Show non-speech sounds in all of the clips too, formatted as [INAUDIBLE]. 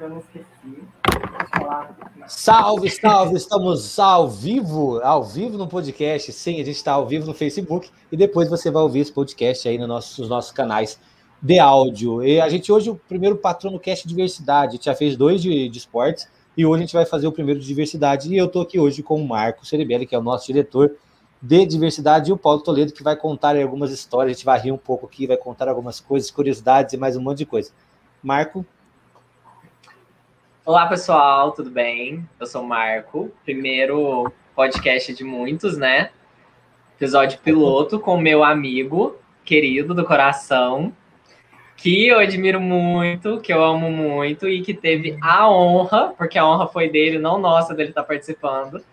Eu não esqueci. Salve, salve! Estamos ao vivo, ao vivo no podcast. Sim, a gente está ao vivo no Facebook e depois você vai ouvir esse podcast aí no nosso, nos nossos canais de áudio. E a gente hoje, o primeiro patrono cast diversidade, a gente já fez dois de, de esportes e hoje a gente vai fazer o primeiro de diversidade. E eu estou aqui hoje com o Marco Cerebelli, que é o nosso diretor de diversidade, e o Paulo Toledo, que vai contar algumas histórias. A gente vai rir um pouco aqui, vai contar algumas coisas, curiosidades e mais um monte de coisa. Marco. Olá, pessoal, tudo bem? Eu sou o Marco, primeiro podcast de muitos, né? Episódio piloto com meu amigo querido do coração, que eu admiro muito, que eu amo muito e que teve a honra, porque a honra foi dele, não nossa, dele estar tá participando,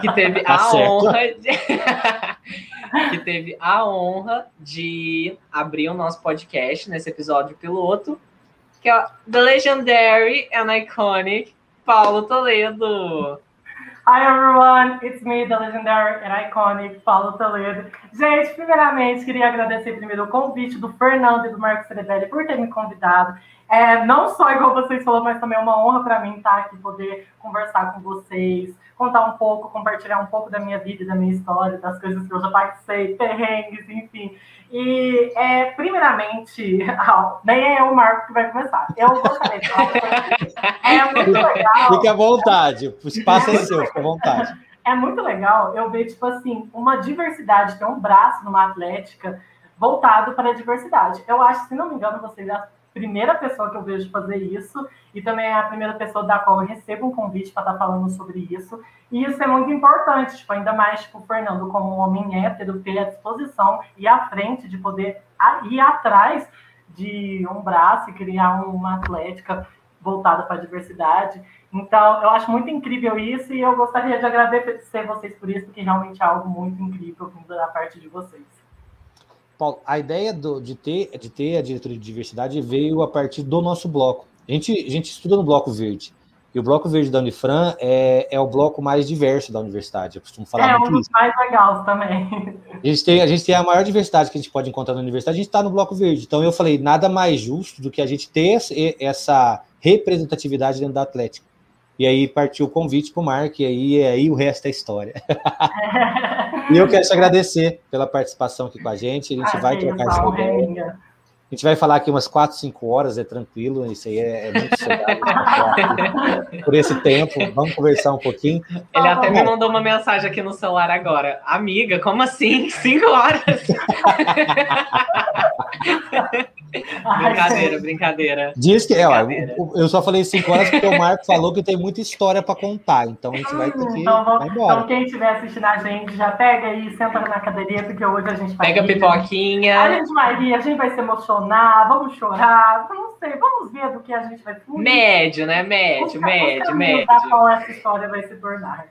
que teve tá a certo. honra de... [LAUGHS] que teve a honra de abrir o nosso podcast nesse episódio piloto que é The Legendary and Iconic Paulo Toledo. Hi everyone, it's me, the legendary and iconic Paulo Toledo. Gente, primeiramente, queria agradecer primeiro o convite do Fernando e do Marcos Cerebelli por ter me convidado. É, não só igual vocês falaram, mas também é uma honra para mim estar aqui, poder conversar com vocês, contar um pouco, compartilhar um pouco da minha vida e da minha história, das coisas que eu já passei, [LAUGHS] perrengues, enfim. E, é, primeiramente, [LAUGHS] nem é o Marco que vai começar. Eu gostaria de falar É muito legal. Fique à vontade, o espaço é, é seu, fique à vontade. [LAUGHS] É muito legal eu ver, tipo assim, uma diversidade, ter um braço numa atlética voltado para a diversidade. Eu acho, se não me engano, vocês já primeira pessoa que eu vejo fazer isso e também é a primeira pessoa da qual eu recebo um convite para estar tá falando sobre isso. E isso é muito importante, tipo, ainda mais tipo, o Fernando, como um homem hétero, ter a disposição e à frente de poder ir atrás de um braço e criar uma atlética voltada para a diversidade. Então, eu acho muito incrível isso e eu gostaria de agradecer vocês por isso, porque realmente é algo muito incrível vindo da parte de vocês. Paulo, a ideia do, de, ter, de ter a diretoria de diversidade veio a partir do nosso bloco. A gente, a gente estuda no Bloco Verde. E o Bloco Verde da Unifran é, é o bloco mais diverso da universidade. Eu costumo falar é, um dos mais legais também. A gente, tem, a gente tem a maior diversidade que a gente pode encontrar na universidade, a gente está no Bloco Verde. Então eu falei, nada mais justo do que a gente ter essa representatividade dentro da Atlética. E aí partiu o convite para o Mark, e aí, aí o resto é história. [LAUGHS] e eu quero te agradecer pela participação aqui com a gente. A gente ah, vai trocar essa ideia. A gente vai falar aqui umas 4, 5 horas, é tranquilo, isso aí é, é muito chegado. por esse tempo, vamos conversar um pouquinho. Ele até me mandou uma mensagem aqui no celular agora. Amiga, como assim? [LAUGHS] 5 horas? [LAUGHS] brincadeira, brincadeira. Diz que, é, ó, eu só falei 5 horas porque o Marco falou que tem muita história para contar, então a gente vai ter que. Então, vamos, então, quem estiver assistindo a gente, já pega aí, senta na cadeirinha, porque hoje a gente vai. Pega rir, pipoquinha. A gente vai rir, a gente vai se emocionar, vamos chorar, não sei, vamos ver do que a gente vai fluir. Médio, né? Médio, médio, médio. qual essa história vai se tornar.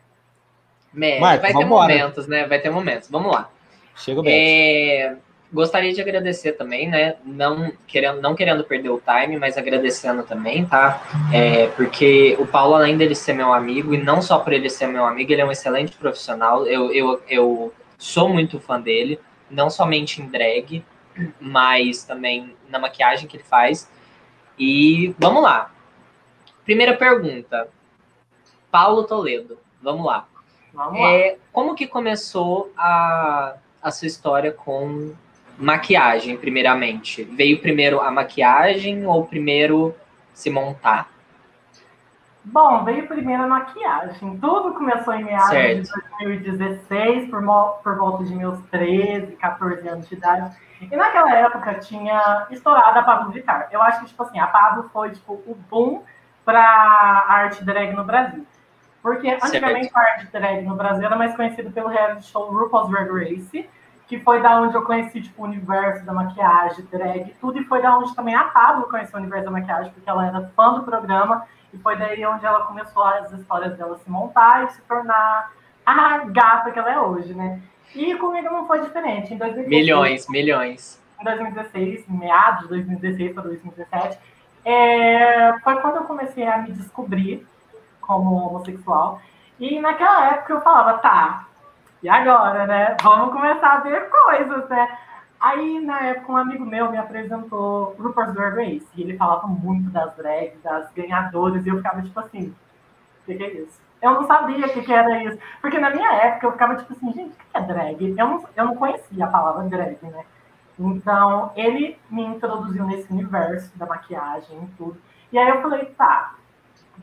Médio, vai ter momentos, né? Vai ter momentos. Vamos lá. Chega bem. É gostaria de agradecer também, né? Não querendo, não querendo perder o time, mas agradecendo também, tá? É, porque o Paulo, além dele ser meu amigo, e não só por ele ser meu amigo, ele é um excelente profissional. Eu, eu, eu sou muito fã dele, não somente em drag, mas também na maquiagem que ele faz. E vamos lá. Primeira pergunta. Paulo Toledo, vamos lá. Vamos lá. É, como que começou a, a sua história com maquiagem, primeiramente? Veio primeiro a maquiagem ou primeiro se montar? Bom, veio primeiro a maquiagem. Tudo começou em meados certo. de 2016, por, por volta de meus 13, 14 anos de idade. E naquela época tinha estourado a Pablo Vittar. Eu acho que, tipo assim, a Pablo foi, tipo, o boom para a arte drag no Brasil. Porque antigamente certo. a arte drag no Brasil era mais conhecida pelo reality show RuPaul's Drag Race, que foi da onde eu conheci tipo, o universo da maquiagem, drag, tudo, e foi da onde também a Pablo conheceu o universo da maquiagem, porque ela era fã do programa, e foi daí onde ela começou as histórias dela se montar e se tornar a gata que ela é hoje, né? E comigo não foi diferente. Em 2016, milhões, milhões. Em 2016, meados de 2016 para 2017, é, foi quando eu comecei a me descobrir como homossexual. E naquela época eu falava, tá, e agora, né? Vamos começar a ver coisas, né? Aí, na época, um amigo meu me apresentou RuPaul's Drag Race. E ele falava muito das drags, das ganhadoras. E eu ficava tipo assim: o que, que, é isso? Eu não sabia o que, que, era isso. Porque na minha época eu ficava tipo assim: gente, o que, que é drag? Eu não, eu não conhecia a palavra drag, né? Então, ele me introduziu nesse universo da maquiagem e tudo. E aí eu falei: tá,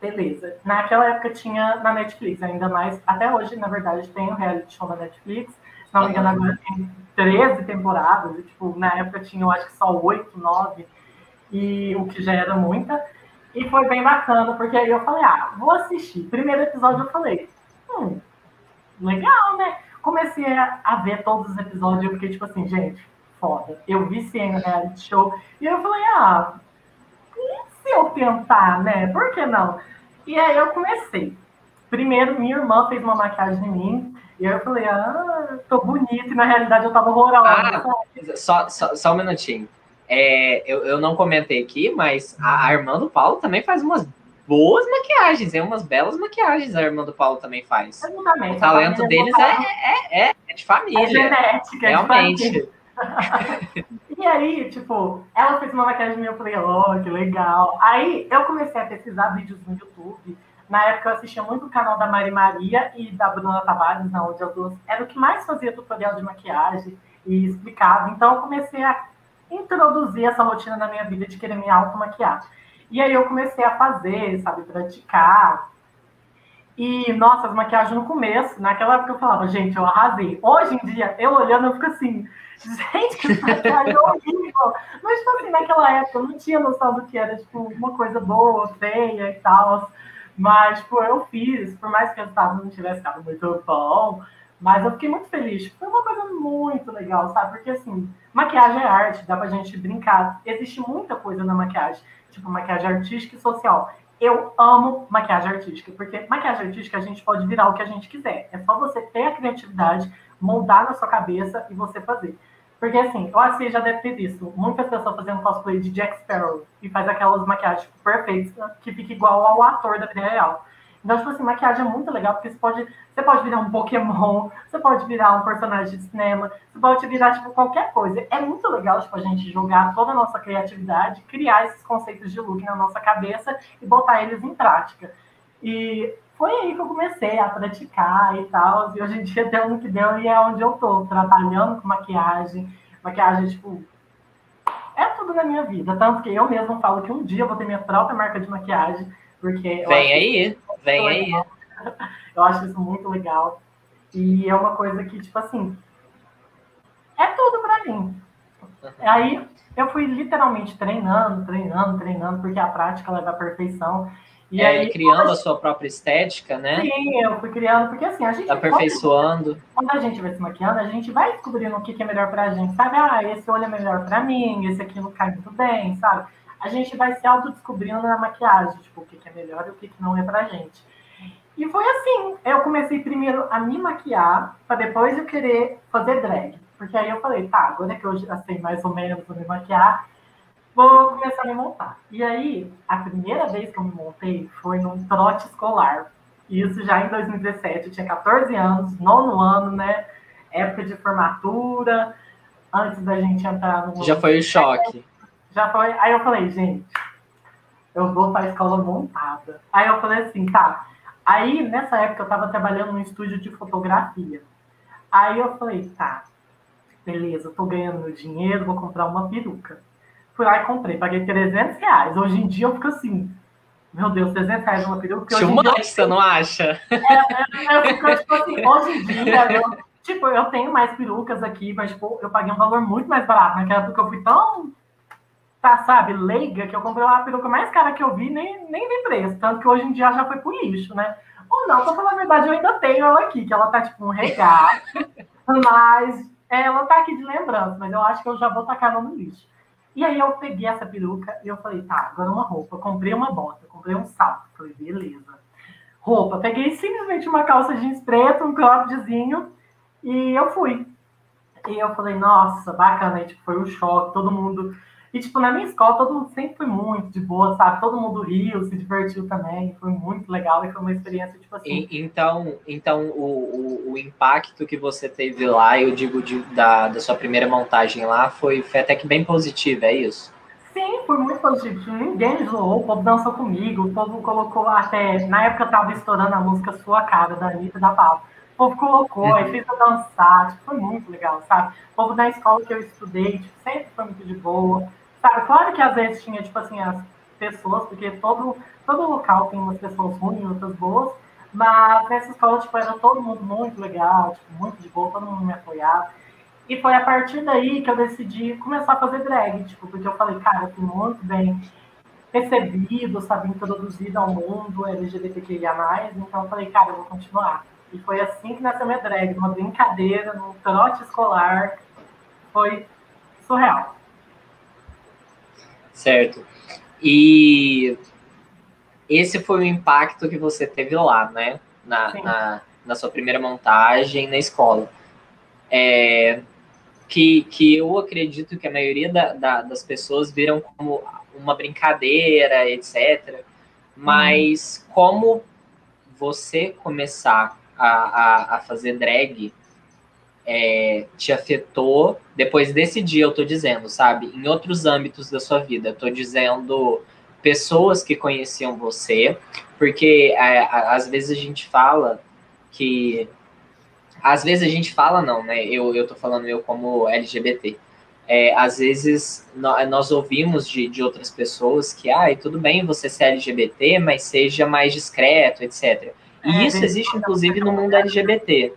beleza. Naquela época tinha na Netflix, ainda mais. Até hoje, na verdade, tem um reality show na Netflix. Se não me engano, agora tem 13 temporadas, e, tipo, na época tinha, eu acho que só 8, 9, e o que já era muita. E foi bem bacana, porque aí eu falei, ah, vou assistir. Primeiro episódio eu falei, hum, legal, né? Comecei a, ver todos os episódios eu fiquei tipo assim, gente, foda. Eu vi sim reality show. E eu falei, ah, e se eu tentar, né? Por que não? E aí eu comecei. Primeiro, minha irmã fez uma maquiagem em mim. E aí eu falei, ah, tô bonita, e na realidade eu tava horrorosa. Ah, só, só, só um minutinho. É, eu, eu não comentei aqui, mas a, a irmã do Paulo também faz umas boas maquiagens, é umas belas maquiagens a irmã do Paulo também faz. Exatamente. O talento deles é, é, é, é, de família. É genética, realmente. É [LAUGHS] e aí, tipo, ela fez uma maquiagem minha, eu falei, oh, que legal. Aí eu comecei a pesquisar vídeos no YouTube na época eu assistia muito o canal da Mari Maria e da Bruna Tavares, onde as duas era o que mais fazia tutorial de maquiagem e explicava. Então eu comecei a introduzir essa rotina na minha vida de querer me automaquiar. E aí eu comecei a fazer, sabe, praticar. E, nossa, as maquiagens no começo, naquela época eu falava, gente, eu arrasei. Hoje em dia, eu olhando, eu fico assim, gente, que maquiagem [LAUGHS] horrível. Mas, tipo assim, naquela época eu não tinha noção do que era, tipo, uma coisa boa, feia e tal. Mas, tipo, eu fiz, por mais que o resultado não tivesse ficado muito bom, mas eu fiquei muito feliz. Foi uma coisa muito legal, sabe? Porque, assim, maquiagem é arte, dá pra gente brincar. Existe muita coisa na maquiagem, tipo, maquiagem artística e social. Eu amo maquiagem artística, porque maquiagem artística a gente pode virar o que a gente quiser. É só você ter a criatividade, moldar na sua cabeça e você fazer. Porque assim, eu acho já deve ter visto muitas pessoas fazendo cosplay de Jack Sparrow e faz aquelas maquiagens tipo, perfeitas que fica igual ao ator da vida real. Então, tipo assim, maquiagem é muito legal, porque você pode, você pode virar um Pokémon, você pode virar um personagem de cinema, você pode virar, tipo, qualquer coisa. É muito legal, tipo, a gente jogar toda a nossa criatividade, criar esses conceitos de look na nossa cabeça e botar eles em prática. E foi aí que eu comecei a praticar e tal. E hoje em dia deu no que deu e é onde eu tô, trabalhando com maquiagem. Maquiagem, tipo, é tudo na minha vida. Tanto que eu mesmo falo que um dia eu vou ter minha própria marca de maquiagem. Porque vem aí, vem aí. [LAUGHS] Eu acho isso muito legal. E é uma coisa que, tipo assim, é tudo para mim. Aí eu fui literalmente treinando, treinando, treinando, porque a prática leva à perfeição. E é, aí, criando a sua própria estética, né? Sim, eu fui criando, porque assim, a gente. Aperfeiçoando. Quando, quando a gente vai se maquiando, a gente vai descobrindo o que, que é melhor pra gente, sabe? Ah, esse olho é melhor pra mim, esse aqui não cai muito bem, sabe? A gente vai se autodescobrindo na maquiagem, tipo, o que, que é melhor e o que, que não é pra gente. E foi assim, eu comecei primeiro a me maquiar, para depois eu querer fazer drag. Porque aí eu falei, tá, agora que eu já sei mais ou menos me maquiar, vou começar a me montar. E aí, a primeira vez que eu me montei foi num trote escolar. Isso já em 2017, eu tinha 14 anos, nono ano, né? Época de formatura, antes da gente entrar no. Já foi o choque. Já foi. Aí eu falei, gente, eu vou para a escola montada. Aí eu falei assim, tá. Aí, nessa época, eu estava trabalhando num estúdio de fotografia. Aí eu falei, tá, beleza, tô ganhando meu dinheiro, vou comprar uma peruca. Fui lá e comprei, paguei 300 reais. Hoje em dia eu fico assim, meu Deus, 300 reais uma peruca. Too much, você não acha? É, é, eu fico, tipo assim, hoje em dia, eu, tipo, eu tenho mais perucas aqui, mas, tipo, eu paguei um valor muito mais barato. Naquela época eu fui tão, tá, sabe, leiga, que eu comprei uma peruca mais cara que eu vi, nem, nem vi preço. Tanto que hoje em dia já foi pro lixo, né? Ou não, pra falar a verdade, eu ainda tenho ela aqui, que ela tá, tipo, um regalo. [LAUGHS] mas ela tá aqui de lembrança, mas eu acho que eu já vou tacar ela no lixo. E aí eu peguei essa peruca e eu falei, tá, agora uma roupa. Comprei uma bota, comprei um salto. Falei, beleza. Roupa. Peguei simplesmente uma calça jeans preta, um croppedzinho e eu fui. E eu falei, nossa, bacana. Aí, tipo, foi um choque, todo mundo E, tipo, na minha escola, todo mundo sempre foi muito de boa, sabe? Todo mundo riu, se divertiu também. Foi muito legal e foi uma experiência, tipo assim. E, então, então o, o, o, impacto que você teve lá, eu digo de, da, da sua primeira montagem lá, foi, foi até que bem positivo, é isso? Sim, foi muito positivo. Ninguém zoou, o povo dançou comigo, o povo colocou até. Na época tava estourando a música Sua Cara, da Anitta e da Paula. O povo colocou, aí fez eu dançar, tipo, foi muito legal, sabe? O povo da escola que eu estudei, tipo, sempre foi muito de boa. Sabe, claro que às vezes tinha, tipo assim, as pessoas, porque todo, todo local tem umas pessoas ruins outras boas, mas nessa escola, tipo, era todo mundo muito legal, tipo, muito de boa, todo mundo me apoiava. E foi a partir daí que eu decidi começar a fazer drag, tipo, porque eu falei, cara, eu fui muito bem recebido, sabe, introduzido ao mundo LGBTQIA+, então eu falei, cara, eu vou continuar. E foi assim que nasceu minha drag, uma brincadeira, num trote escolar, foi surreal. Certo. E esse foi o impacto que você teve lá, né? Na, na, na, sua primeira montagem na escola. É, que, que eu acredito que a maioria da, da, das pessoas viram como uma brincadeira, etc. Mas hum. como você começar a, a, a fazer drag é, te afetou depois desse dia, eu tô dizendo, sabe? Em outros âmbitos da sua vida. Eu tô dizendo pessoas que conheciam você, porque é, às vezes a gente fala que. Às vezes a gente fala, não, né? Eu, eu tô falando eu como LGBT. É, às vezes nós ouvimos de, de outras pessoas que, ah, tudo bem você ser LGBT, mas seja mais discreto, etc. E é, isso existe, inclusive, no mundo LGBT.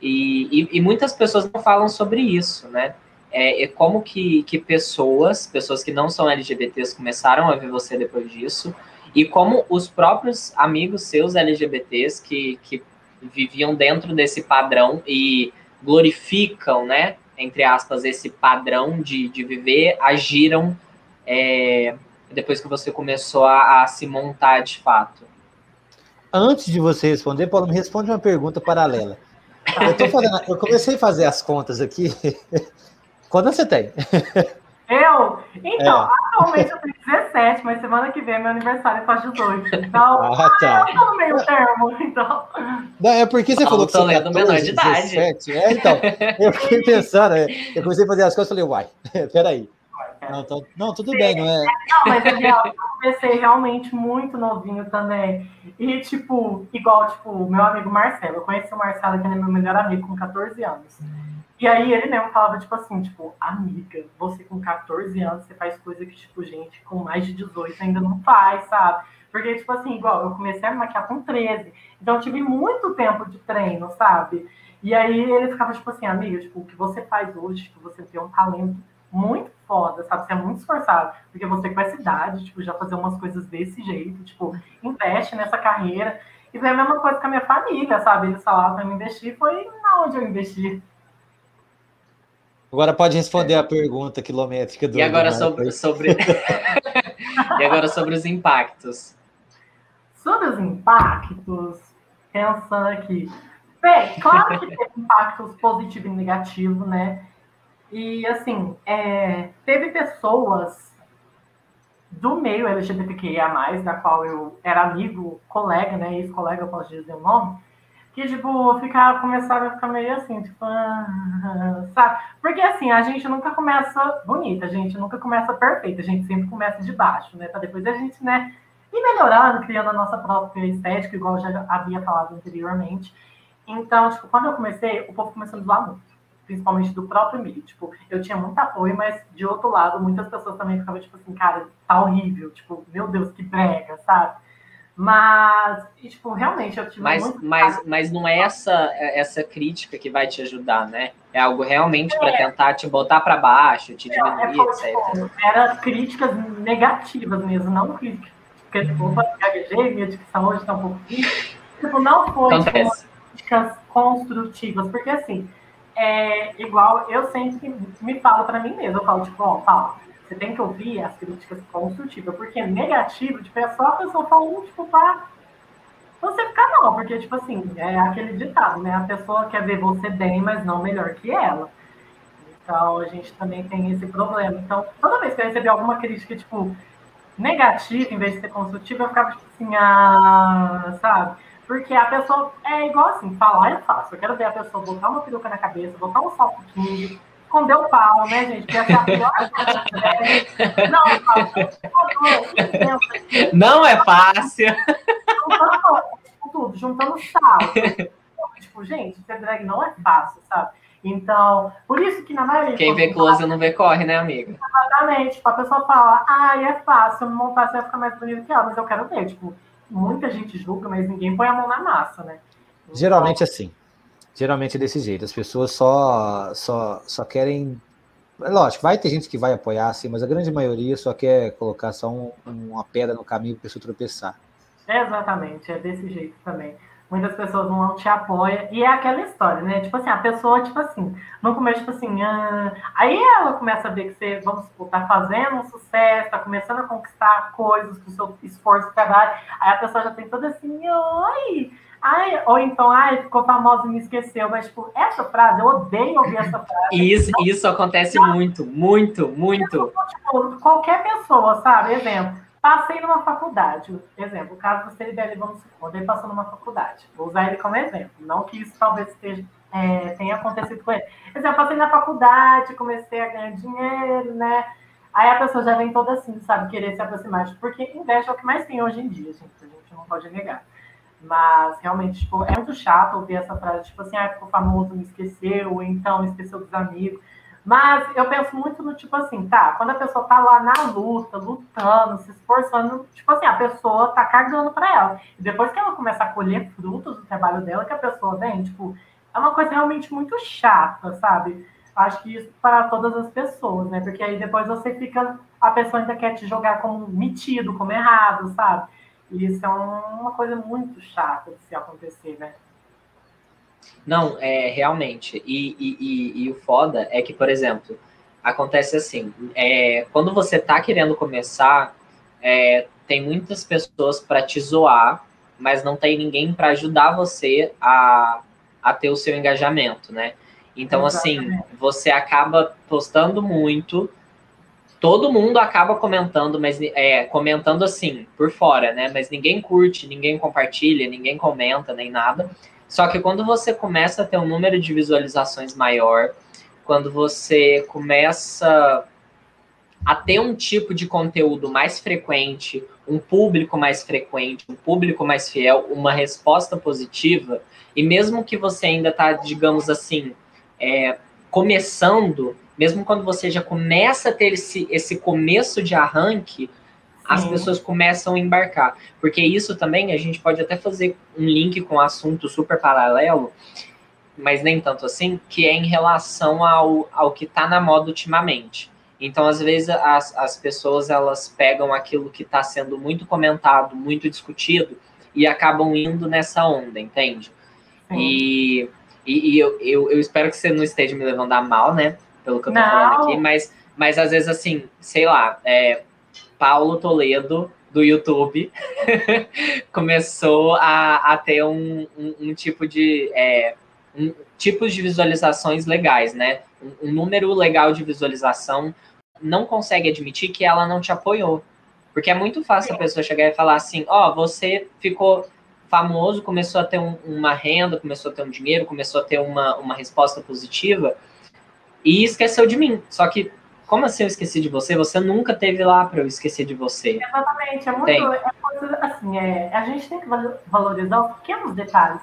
E, e, e, muitas pessoas não falam sobre isso, né? É, é, como que, que pessoas, pessoas que não são LGBTs, começaram a ver você depois disso, e como os próprios amigos seus LGBTs que, que viviam dentro desse padrão e glorificam, né, entre aspas, esse padrão de, de viver, agiram é, depois que você começou a, a se montar de fato. Antes de você responder, Paulo, me responde uma pergunta paralela. Eu, fazendo, eu comecei a fazer as contas aqui. [LAUGHS] Quando você tem? Eu? Então, é. atualmente eu tenho 17, mas semana que vem é meu aniversário faz 18. Então, [LAUGHS] ah, tá. eu tô no meio termo, então. Não, é porque você falou que você é menor de idade. 17. É, então, eu fiquei [LAUGHS] pensando, é, eu comecei a fazer as coisas e falei, uai, peraí. Não, tô, não, tudo Sim. bem, não é? Não, mas eu comecei realmente muito novinho também. E, tipo, igual, tipo, meu amigo Marcelo. Eu conheci o Marcelo, que é meu melhor amigo, com 14 anos. E aí ele mesmo falava, tipo assim, tipo, amiga, você com 14 anos, você faz coisa que, tipo, gente com mais de 18 ainda não faz, sabe? Porque, tipo assim, igual, eu comecei a maquiar com 13. Então eu tive muito tempo de treino, sabe? E aí ele ficava, tipo assim, amiga, tipo, o que você faz hoje, tipo, você tem um talento muito foda, sabe? Você é muito esforçado, porque você com essa idade, tipo, já fazer umas coisas desse jeito, tipo, investe nessa carreira. E foi a mesma coisa com a minha família, sabe? Eles falavam para me investir, foi na onde eu investi. Agora pode responder a pergunta quilométrica do. E agora sobre, sobre... [LAUGHS] e agora sobre os impactos. Sobre os impactos, pensando aqui. Bem, claro que tem impactos positivos e negativos, né? E, assim, é, teve pessoas do meio LGBTQIA+, da qual eu era amigo, colega, né, ex-colega, eu posso dizer o nome, que, tipo, ficava, começava a ficar meio assim, tipo, ah, sabe? Porque, assim, a gente nunca começa bonita, a gente nunca começa perfeita, a gente sempre começa de baixo, né, pra depois a gente, né, ir melhorando, criando a nossa própria estética, igual eu já havia falado anteriormente. Então, tipo, quando eu comecei, o povo começou a me zoar muito principalmente do próprio meio. Tipo, eu tinha muito apoio, mas de outro lado, muitas pessoas também ficavam tipo assim, cara, tá horrível, tipo, meu Deus, que brega, sabe? Mas, e, tipo, realmente eu tive mas, muito. Mas, mas não é essa, essa crítica que vai te ajudar, né? É algo realmente é. para tentar te botar para baixo, te diminuir, é, é, etc. Tipo, era críticas negativas mesmo, não críticas. Porque, tipo, opa, gaguejei, minha dicção hoje tá um pouco. Tipo, não foi tipo, críticas construtivas, porque assim é igual eu sempre me falo para mim mesma, eu falo, tipo, ó, Paulo, você tem que ouvir as críticas construtivas, porque negativo, tipo, é só a pessoa falando, tipo, pra você ficar não, porque, tipo assim, é aquele ditado, né? A pessoa quer ver você bem, mas não melhor que ela. Então, a gente também tem esse problema. Então, toda vez que eu recebi alguma crítica, tipo, negativa, em vez de ser construtiva, eu ficava, tipo assim, ah, sabe? Porque a pessoa é igual assim, falar é fácil. Eu quero ver a pessoa botar uma peruca na cabeça, botar um salto 15, esconder o pau, né, gente? Porque essa é [LAUGHS] a pior coisa. Não, não é fácil. Juntando tudo, juntando sal. Tipo, gente, ser drag não é fácil, sabe? Então, por isso que na maioria. Quem vê close não vê corre, né, amiga? Exatamente. Tipo, a pessoa fala, ah, é fácil, montar você vai ficar mais bonito que ela, mas eu quero ver. Tipo, muita gente julga, mas ninguém põe a mão na massa, né? Então, Geralmente assim. Geralmente é desse jeito. As pessoas só, só, só querem. Lógico, vai ter gente que vai apoiar, sim, mas a grande maioria só quer colocar só um, uma pedra no caminho para a pessoa tropeçar. exatamente, é desse jeito também muitas pessoas não te apoiam. E é aquela história, né? Tipo assim, a pessoa, tipo assim, no começo, tipo assim, ah... aí ela começa a ver que você, vamos supor, tá fazendo um sucesso, tá começando a conquistar coisas com o seu esforço e trabalho. Aí a pessoa já tem toda assim, oi. Ai, ou então, ai, ficou famosa e me esqueceu. Mas, tipo, essa frase, eu odeio ouvir essa frase. Isso, isso acontece muito, muito, muito. Tipo, qualquer pessoa, sabe? Exemplo Passei numa faculdade, exemplo, o caso do Ceribelli, vamos supor, ele passou numa faculdade. Vou usar ele como exemplo, não que isso talvez esteja, é, tenha acontecido com ele. Exemplo, passei na faculdade, comecei a ganhar dinheiro, né? Aí a pessoa já vem toda assim, sabe, querer se aproximar, porque inveja é o que mais tem hoje em dia, gente, a gente não pode negar. Mas realmente, tipo, é muito chato ouvir essa frase, tipo assim, ah, ficou famoso, me esqueceu, ou então me esqueceu dos amigos. Mas eu penso muito no tipo assim, tá, quando a pessoa tá lá na luta, lutando, se esforçando, tipo assim, a pessoa tá cagando para ela. E depois que ela começa a colher frutos do trabalho dela, que a pessoa vem, tipo, é uma coisa realmente muito chata, sabe? Acho que isso para todas as pessoas, né? Porque aí depois você fica, a pessoa ainda quer te jogar como metido, como errado, sabe? E isso é uma coisa muito chata de se acontecer, né? Não, é realmente. E, e, e, e, o foda é que, por exemplo, acontece assim: é, quando você tá querendo começar, é, tem muitas pessoas para te zoar, mas não tem ninguém para ajudar você a, a ter o seu engajamento, né? Então, assim, Exatamente. assim, você acaba postando muito, todo mundo acaba comentando, mas é, comentando assim, por fora, né? Mas ninguém curte, ninguém compartilha, ninguém comenta, nem nada. Só que quando você começa a ter um número de visualizações maior, quando você começa a ter um tipo de conteúdo mais frequente, um público mais frequente, um público mais fiel, uma resposta positiva, e mesmo que você ainda está, digamos assim, é, começando, mesmo quando você já começa a ter esse, esse começo de arranque, as pessoas começam a embarcar. Porque isso também a gente pode até fazer um link com um assunto super paralelo, mas nem tanto assim, que é em relação ao, ao que está na moda ultimamente. Então, às vezes, as, as pessoas elas pegam aquilo que está sendo muito comentado, muito discutido, e acabam indo nessa onda, entende? E, e, e eu, eu, eu, espero que você não esteja me levando a mal, né? Pelo que eu tô não. falando aqui, mas, mas às vezes, assim, sei lá, é, Paulo Toledo, do YouTube, [LAUGHS] começou a, a ter um, um, um tipo de. É, um, tipos de visualizações legais, né? Um, um, número legal de visualização não consegue admitir que ela não te apoiou. Porque é muito fácil a pessoa chegar e falar assim: ó, oh, você ficou famoso, começou a ter um, uma renda, começou a ter um dinheiro, começou a ter uma, uma resposta positiva e esqueceu de mim. Só que como assim eu esqueci de você? Você nunca teve lá para eu esquecer de você. Exatamente, é muito. Tem. É coisa, assim, é, a gente tem que valorizar os pequenos detalhes.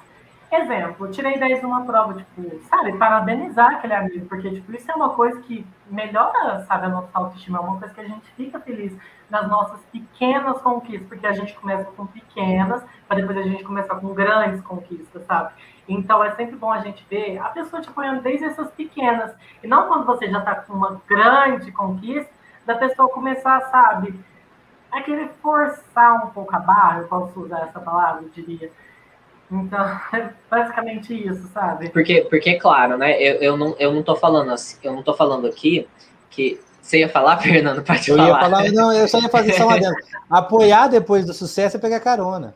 Exemplo, tirei 10 numa prova, tipo, sabe, parabenizar aquele amigo, porque, tipo, isso é uma coisa que melhora, sabe, a nossa autoestima, é uma coisa que a gente fica feliz nas nossas pequenas conquistas, porque a gente começa com pequenas, para depois a gente começar com grandes conquistas, sabe? Então é sempre bom a gente ver a pessoa te apoiando desde essas pequenas. E não quando você já está com uma grande conquista, da pessoa começar, sabe, aquele forçar um pouco a barra, eu posso usar essa palavra, eu diria. Então, [LAUGHS] é basicamente isso, sabe? Porque, porque claro, né? Eu, eu, não, eu não tô falando assim, eu não tô falando aqui que. Você ia falar, [LAUGHS] Fernando? Pode eu falar. Eu ia falar, não, eu só ia fazer só uma dentro. [LAUGHS] Apoiar depois do sucesso é pegar carona.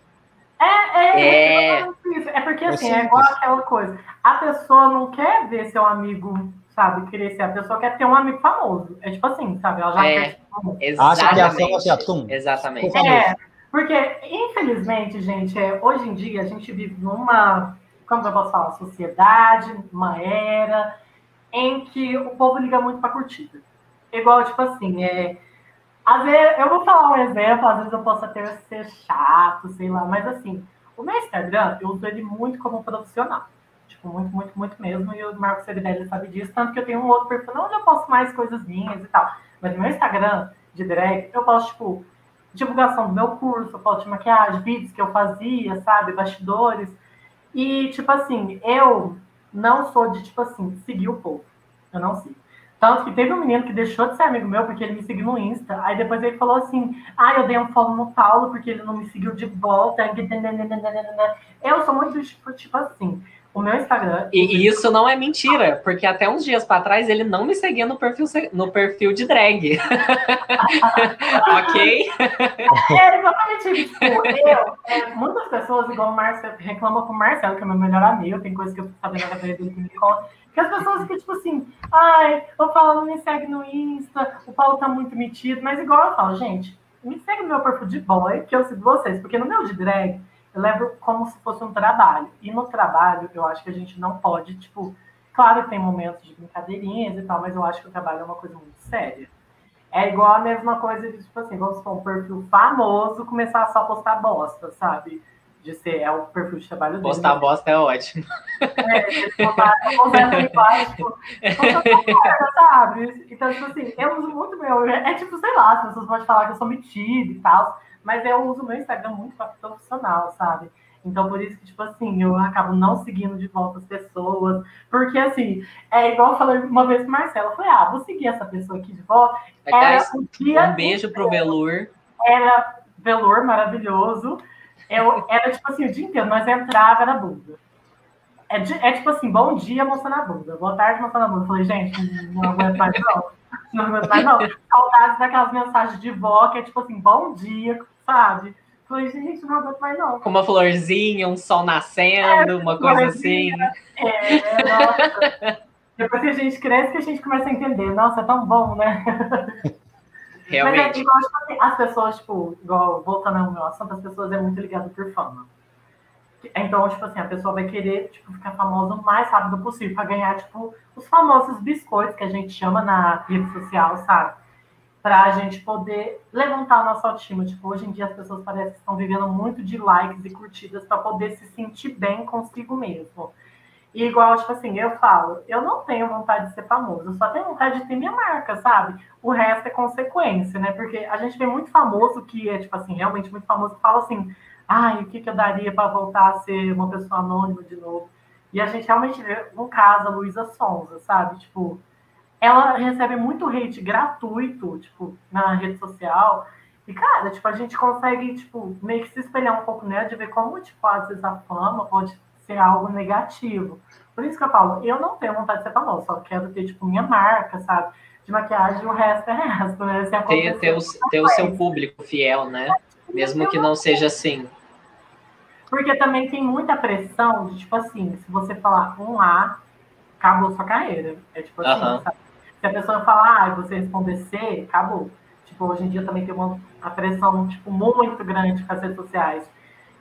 É, é, é, é, é porque assim, é igual aquela coisa. A pessoa não quer ver seu amigo sabe, crescer. A pessoa quer ter um amigo famoso. É tipo assim, sabe? Ela já É, quer. Tipo, Exatamente. Acha que é a assim. Exatamente. É, porque, infelizmente, gente, é, hoje em dia a gente vive numa, como eu posso falar, sociedade, uma era em que o povo liga muito pra curtida. Igual, tipo assim, é. Às vezes, eu vou falar um exemplo, às vezes eu posso até ser chato, sei lá, mas assim, o meu Instagram, eu uso ele muito como profissional. Tipo, muito, muito, muito mesmo. E o Marcos Seridelli sabe disso, tanto que eu tenho um outro perfil onde eu posto mais coisas minhas e tal. Mas no meu Instagram de drag, eu posto, tipo, divulgação do meu curso, eu posto de maquiagem, vídeos que eu fazia, sabe? Bastidores. E, tipo assim, eu não sou de, tipo assim, seguir o povo. Eu não sigo. Tanto que teve um menino que deixou de ser amigo meu porque ele me seguiu no Insta. Aí depois ele falou assim: Ah, eu dei um follow no Paulo porque ele não me seguiu de volta. Eu sou muito tipo, tipo assim. O meu Instagram. E, isso não é mentira, porque até uns dias para trás ele não me seguia no perfil, no perfil de drag. [LAUGHS] ok? [LAUGHS] É exatamente isso. Eu, é, muitas pessoas, igual o Marcelo, reclamam com o Marcelo, que é meu melhor amigo, tem coisa que eu fico sabendo através dele que me conta. Que as pessoas ficam tipo assim, ai, o Paulo não me segue no Insta, o Paulo tá muito metido, mas igual eu falo, gente, me segue no meu perfil de boy, que eu sigo vocês, porque no meu de drag, eu levo como se fosse um trabalho. E no trabalho, eu acho que a gente não pode, tipo, claro que tem momentos de brincadeirinhas e tal, mas eu acho que o trabalho é uma coisa muito séria. É igual a mesma coisa de, tipo assim, vamos supor, um perfil famoso começar a só postar bosta, sabe? De ser, é o perfil de trabalho dele. Postar bosta é ótimo. É, eles botaram embaixo, tipo, [LAUGHS] sabe? Então, tipo assim, eu uso muito meu. É tipo, sei lá, as pessoas podem falar que eu sou metida e tal, mas eu uso meu Instagram muito pra profissional, sabe? Então, por isso que, tipo assim, eu acabo não seguindo de volta as pessoas. Porque, assim, é igual eu falei uma vez pro Marcelo. Eu falei, ah, vou seguir essa pessoa aqui de volta. Aliás, um dia um beijo pro Velur. era velour maravilhoso. Eu, era tipo assim, o dia inteiro, nós entrava, era bunda. É, é tipo assim, bom dia mostrando a bunda, boa tarde mostrando a bunda. Eu Falei, gente, não aguento mais não. Não aguento mais não. Saudades daquelas mensagens de vó, que é tipo assim, bom dia, sabe? Falei, gente, não aguento mais não. Com uma florzinha, um sol nascendo, uma coisa assim. É, nossa. Depois que a gente cresce, que a gente começa a entender. Nossa, é tão bom, né? Mas é Realmente. igual, tipo assim, as pessoas, tipo, igual, voltando ao meu assunto, as pessoas é muito ligado por fama. Então, tipo assim, a pessoa vai querer, tipo, ficar famosa o mais rápido possível pra ganhar, tipo, os famosos biscoitos que a gente chama na rede social, sabe? Pra gente poder levantar a nossa autoestima. Tipo, hoje em dia as pessoas parecem que estão vivendo muito de likes e curtidas pra poder se sentir bem consigo mesmo. E igual, tipo assim, eu falo, eu não tenho vontade de ser famoso, eu só tenho vontade de ter minha marca, sabe? O resto é consequência, né? Porque a gente vê muito famoso que é, tipo assim, realmente muito famoso, que fala assim, ai, o que, que eu daria para voltar a ser uma pessoa anônima de novo? E a gente realmente vê um caso, a Luísa Sonza, sabe? Tipo, ela recebe muito hate gratuito, tipo, na rede social. E, cara, tipo, a gente consegue, tipo, meio que se espelhar um pouco nela, de ver como, tipo, às vezes a fama pode ser algo negativo. Por isso que eu falo, eu não tenho vontade de ser famosa, só quero ter, tipo, minha marca, sabe? De maquiagem, o resto é resto, né? Se Ter, acontecer, ter, o, ter o seu público fiel, né? Mesmo que não seja assim. Porque também tem muita pressão de, tipo assim, se você falar um A, acabou sua carreira. É tipo assim, sabe? Se a pessoa falar A e você responder C, acabou. Tipo, hoje em dia também tem uma pressão, tipo, muito grande com as redes sociais.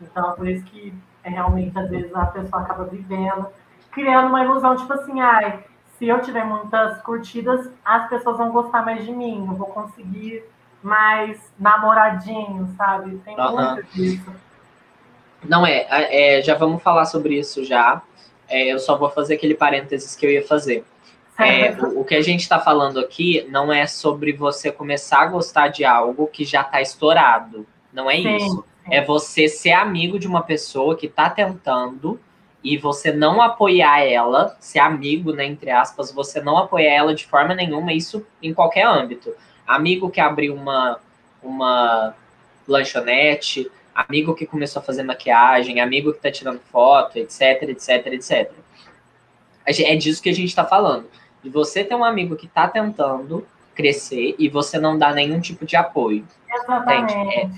Então, é por isso que é, realmente, às vezes, a pessoa acaba vivendo, criando uma ilusão, tipo assim, ai, se eu tiver muitas curtidas, as pessoas vão gostar mais de mim, eu vou conseguir mais namoradinho, sabe? Tem Aham. muito disso. Não é, é, já vamos falar sobre isso já. É, eu só vou fazer aquele parênteses que eu ia fazer. É, o, o que a gente está falando aqui não é sobre você começar a gostar de algo que já está estourado. Não é Sim, isso. É você ser amigo de uma pessoa que está tentando e você não apoiar ela, ser amigo, né, entre aspas, você não apoiar ela de forma nenhuma, isso em qualquer âmbito. Amigo que abriu uma, uma lanchonete, amigo que começou a fazer maquiagem, amigo que tá tirando foto, etc, etc, etc. É disso que a gente tá falando. De você ter um amigo que tá tentando crescer e você não dá nenhum tipo de apoio. Exatamente. É,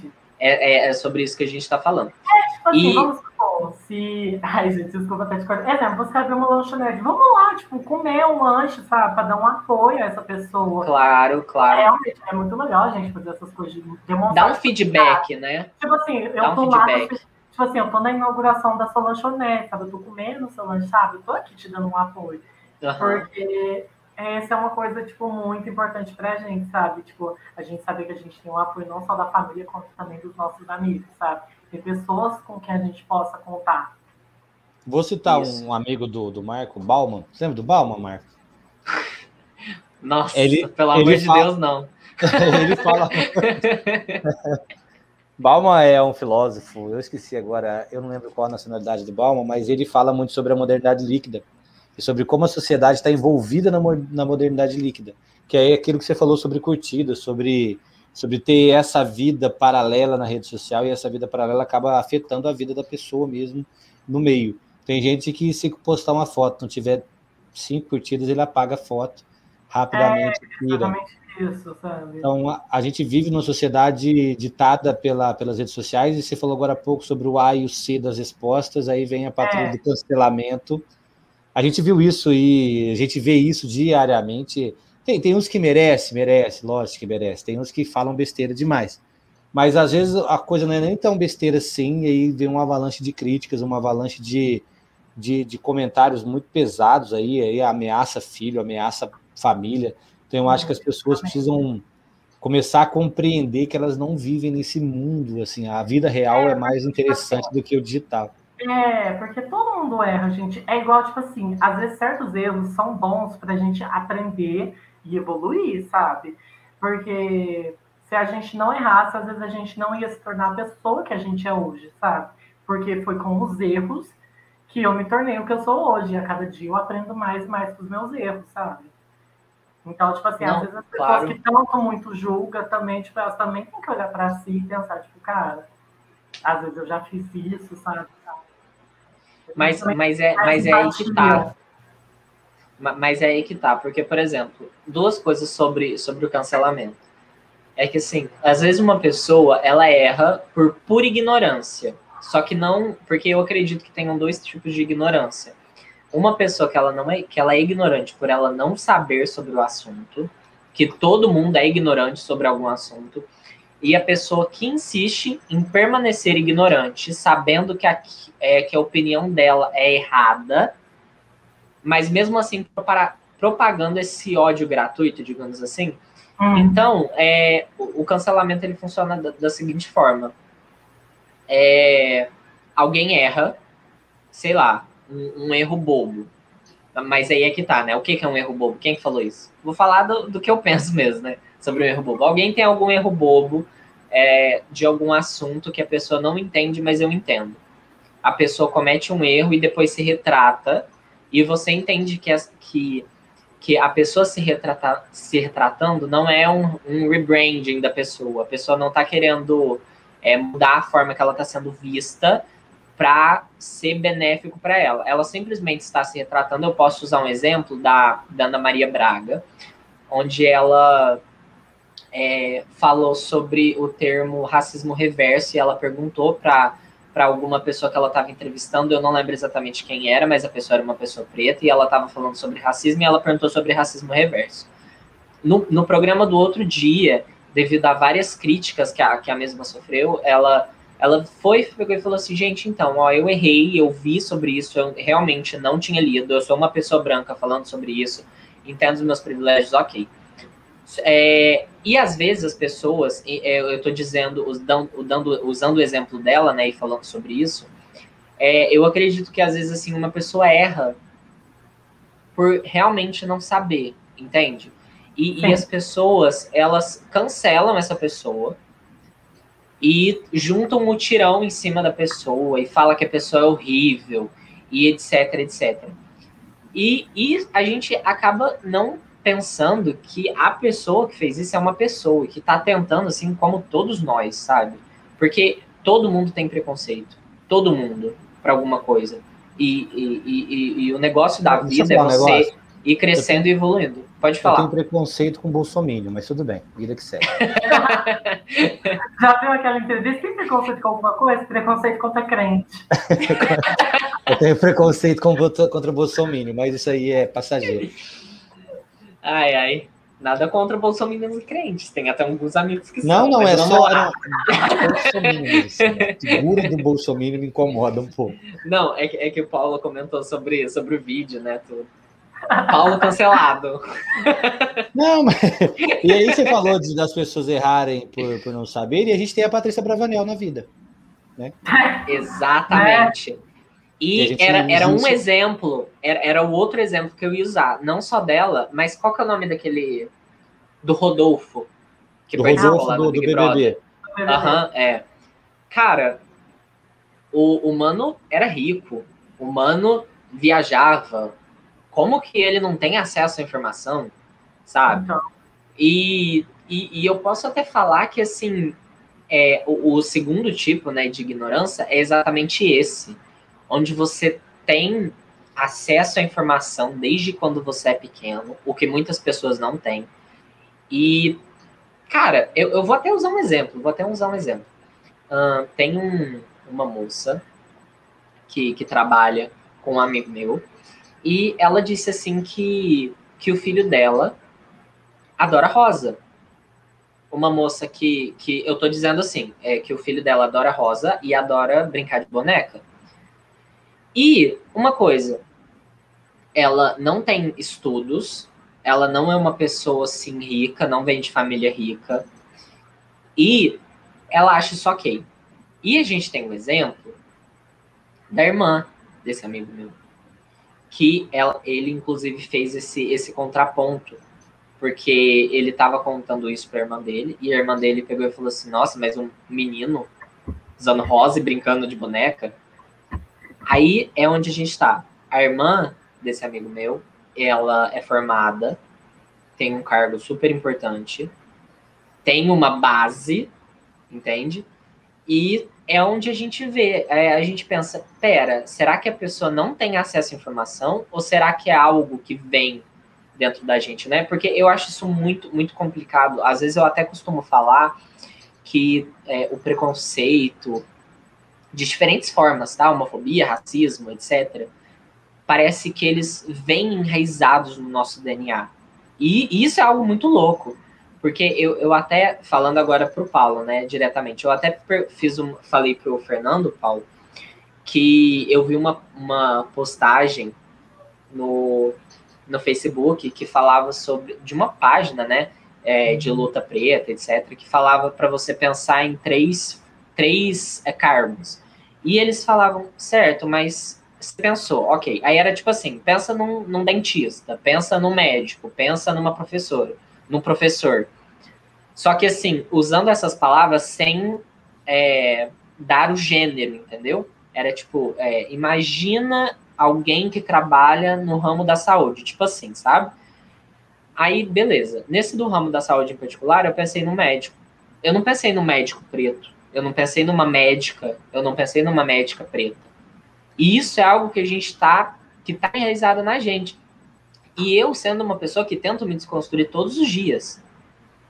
é- é sobre isso que a gente tá falando. Tipo assim, E- vamos supor, se. Ai, gente, desculpa até te cortar. Exemplo, você abre uma lanchonete. Vamos lá, tipo, comer um lanche, sabe? Pra dar um apoio a essa pessoa. Claro, claro. É, realmente, é muito legal a gente fazer essas coisas. Demonstrar Dá um feedback, né? Tipo assim, eu Dá um tô lá. feedback. Tipo assim, eu tô na inauguração da sua lanchonete, sabe? Eu tô comendo o seu lanche, sabe? Eu tô aqui te dando um apoio. Aham. Porque essa é uma coisa, tipo, muito importante pra gente, sabe? Tipo, a gente saber que a gente tem um apoio não só da família, quanto também dos nossos amigos, sabe? Tem pessoas com quem a gente possa contar. Vou citar Isso. um amigo do, do Marco, Bauman. Você lembra do Bauman, Marco? [LAUGHS] Nossa, Ele- pelo ele amor de fala- Deus, não. [LAUGHS] Ele fala. [LAUGHS] Bauman é um filósofo, eu esqueci agora, eu não lembro qual a nacionalidade do Bauman, mas ele fala muito sobre a modernidade líquida e sobre como a sociedade está envolvida na, na modernidade líquida, que é aquilo que você falou sobre curtida, sobre, sobre ter essa vida paralela na rede social e essa vida paralela acaba afetando a vida da pessoa mesmo no meio. Tem gente que se postar uma foto, não tiver cinco curtidas, ele apaga a foto rapidamente, tira. Exatamente isso? Então, a, a gente vive numa sociedade ditada pela, pelas redes sociais, e você falou agora há pouco sobre o A e o C das respostas, aí vem a patrulha É. do cancelamento. A gente viu isso e a gente vê isso diariamente. Tem, tem uns que merece, merece, lógico que merece. Tem uns que falam besteira demais. Mas às vezes a coisa não é nem tão besteira assim, e aí vem uma avalanche de críticas, uma avalanche de, de, de comentários muito pesados aí, aí ameaça filho, ameaça família. Então eu acho que as pessoas precisam começar a compreender que elas não vivem nesse mundo, assim, a vida real é mais interessante do que o digital. É, porque todo mundo erra, gente. É igual, tipo assim, às vezes certos erros são bons pra gente aprender e evoluir, sabe? Porque se a gente não errasse, às vezes a gente não ia se tornar a pessoa que a gente é hoje, sabe? Porque foi com os erros que eu me tornei o que eu sou hoje. E a cada dia eu aprendo mais e mais com os meus erros, sabe? Então, tipo assim, Não, às vezes as pessoas claro. que tanto muito julgam também, tipo, elas também têm que olhar pra si e pensar, tipo, cara, às vezes eu já fiz isso, sabe? Mas, mas, é, mas é aí que tá. Mas é aí que tá, porque, por exemplo, duas coisas sobre, sobre o cancelamento. É que, assim, às vezes uma pessoa, ela erra por pura ignorância. Só que não, porque eu acredito que tenham dois tipos de ignorância. Uma pessoa que ela não é, que ela é ignorante por ela não saber sobre o assunto, que todo mundo é ignorante sobre algum assunto, e a pessoa que insiste em permanecer ignorante, sabendo que a, é, que a opinião dela é errada, mas mesmo assim propagando esse ódio gratuito, digamos assim. Hum, Então, é, o, o cancelamento ele funciona da, da seguinte forma: É, alguém erra, sei lá, um, um erro bobo. Mas aí é que tá, né? O que, que é um erro bobo? Quem que falou isso? Vou falar do, do que eu penso mesmo, né? Sobre um erro bobo. Alguém tem algum erro bobo é, de algum assunto que a pessoa não entende, mas eu entendo. A pessoa comete um erro e depois se retrata, e você entende que, as, que, que a pessoa se, retrata, se retratando não é um, um rebranding da pessoa. A pessoa não está querendo é, mudar a forma que ela está sendo vista para ser benéfico para ela. Ela simplesmente está se retratando. Eu posso usar um exemplo da, da Ana Maria Braga, onde ela é, falou sobre o termo racismo reverso e ela perguntou para para alguma pessoa que ela estava entrevistando, eu não lembro exatamente quem era, mas a pessoa era uma pessoa preta e ela estava falando sobre racismo e ela perguntou sobre racismo reverso. No, no programa do outro dia, devido a várias críticas que a, que a mesma sofreu, ela ela foi e falou assim, gente, então, ó, eu errei, eu vi sobre isso, eu realmente não tinha lido, eu sou uma pessoa branca falando sobre isso, entendo os meus privilégios, ok. É, e às vezes as pessoas, eu estou dizendo, dando, usando o exemplo dela, né, e falando sobre isso, é, eu acredito que às vezes assim uma pessoa erra por realmente não saber, entende? E, e as pessoas elas cancelam essa pessoa e juntam um mutirão em cima da pessoa e fala que a pessoa é horrível e etc, etc. E, e a gente acaba não pensando que a pessoa que fez isso é uma pessoa que tá tentando, assim, como todos nós, sabe? Porque todo mundo tem preconceito. Todo mundo, para alguma coisa. E, e, e, e, o negócio da vida é um você. e crescendo tenho, e evoluindo. Pode falar. Eu tenho preconceito com Bolsonaro, mas tudo bem, vida que segue. [LAUGHS] Já viu aquela entrevista? Tem preconceito com alguma coisa? Preconceito contra crente. [LAUGHS] eu tenho preconceito contra, contra Bolsonaro, mas isso aí é passageiro. Ai, ai. Nada contra Bolsonaro e crentes. Tem até alguns amigos que não, são. Não, não, é só. Não, a figura do Bolsonaro me incomoda um pouco. Não, é que, é que o Paulo comentou sobre, sobre o vídeo, né? Tudo. Paulo cancelado. [LAUGHS] Não, mas. E aí você falou de, das pessoas errarem por, por não saber, e a gente tem a Patrícia Bravanel na vida. Né? Exatamente. E, e era, era um exemplo, era, era o outro exemplo que eu ia usar. Não só dela, mas qual que é o nome daquele. Do Rodolfo. Que do Rodolfo lá do, do BBB. Aham, uhum, é. Cara, o, o mano era rico. O mano viajava, como que ele não tem acesso à informação, sabe? Então. E, e, e, eu posso até falar que, assim, é, o, o, segundo tipo né, de ignorância é exatamente esse, onde você tem acesso à informação desde quando você é pequeno, o que muitas pessoas não têm. E, cara, eu, eu vou até usar um exemplo, vou até usar um exemplo. Uh, tem um, uma moça que, que trabalha com um amigo meu, e ela disse assim que, que o filho dela adora rosa. Uma moça que, que eu tô dizendo assim, é que o filho dela adora rosa e adora brincar de boneca. E uma coisa, ela não tem estudos, ela não é uma pessoa assim rica, não vem de família rica. E ela acha isso ok. E a gente tem um exemplo da irmã desse amigo meu que ela, ele inclusive fez esse, esse contraponto, porque ele estava contando isso para a irmã dele, e a irmã dele pegou e falou assim: Nossa, mas um menino usando rosa e brincando de boneca. Aí é onde a gente está. A irmã desse amigo meu, ela é formada, tem um cargo super importante, tem uma base, entende? E é onde a gente vê, é, a gente pensa, pera, será que a pessoa não tem acesso à informação ou será que é algo que vem dentro da gente, né? Porque eu acho isso muito, muito complicado. Às vezes eu até costumo falar que é, o preconceito de diferentes formas, tá? Homofobia, racismo, etc. Parece que eles vêm enraizados no nosso DNA. E isso é algo muito louco. Porque eu, eu até, falando agora para o Paulo, né, diretamente, eu até fiz um, falei para o Fernando, Paulo, que eu vi uma, uma postagem no, no Facebook que falava sobre, de uma página, né, é, de luta preta, etc., que falava para você pensar em três, três é, cargos. E eles falavam, certo, mas você pensou, ok. Aí era tipo assim, pensa num, num dentista, pensa num médico, pensa numa professora no professor. Só que, assim, usando essas palavras sem é, dar o gênero, entendeu? Era tipo, é, imagina alguém que trabalha no ramo da saúde, tipo assim, sabe? Aí, beleza. Nesse do ramo da saúde em particular, eu pensei no médico. Eu não pensei no médico preto. Eu não pensei numa médica. Eu não pensei numa médica preta. E isso é algo que a gente está, que está enraizado na gente. E eu, sendo uma pessoa que tento me desconstruir todos os dias,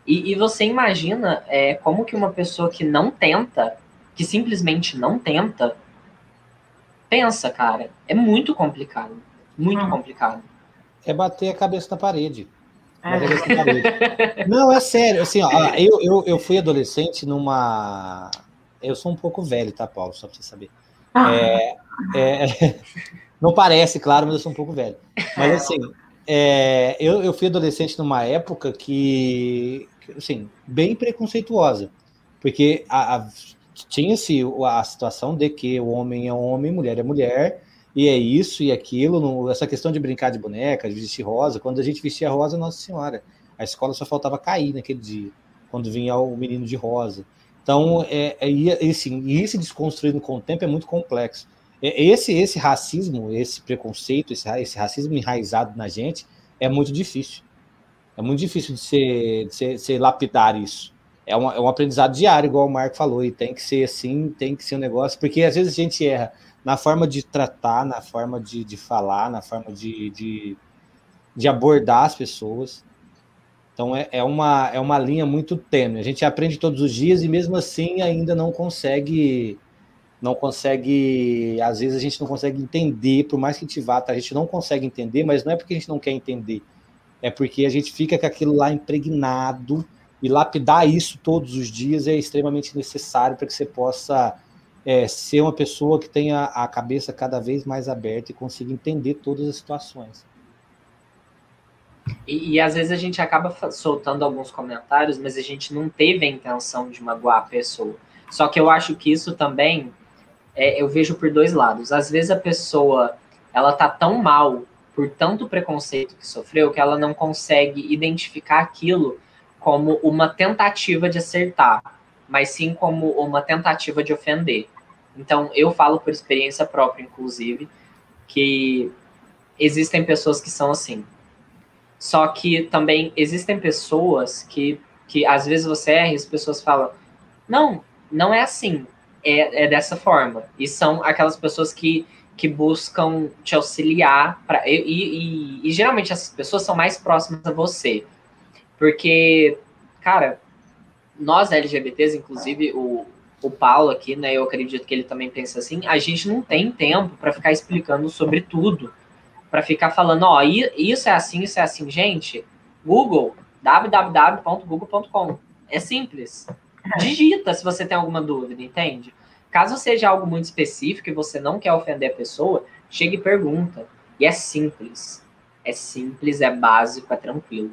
e, e você imagina é, como que uma pessoa que não tenta, que simplesmente não tenta, pensa, cara. É muito complicado. Muito complicado. É bater a cabeça na parede. É. [LAUGHS] Não, é sério. Assim, ó, eu, eu, eu fui adolescente numa. Eu sou um pouco velho, tá, Paulo? Só pra você saber. Ah. É, é, [LAUGHS] não parece, claro, mas eu sou um pouco velho. Mas assim, é, eu, eu fui adolescente numa época que, assim, bem preconceituosa, porque tinha-se a situação de que o homem é homem, mulher é mulher, e é isso e aquilo, no, essa questão de brincar de boneca, de vestir rosa, quando a gente vestia rosa, Nossa Senhora, a escola só faltava cair naquele dia, quando vinha o menino de rosa. Então, é, é, e, assim, e esse desconstruindo com o tempo é muito complexo. É, esse, esse racismo, esse preconceito, esse, esse racismo enraizado na gente é muito difícil. É muito difícil de ser, de ser, ser lapidar isso. É, uma, é um aprendizado diário, igual o Marco falou, e tem que ser assim, tem que ser um negócio, porque às vezes a gente erra na forma de tratar, na forma de, de falar, na forma de, de, de abordar as pessoas. Então é, é, uma, é uma linha muito tênue. A gente aprende todos os dias e mesmo assim ainda não consegue não consegue, às vezes a gente não consegue entender, por mais que a gente vá, tá? a gente não consegue entender, mas não é porque a gente não quer entender, é porque a gente fica com aquilo lá impregnado e lapidar isso todos os dias é extremamente necessário para que você possa é, ser uma pessoa que tenha a cabeça cada vez mais aberta e consiga entender todas as situações. E, e, às vezes a gente acaba soltando alguns comentários, mas a gente não teve a intenção de magoar a pessoa. Só que eu acho que isso também é, eu vejo por dois lados. Às vezes a pessoa ela tá tão mal por tanto preconceito que sofreu que ela não consegue identificar aquilo como uma tentativa de acertar, mas sim como uma tentativa de ofender. Então, eu falo por experiência própria, inclusive, que existem pessoas que são assim. Só que também existem pessoas que, que às vezes você erra e as pessoas falam: não, não é assim, é, é dessa forma. E são aquelas pessoas que, que buscam te auxiliar. Pra, e, e, e geralmente essas pessoas são mais próximas a você. Porque, cara, nós LGBTs, inclusive o, o Paulo aqui, né? Eu acredito que ele também pensa assim. A gente não tem tempo para ficar explicando sobre tudo para ficar falando, ó, isso é assim, isso é assim. Gente, Google, www.google.com. É simples. Digita se você tem alguma dúvida, entende? Caso seja algo muito específico e você não quer ofender a pessoa, chegue e pergunta. E é simples. É simples, é básico, é tranquilo.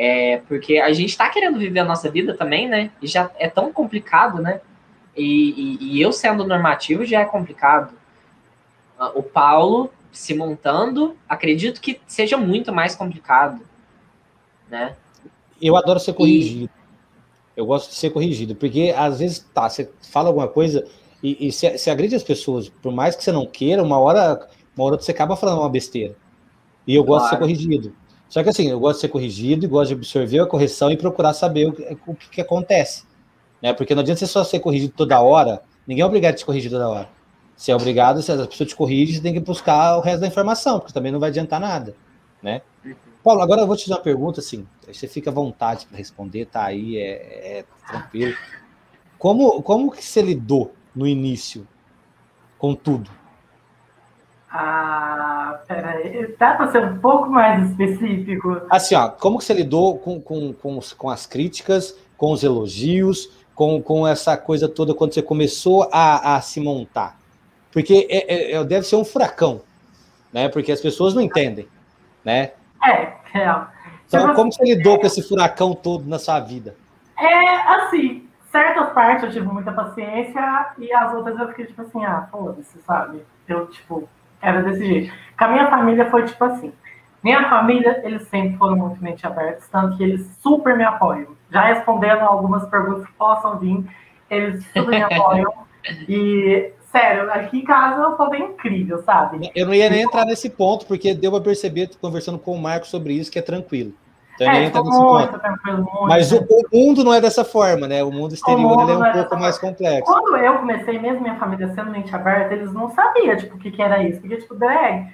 É porque a gente está querendo viver a nossa vida também, né? E já é tão complicado, né? E, e, e eu sendo normativo já é complicado. O Paulo se montando, acredito que seja muito mais complicado, né? Eu adoro ser corrigido. E... Eu gosto de ser corrigido, porque às vezes, tá, você fala alguma coisa e, e se, se agride as pessoas, por mais que você não queira, uma hora, uma hora você acaba falando uma besteira. E eu gosto de ser corrigido. Só que assim, eu gosto de ser corrigido e gosto de absorver a correção e procurar saber o, o que, que acontece. Né? Porque não adianta você só ser corrigido toda hora, ninguém é obrigado a te corrigir toda hora. Você é obrigado, se a pessoa te corrige, você tem que buscar o resto da informação, porque também não vai adiantar nada, né? Uhum. Paulo, agora eu vou te fazer uma pergunta, assim, você fica à vontade para responder, tá aí, é, é, tranquilo. Como, como que você lidou no início com tudo? Ah, peraí, dá para ser um pouco mais específico? Assim, ó, como que você lidou com, com, com, com as críticas, com os elogios, com, com essa coisa toda quando você começou a, a se montar? Porque é, é, é, deve ser um furacão, né? Porque as pessoas não entendem, né? É, é. Então, como você lidou com esse furacão todo na sua vida? É, assim, certas partes eu tive muita paciência e as outras eu fiquei tipo assim, ah, foda-se, sabe? Eu, tipo, era desse jeito. Com a minha família foi tipo assim. Minha família, eles sempre foram muito mente abertos, tanto que eles super me apoiam. Já respondendo algumas perguntas que possam vir, eles super me apoiam. [LAUGHS] E Sério, aqui em casa foi bem incrível, sabe? Eu não ia nem entrar nesse ponto, porque deu para perceber, conversando com o Marco sobre isso, que é tranquilo. Então, é, entra nesse muito ponto. tranquilo. Muito Mas o, o, mundo não é dessa forma, né? O mundo exterior o mundo é um é pouco mais complexo. Quando eu comecei, mesmo minha família sendo mente aberta, eles não sabiam, tipo, o que, que era isso. Porque, tipo, drag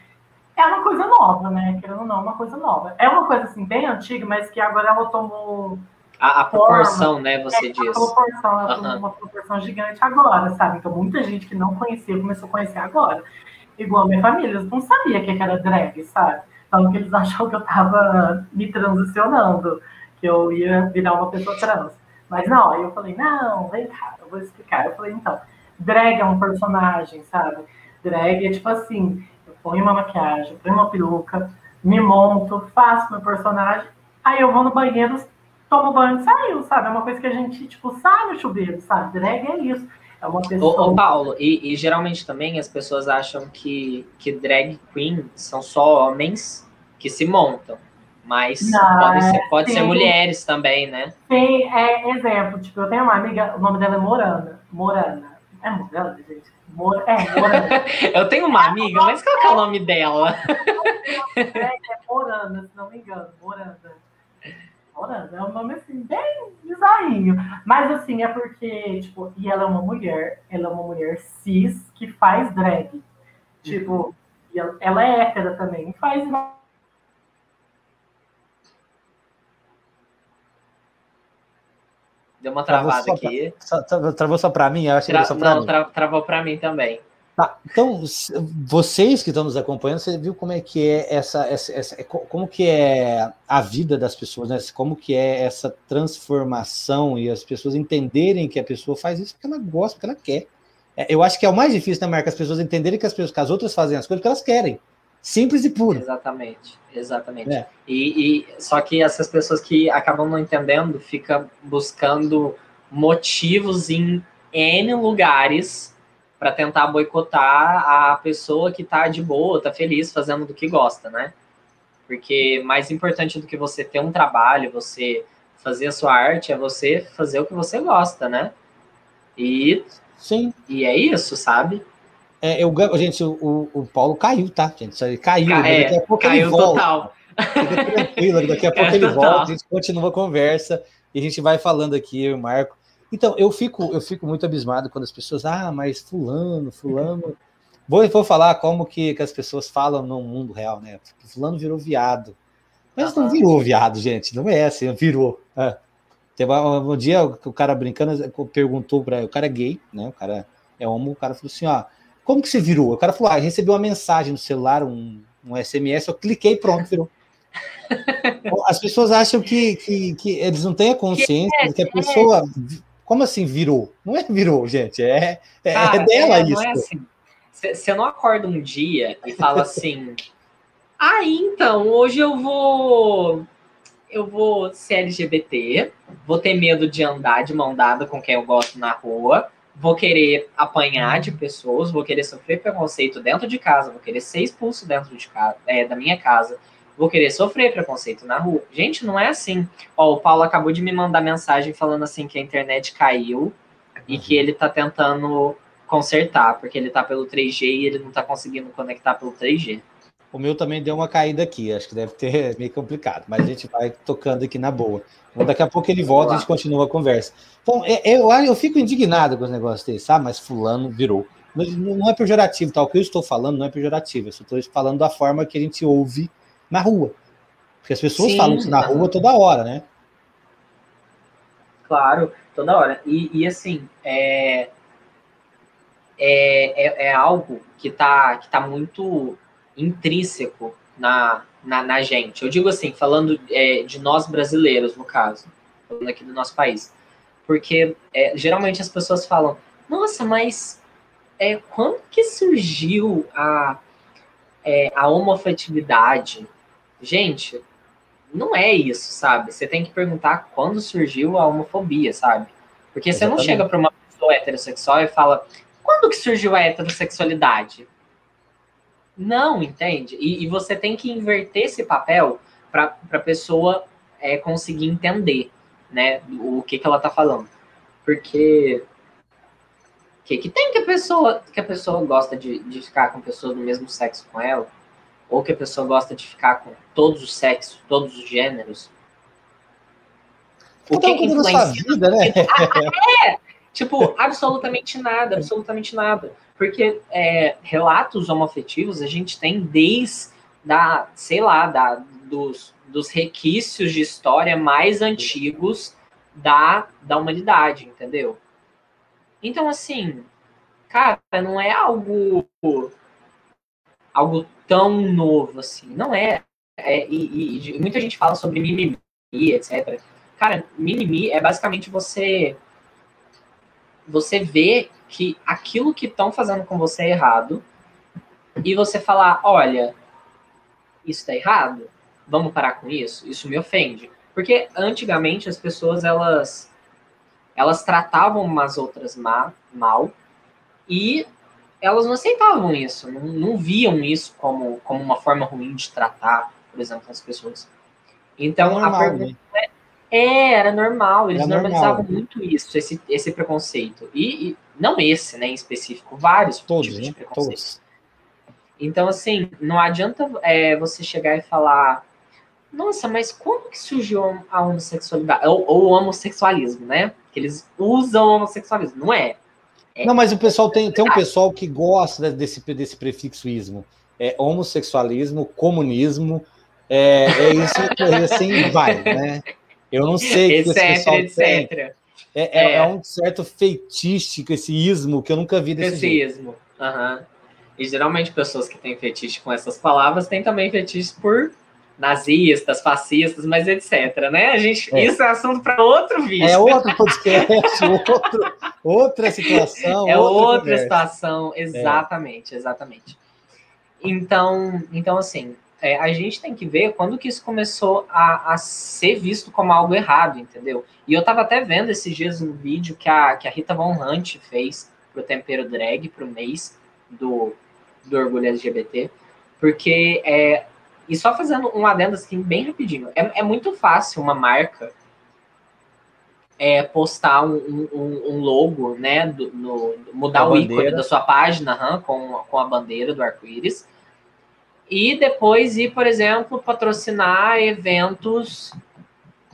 é uma coisa nova, né? Querendo ou não, uma coisa nova. É uma coisa, assim, bem antiga, mas que agora ela tomou a, a proporção, né, você é, diz. A proporção, ela uhum. uma proporção gigante agora, sabe? Então, muita gente que não conhecia começou a conhecer agora. Igual a minha família, eles não sabiam que era drag, sabe? Então, que eles achavam que eu tava me transicionando, que eu ia virar uma pessoa trans. Mas não, aí eu falei, não, vem cá, eu vou explicar. Eu falei, então, drag é um personagem, sabe? Drag é tipo assim, eu ponho uma maquiagem, ponho uma peruca, me monto, faço meu personagem, aí eu vou no banheiro toma banho e saiu, sabe? É uma coisa que a gente, tipo, sai no chuveiro, sabe? Drag é isso. É uma pessoa. Ô, ô Paulo, e, e, geralmente também as pessoas acham que, que drag queen são só homens que se montam. Mas Não, pode, ser, pode ser mulheres também, né? Tem, é, exemplo, tipo, eu tenho uma amiga, o nome dela é Morana. Morana. É Morana, gente? Mor é, Morana. [LAUGHS] eu tenho uma amiga, mas qual é o nome dela? É, é Morana, se não me engano. Morana. É um nome assim, bem bizarrinho. Mas assim, é porque, tipo, e ela é uma mulher, ela é uma mulher cis que faz drag. Tipo, ela, ela é hétera também, faz Deu uma travada travou aqui. Pra, só, travou só para mim? Eu achei Tra, só pra não. Tra, travou para mim também. Tá, então, vocês que estão nos acompanhando, você viu como é que é essa, essa, essa, como que é a vida das pessoas, né? Como que é essa transformação e as pessoas entenderem que a pessoa faz isso porque ela gosta, porque ela quer. É, eu acho que é o mais difícil, né, Marca? As pessoas entenderem que as, pessoas, que as outras fazem as coisas porque elas querem. Simples e puro. Exatamente, exatamente. É. E, e, só que essas pessoas que acabam não entendendo ficam buscando motivos em N lugares para tentar boicotar a pessoa que tá de boa, tá feliz fazendo do que gosta, né? Porque mais importante do que você ter um trabalho, você fazer a sua arte, é você fazer o que você gosta, né? E, Sim. e é isso, sabe? É, eu, gente, o, o Paulo caiu, tá, gente? Ele caiu. Ca é, daqui a [LAUGHS] pouco caiu ele volta. total. Fica tranquilo, daqui a pouco é, ele total. volta, a gente continua a conversa e a gente vai falando aqui, eu e o Marco. Então, eu fico, eu fico muito abismado quando as pessoas, ah, mas fulano, fulano. Vou, vou falar como que, que as pessoas falam no mundo real, né? Fulano virou viado. Mas não virou viado, gente, não é assim, virou. É. Teve um, dia o cara brincando perguntou para o cara é gay, né? O cara é homo, o cara falou assim: ó, como que você virou? O cara falou: ah, recebeu uma mensagem no celular, um, um SMS, eu cliquei pronto, virou. [LAUGHS] As pessoas acham que, que, que, eles não têm a consciência que, é, que a pessoa. Como assim virou? Não é virou, gente. É, é, é Cara, é dela é, isso. Não é assim. Você não acorda um dia e fala assim. ah, então, hoje eu vou. Eu vou ser LGBT, vou ter medo de andar de mão dada com quem eu gosto na rua, vou querer apanhar de pessoas, vou querer sofrer preconceito dentro de casa, vou querer ser expulso dentro de casa, é, da minha casa, vou querer sofrer preconceito na rua. Gente, não é assim. Ó, o Paulo acabou de me mandar mensagem falando assim que a internet caiu e que ele tá tentando consertar, porque ele tá pelo 3G e ele não tá conseguindo conectar pelo 3G. O meu também deu uma caída aqui, acho que deve ter [LAUGHS] meio complicado, mas a gente vai tocando aqui na boa. Daqui a pouco ele volta e a gente continua a conversa. Então, é, é, eu, eu fico indignado com os negócios dele, sabe? Mas fulano virou. Não é pejorativo, tal. Tá? O que eu estou falando não é pejorativo, eu estou falando da forma que a gente ouve na rua. Porque as pessoas Sim, falam isso na rua toda hora, né? Claro, toda hora. E, e assim, é, é, é, é algo que está que tá muito intrínseco na, na, na, gente. Eu digo assim, falando é, de nós brasileiros, no caso, falando aqui do nosso país. Porque é, geralmente as pessoas falam, nossa, mas é, quando que surgiu a, é, a homofetividade? Gente, não é isso, sabe? Você tem que perguntar quando surgiu a homofobia, sabe? Porque Exatamente. você não chega para uma pessoa heterossexual e fala, quando que surgiu a heterossexualidade? Não, entende? E, e você tem que inverter esse papel para a pessoa é, conseguir entender né, o que, que ela tá falando. Porque o que, que tem que a pessoa que a pessoa gosta de, de ficar com pessoas do mesmo sexo com ela? Ou que a pessoa gosta de ficar com todos os sexos, todos os gêneros? O que, que influencia? Vida, né? [LAUGHS] Ah, é! Tipo, absolutamente nada, absolutamente nada. Porque é, relatos homoafetivos a gente tem desde da, sei lá, da, dos, dos requisitos de história mais antigos da, da humanidade, entendeu? Então, assim, cara, não é algo algo tão novo assim. Não é. é e, e, muita gente fala sobre mimimi, etc. Cara, mimimi é basicamente você você vê que aquilo que estão fazendo com você é errado e você falar, olha, isso está errado, vamos parar com isso, isso me ofende. Porque antigamente as pessoas elas elas tratavam umas outras ma, mal e elas não aceitavam isso, não, não, viam isso como, como uma forma ruim de tratar, por exemplo, as pessoas. Então normal, a pergunta né? é, é, era normal, eles era normalizavam normal. muito isso, esse, esse preconceito. E, e, não esse, né, em específico, vários Todos, tipos de né? preconceito. Todos. Então, assim, não adianta é, você chegar e falar nossa, mas como que surgiu a homossexualidade? Ou, ou o homossexualismo, né? Que eles usam o homossexualismo. Não é. é. Não, mas o pessoal tem, tem um pessoal que gosta desse, desse prefixoismo. É homossexualismo, comunismo, é, é isso, assim vai, né? [LAUGHS] Eu não sei etc, etc. Tem. É, é, é, um certo feitiço, esse ismo que eu nunca vi desse esse jeito. ismo. Uhum. E geralmente pessoas que têm fetiche com essas palavras têm também fetiche por nazistas, fascistas, mas etc, né? A gente, é. isso é assunto para outro vídeo. É outro podcast, [LAUGHS] outro, outra situação. É outra, outra situação, exatamente, é. exatamente. Então, então assim, é, a gente tem que ver quando que isso começou a, a, ser visto como algo errado, entendeu? E eu tava até vendo esses dias um vídeo que a, que a Rita Von Hunt fez pro Tempero Drag, pro mês do, do Orgulho LGBT, porque é, e só fazendo um adendo assim, bem rapidinho. É, é muito fácil uma marca é, postar um, um, um, logo, né? Do, no, mudar o ícone da sua página com, com a bandeira do arco-íris. E depois ir, por exemplo, patrocinar eventos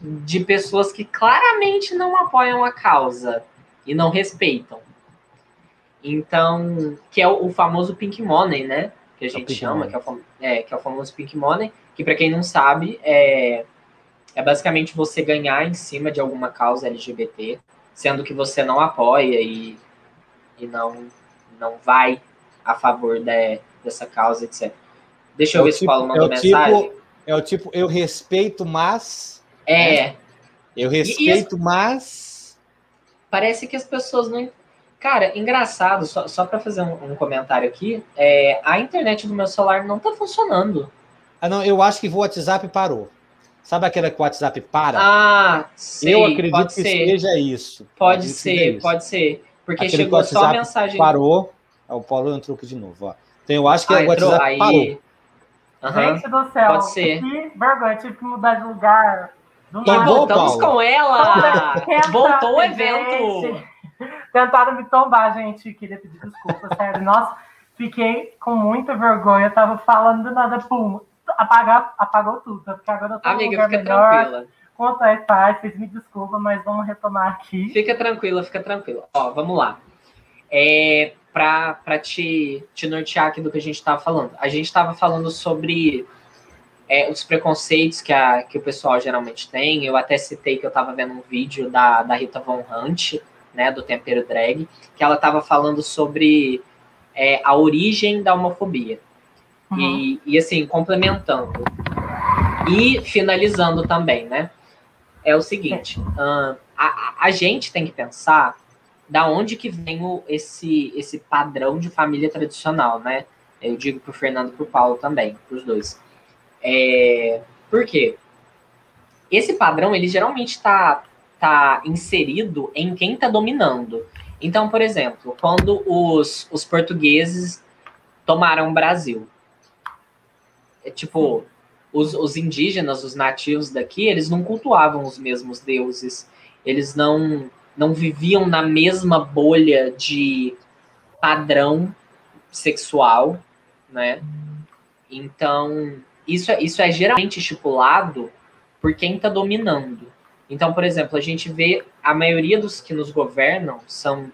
de pessoas que claramente não apoiam a causa e não respeitam. Então, que é o, o famoso Pink Money, né? que a é gente chama, que é, o, é, que é o famoso Pink Money, que para quem não sabe, é, é basicamente você ganhar em cima de alguma causa LGBT, sendo que você não apoia e, e não, não vai a favor de, dessa causa, etc. Deixa eu é ver se o Paulo mandou é mensagem. Tipo, é o tipo, eu respeito, mas. É. Né? Eu respeito, mas. Parece que as pessoas não, Cara, engraçado, só, só para fazer um, um, comentário aqui, é, a internet do meu celular não tá funcionando. Ah, não, eu acho que o WhatsApp parou. Sabe aquela que o WhatsApp para? Ah, sei, Eu acredito que ser. seja isso. Pode ser, isso. pode ser. Porque aquele chegou só a mensagem. Parou. Ah, o Paulo entrou aqui de novo, ó. Então eu acho que ah, o entrou, WhatsApp aí... Uhum. Gente do céu, pode ser. que vergonha, tive que mudar de lugar. e voltamos Paulo. com ela! Voltou o evento! Gente. [LAUGHS] Tentaram me tombar, gente. Queria pedir desculpa, sério. Nossa, fiquei com muita vergonha. Eu tava falando do nada, pum, apagar, apagou tudo. Porque agora eu tô Amiga, fica melhor. tranquila. Conta aí, pai, fez me desculpa, mas vamos retomar aqui. Fica tranquila, fica tranquila. Ó, vamos lá. É, para te, te nortear aqui do que a gente estava falando. A gente estava falando sobre é, os preconceitos que, a, que o pessoal geralmente tem. Eu até citei que eu estava vendo um vídeo da, da Rita Von Hunt, né, do Tempero Drag, que ela estava falando sobre é, a origem da homofobia. Uhum. E, e, assim, complementando. E finalizando também, né? É o seguinte, a, a gente tem que pensar da onde que vem o, esse, esse padrão de família tradicional, né? Eu digo para o Fernando e para o Paulo também, para os dois. É, por quê? Esse padrão, ele geralmente está está inserido em quem está dominando. Então, por exemplo, quando os, os portugueses tomaram o Brasil, é, tipo, os, os indígenas, os nativos daqui, eles não cultuavam os mesmos deuses, eles não, não viviam na mesma bolha de padrão sexual, né? Então, isso é, isso é geralmente estipulado por quem está dominando. Então, por exemplo, a gente vê a maioria dos que nos governam são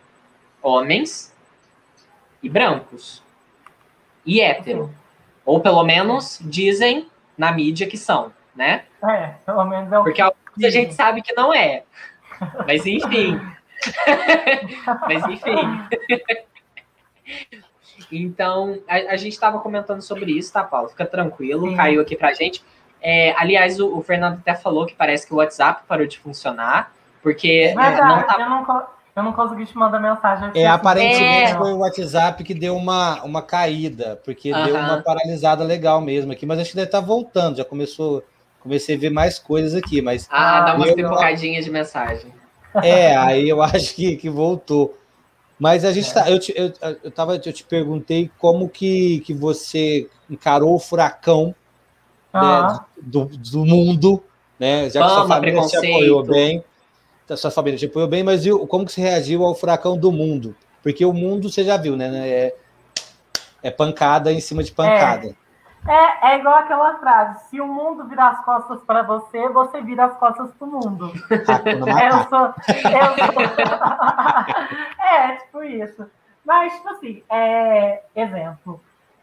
homens e brancos e hétero. Ou pelo menos dizem na mídia que são, né? É, pelo menos é o Porque a gente sabe que não é. Mas enfim. [LAUGHS] Mas enfim. então, a, a gente estava comentando sobre isso, tá, Paulo? Fica tranquilo, Sim. caiu aqui pra gente. É, aliás, o, o, Fernando até falou que parece que o WhatsApp parou de funcionar, porque. Mas, é, não tá... eu, não, eu não consegui te mandar mensagem. É, aparentemente é... foi o WhatsApp que deu uma, uma caída, porque uh -huh. deu uma paralisada legal mesmo aqui, mas acho que deve estar tá voltando, já começou. Comecei a ver mais coisas aqui, mas. Ah, dá umas pipocadinhas de mensagem. É, aí eu acho que, que voltou. Mas a gente é. tá. Eu, te, eu, eu, tava, eu te perguntei como que, que você encarou o furacão né, do, do, mundo, né? Já que sua família te apoiou bem, sua família te apoiou bem, mas viu, como que você reagiu ao furacão do mundo? Porque o mundo você já viu, né? É, é pancada em cima de pancada. É. É, é igual aquela frase: se o mundo virar as costas para você, você vira as costas para o mundo. [LAUGHS] eu sou, eu sou... [LAUGHS] é, tipo isso. Mas, tipo assim, é, exemplo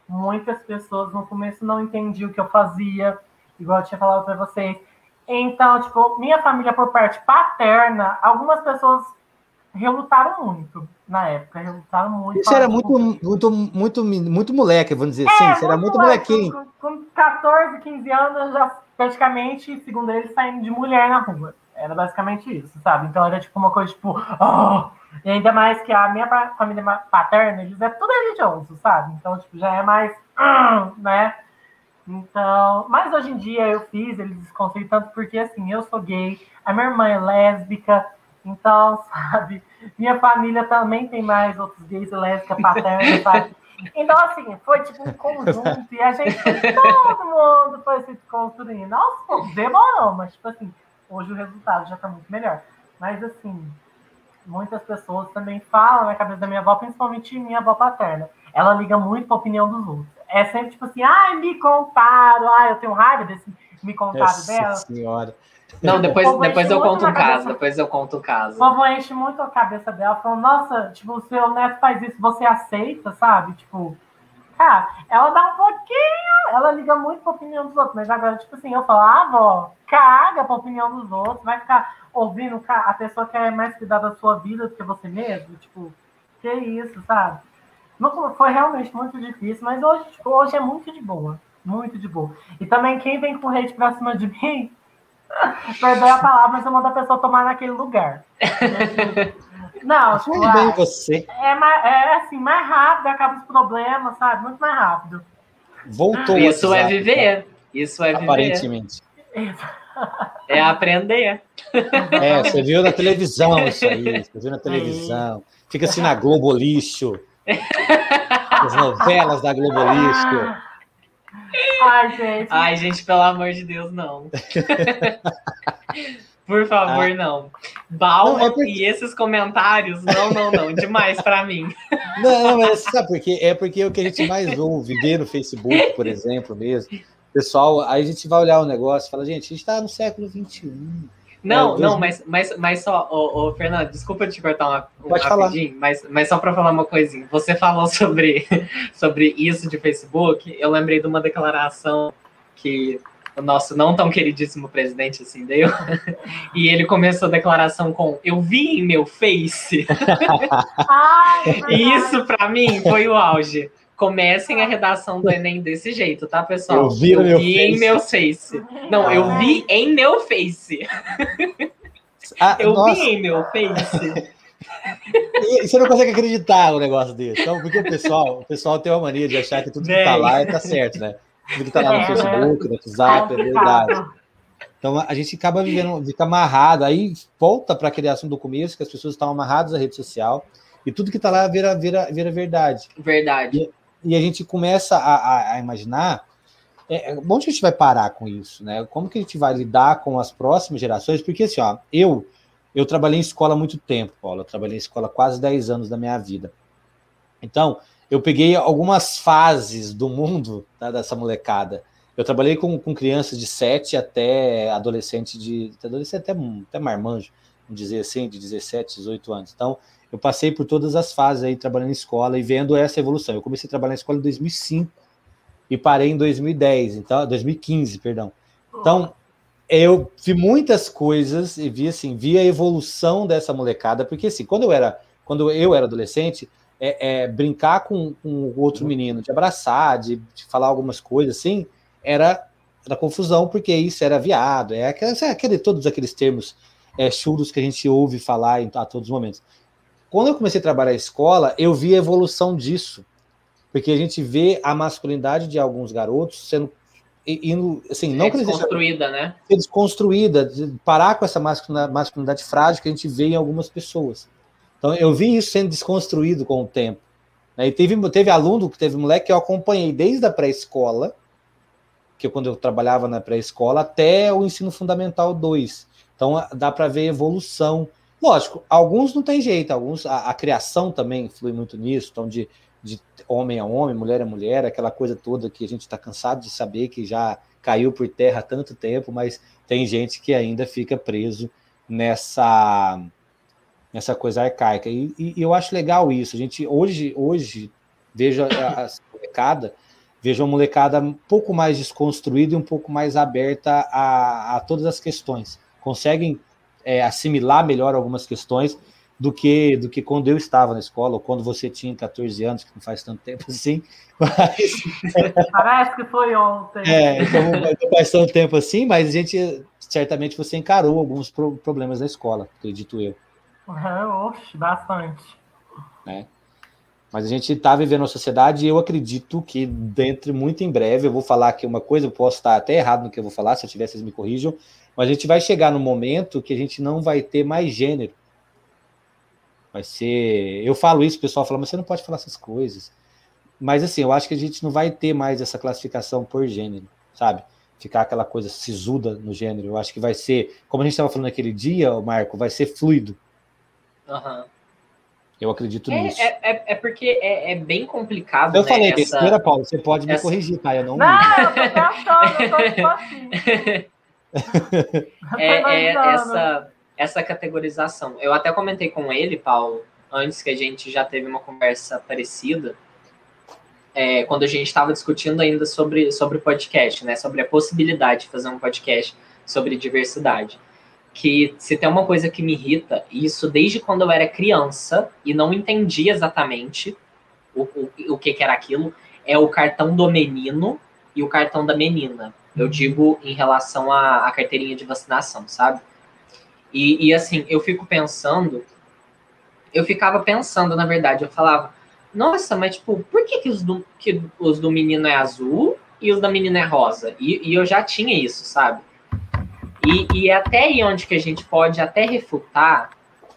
muitas pessoas no começo não entendiam o que eu fazia, igual eu tinha falado para vocês. Então, tipo, minha família por parte paterna, algumas pessoas relutaram muito na época, relutaram muito. Isso era muito, muito, muito, muito moleque, vamos dizer é, assim, isso era muito molequinho. Com, com 14, 15 anos, já praticamente, segundo eles, saindo de mulher na rua. Era basicamente isso, sabe? Então era tipo uma coisa tipo, oh! e ainda mais que a minha família paterna, eles é tudo religioso, sabe? Então, tipo, já é mais, né? Então, mas hoje em dia eu fiz, eles desconstruem tanto porque assim, eu sou gay, a minha irmã é lésbica, então, [LAUGHS] sabe? Minha família também tem mais outros gays e lésbicas paternos, [LAUGHS] sabe? Então, assim, foi tipo um conjunto e a gente, todo mundo foi se construindo. Nossa, demorou, mas, tipo assim, hoje o resultado já tá muito melhor. Mas, assim, muitas pessoas também falam na cabeça da minha avó, principalmente minha avó paterna. Ela liga muito pra opinião dos outros. É sempre tipo assim, ai, me contaram, ai, eu tenho raiva desse me contaram Nossa dela. Senhora. Não, depois, depois eu conto um caso, depois eu conto o caso. O povo enche muito a cabeça dela, falando, nossa, tipo, o seu neto faz isso, você aceita, sabe? Tipo, cara, ela dá um pouquinho, ela liga muito pra opinião dos outros, mas agora, tipo assim, eu falo, ah, avó, caga pra opinião dos outros, vai ficar ouvindo a pessoa que é mais cuidar da sua vida do que você mesmo, tipo, que isso, sabe? Não, foi realmente muito difícil, mas hoje, tipo, hoje é muito de boa, muito de boa. E também quem vem com hate pra cima de mim, [LAUGHS] Perdoe a palavra, mas eu mando a pessoa tomar naquele lugar. [LAUGHS] Não, tipo, bem você. É, mais, é assim, mais rápido, acaba os problemas, sabe? Muito mais rápido. Voltou. Isso é viver. Isso é viver. Aparentemente. É aprender. É, você viu na televisão isso aí. Você viu na televisão. Fica assim na Globo Lixo. As novelas da Globo Lixo. Ai, gente. Ai, gente, pelo amor de Deus, não. [LAUGHS] Por favor, ah. não. Bal é porque... e esses comentários, não, não, não, demais para mim. Não, mas sabe por quê? É porque é o que a gente mais ouve, vê no Facebook, por exemplo, mesmo. Pessoal, aí a gente vai olhar o negócio e fala, gente, a gente está no século XXI. Não, é, não, mas, mas, mas só, ô, ô, Fernando, desculpa te cortar uma, um Pode rapidinho, falar. Mas, mas só para falar uma coisinha. Você falou [LAUGHS] sobre, sobre isso de Facebook, eu lembrei de uma declaração que o nosso não tão queridíssimo presidente assim deu, [LAUGHS] e ele começou a declaração com eu vi em meu Face. Ai, [LAUGHS] e isso para mim foi o auge. Comecem a redação do Enem desse jeito, tá, pessoal? Eu vi, eu meu vi em meu Face. Não, eu vi em meu Face. Ah, eu nossa. vi em meu Face. E você não consegue acreditar o negócio desse. Então, porque o pessoal, o pessoal tem uma mania de achar que tudo que tá lá tá certo, né? Tudo que tá lá no é, Facebook, no WhatsApp, é verdade. Então a gente acaba vivendo, fica amarrado, aí volta para aquele assunto do começo, que as pessoas estão amarradas à rede social, e tudo que está lá vira, vira, vira verdade. Verdade. E, a gente começa a, a, a imaginar é, onde a gente vai parar com isso, né? Como que a gente vai lidar com as próximas gerações? Porque assim, ó, eu eu trabalhei em escola há muito tempo, Paulo. Eu trabalhei em escola quase 10 anos da minha vida. Então, eu peguei algumas fases do mundo tá, dessa molecada. Eu trabalhei com, com crianças de 7 até adolescente de. Adolescente até, até marmanjo, vamos dizer assim, de 17, 18 anos. Então, eu passei por todas as fases aí trabalhando em escola e vendo essa evolução. Eu comecei a trabalhar em escola em 2005 e parei em 2010, então 2015, perdão. Então, eu vi muitas coisas e vi assim, vi a evolução dessa molecada, porque assim, quando eu era, quando eu era adolescente, é, é brincar com, com outro menino, de abraçar, de, de, falar algumas coisas assim, era da confusão, porque isso era viado, é aquele, é aquele todos aqueles termos é, chulos que a gente ouve falar em, a todos os momentos. Quando eu comecei a trabalhar na escola, eu vi a evolução disso, porque a gente vê a masculinidade de alguns garotos sendo indo, assim, não é desconstruída, né? Ser desconstruída, de parar com essa masculinidade frágil que a gente vê em algumas pessoas. Então, eu vi isso sendo desconstruído com o tempo. Né? E teve, teve aluno, teve moleque que eu acompanhei desde a pré-escola, que eu, quando eu trabalhava na pré-escola, até o ensino fundamental 2. Então, dá para ver evolução Lógico, alguns não tem jeito, alguns a, a criação também influi muito nisso, então de, de homem a homem, mulher a mulher, aquela coisa toda que a gente está cansado de saber que já caiu por terra há tanto tempo, mas tem gente que ainda fica preso nessa nessa coisa arcaica. E, e, eu acho legal isso. A gente hoje hoje vejo a, a molecada vejo uma molecada um pouco mais desconstruída e um pouco mais aberta a, a todas as questões. Conseguem é, assimilar melhor algumas questões do que do que quando eu estava na escola, ou quando você tinha 14 anos, que não faz tanto tempo assim. [LAUGHS] Mas... Parece que foi ontem. É, então não faz tanto tempo assim, mas a gente certamente você encarou alguns pro problemas na escola, acredito eu. Uhum, oxe, bastante. Né? Mas a gente está vivendo uma sociedade e eu acredito que dentro, muito em breve, eu vou falar aqui uma coisa, eu posso estar até errado no que eu vou falar, se eu tiver, vocês me corrijam, mas a gente vai chegar no momento que a gente não vai ter mais gênero. Vai ser. Eu falo isso, o pessoal fala, mas você não pode falar essas coisas. Mas assim, eu acho que a gente não vai ter mais essa classificação por gênero, sabe? Ficar aquela coisa sisuda no gênero. Eu acho que vai ser, como a gente estava falando naquele dia, Marco, vai ser fluido. Uhum. Eu acredito é, nisso. É, é, é porque é, é, bem complicado. Eu né, falei essa... besteira, Paulo. Você pode me essa... corrigir, tá? Eu não. Não, eu tô pensando, eu tô tipo assim. [LAUGHS] é, é essa, essa categorização. Eu até comentei com ele, Paulo, antes que a gente já teve uma conversa parecida, é, quando a gente estava discutindo ainda sobre, sobre podcast, né? Sobre a possibilidade de fazer um podcast sobre diversidade que se tem uma coisa que me irrita, e isso desde quando eu era criança e não entendia exatamente o, o, o que, que era aquilo, é o cartão do menino e o cartão da menina. Eu digo em relação à, à carteirinha de vacinação, sabe? E, e, assim, eu fico pensando, eu ficava pensando, na verdade, eu falava, nossa, mas tipo, por que, que, os, do, que os do menino é azul e os da menina é rosa? E, e eu já tinha isso, sabe? E, e é até aí onde que a gente pode até refutar,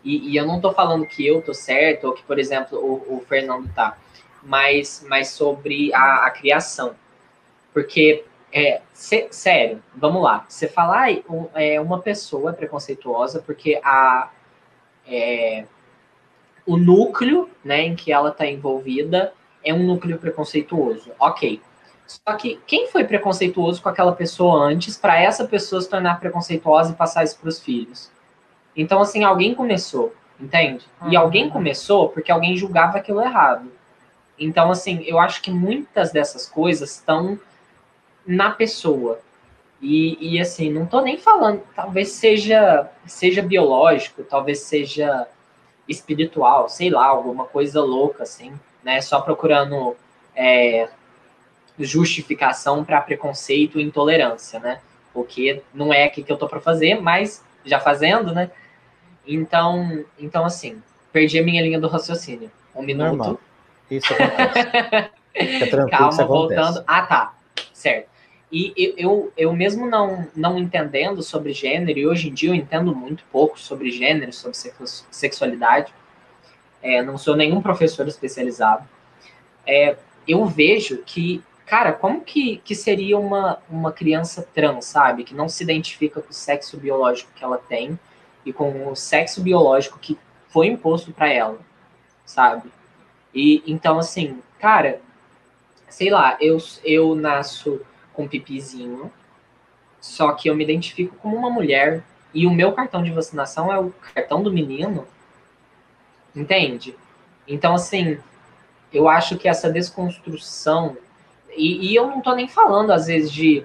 e, e eu não estou falando que eu tô certo, ou que, por exemplo, o, o Fernando tá, mas, mas sobre a, a criação. Porque, é, cê, sério, vamos lá, você falar é, uma pessoa preconceituosa porque a, é, o núcleo né, em que ela está envolvida é um núcleo preconceituoso. Ok. Só que quem foi preconceituoso com aquela pessoa antes para essa pessoa se tornar preconceituosa e passar isso para os filhos? Então, assim, alguém começou, entende? E alguém começou porque alguém julgava aquilo errado. Então, assim, eu acho que muitas dessas coisas estão na pessoa. E, e assim, não tô nem falando, talvez seja, seja biológico, talvez seja espiritual, sei lá, alguma coisa louca, assim, né? Só procurando é, justificação para preconceito e intolerância, né? Porque não é aqui que eu tô para fazer, mas já fazendo, né? Então, então assim, perdi a minha linha do raciocínio. Um minuto. Normal. Isso acontece. [LAUGHS] Calma, isso voltando. Ah, tá. Certo. E eu, eu, mesmo não, não entendendo sobre gênero, e hoje em dia eu entendo muito pouco sobre gênero, sobre sexualidade, é, não sou nenhum professor especializado, é, eu vejo que cara, como que, que seria uma, uma criança trans, sabe? Que não se identifica com o sexo biológico que ela tem e com o sexo biológico que foi imposto para ela, sabe? E então, assim, cara, sei lá, eu, eu nasço com pipizinho, só que eu me identifico como uma mulher e o meu cartão de vacinação é o cartão do menino, entende? Então, assim, eu acho que essa desconstrução e, e eu não estou nem falando, às vezes, de,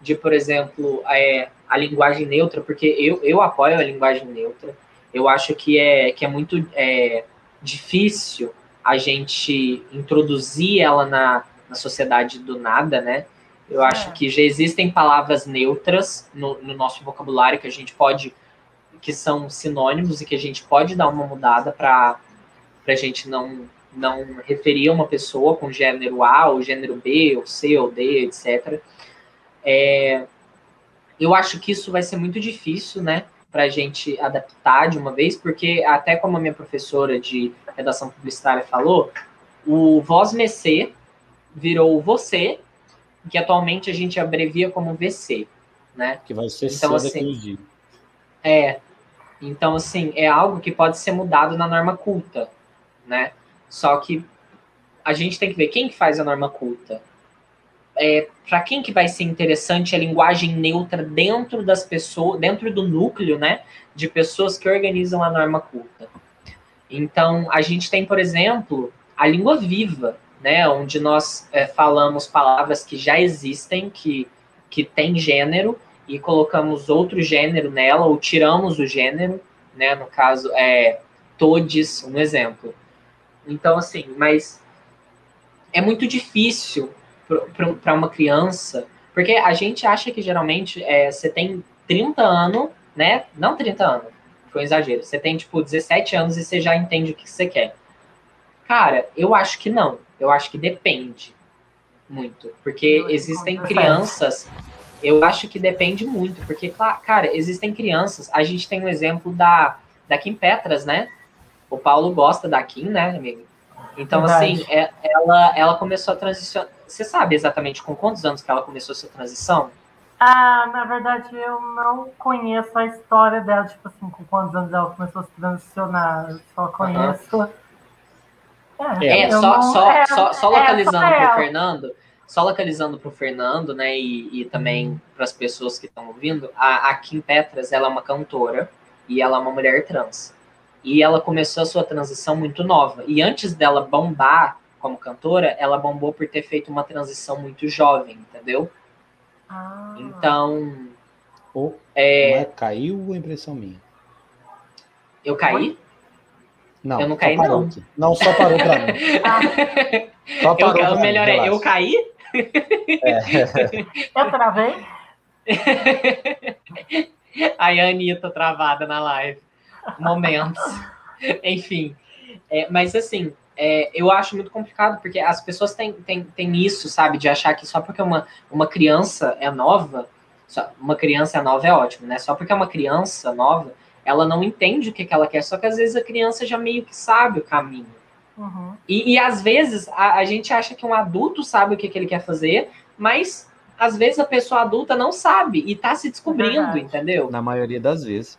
de por exemplo, é, a linguagem neutra, porque eu, eu apoio a linguagem neutra. Eu acho que é, que é muito é, difícil a gente introduzir ela na, na sociedade do nada, né? Eu acho é. que já existem palavras neutras no, no, nosso vocabulário que a gente pode, que são sinônimos e que a gente pode dar uma mudada para a gente não não referia uma pessoa com gênero A, ou gênero B, ou C, ou D, etc. É, eu acho que isso vai ser muito difícil, né, para a gente adaptar de uma vez, porque até como a minha professora de redação publicitária falou, o voz mecê virou você, que atualmente a gente abrevia como VC, né? Que vai ser então, assim, É. Então, assim, é algo que pode ser mudado na norma culta, né? Só que a gente tem que ver quem que faz a norma culta. É, para quem que vai ser interessante a linguagem neutra dentro das pessoas, dentro do núcleo, né, de pessoas que organizam a norma culta. Então, a gente tem, por exemplo, a língua viva, né, onde nós é, falamos palavras que já existem, que, que tem gênero, e colocamos outro gênero nela, ou tiramos o gênero, né, no caso, é todes, um exemplo. Então, assim, mas é muito difícil para uma criança, porque a gente acha que geralmente é, você tem 30 anos, né? Não 30 anos, foi um exagero. Você tem, tipo, 17 anos e você já entende o que você quer. Cara, eu acho que não. Eu acho que depende muito. Porque existem crianças. Eu acho que depende muito. Porque, cara, existem crianças. A gente tem um exemplo da, da Kim Petras, né? O Paulo gosta da Kim, né, amigo? Então, Verdade. assim, é, ela, ela começou a transicionar. Você sabe exatamente com quantos anos que ela começou essa transição? Ah, na verdade, eu não conheço a história dela, tipo assim, com quantos anos ela começou a se transicionar. Eu só conheço. Uhum. É, é só, não... só, é, só, só é, localizando é, para o Fernando, só localizando para o Fernando, né, e, e também para as pessoas que estão ouvindo, a, a Kim Petras, ela é uma cantora e ela é uma mulher trans. E ela começou a sua transição muito nova. E antes dela bombar como cantora, ela bombou por ter feito uma transição muito jovem, entendeu? Ah. Então. Oh, é... é caiu ou impressão minha? Eu caí? Não, eu não caí, não. Aqui. Não, só parou pra mim. ah. [LAUGHS] Só parou eu, pra melhor é, eu caí? É. eu travei? Aí a Anitta travada na live. Momentos. Enfim. É, mas assim, é, eu acho muito complicado, porque as pessoas têm, têm, têm isso, sabe, de achar que só porque uma, uma criança é nova, só, uma criança é nova é ótimo, né? Só porque é uma criança nova, ela não entende o que, que ela quer, só que às vezes a criança já meio que sabe o caminho. Uhum. E, e, às vezes a, a, gente acha que um adulto sabe o que, que ele quer fazer, mas às vezes a pessoa adulta não sabe e tá se descobrindo, é entendeu? Na maioria das vezes.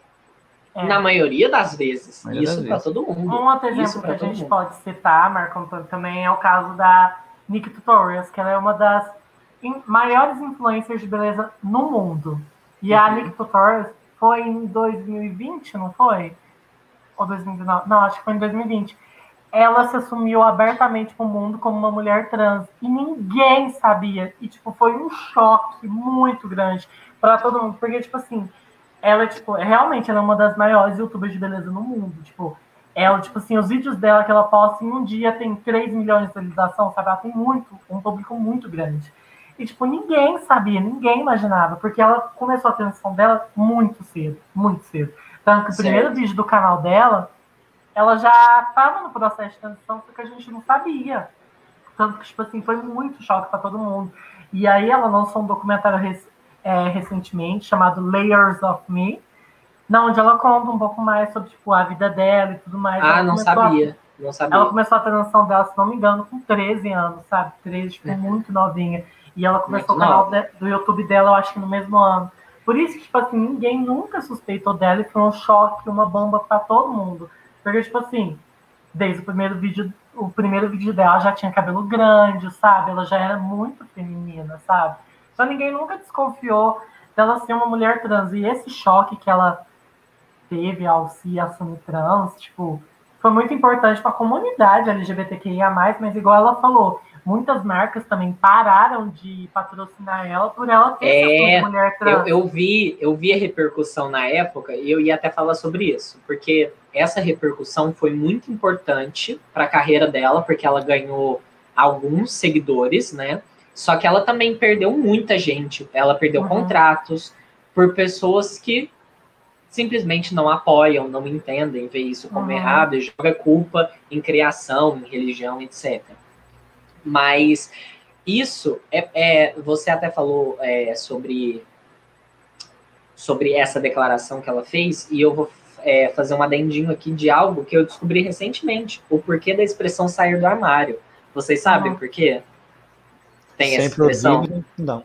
É. Na maioria das vezes. Maioria isso para todo mundo. Um outro exemplo que a gente mundo. pode citar, Marco Antônio, também é o caso da Nick Tutorials, que ela é uma das maiores influencers de beleza no mundo. E uhum. a Nick Tutorials foi em 2020, não foi? Ou 2019? Não, acho que foi em 2020. Ela se assumiu abertamente para o mundo como uma mulher trans. E ninguém sabia. E, tipo, foi um choque muito grande para todo mundo. Porque, tipo assim, ela, tipo, realmente ela é uma das maiores youtubers de beleza no mundo. Tipo, ela, tipo assim, os vídeos dela que ela posta em um dia tem 3 milhões de visualização, sabe? Ela tem muito, um público muito grande. E, tipo, ninguém sabia, ninguém imaginava, porque ela começou a transição dela muito cedo, muito cedo. Tanto que o primeiro vídeo do canal dela, ela já estava no processo de transição, só que a gente não sabia. Tanto que, tipo assim, foi muito choque para todo mundo. E aí ela lançou um documentário é, recentemente, chamado Layers of Me, na onde ela conta um pouco mais sobre tipo, a vida dela e tudo mais. Ah, não sabia. A, não sabia. Ela começou a transição dela, se não me engano, com 13 anos, sabe? 13, tipo, uhum. muito novinha. E ela começou muito o canal de, do YouTube dela, eu acho que no mesmo ano. Por isso que, tipo assim, ninguém nunca suspeitou dela e foi um choque, uma bomba para todo mundo. Porque, tipo assim, desde o primeiro vídeo, o primeiro vídeo dela já tinha cabelo grande, sabe? Ela já era muito feminina, sabe? Então ninguém nunca desconfiou dela ser uma mulher trans. E esse choque que ela teve ao se assumir trans, tipo, foi muito importante para a comunidade LGBTQIA+, mas igual ela falou, muitas marcas também pararam de patrocinar ela por ela ter é, essa mulher trans. Eu, eu, vi, eu vi a repercussão na época e eu ia até falar sobre isso, porque essa repercussão foi muito importante para a carreira dela, porque ela ganhou alguns seguidores, né? Só que ela também perdeu muita gente. Ela perdeu uhum. contratos por pessoas que simplesmente não apoiam, não entendem, vê isso como uhum. errado e joga culpa em criação, em religião, etc. Mas isso é, é você até falou é, sobre sobre essa declaração que ela fez e eu vou é, fazer um adendinho aqui de algo que eu descobri recentemente, o porquê da expressão sair do armário. Vocês sabem uhum. por quê? tem essa expressão? não.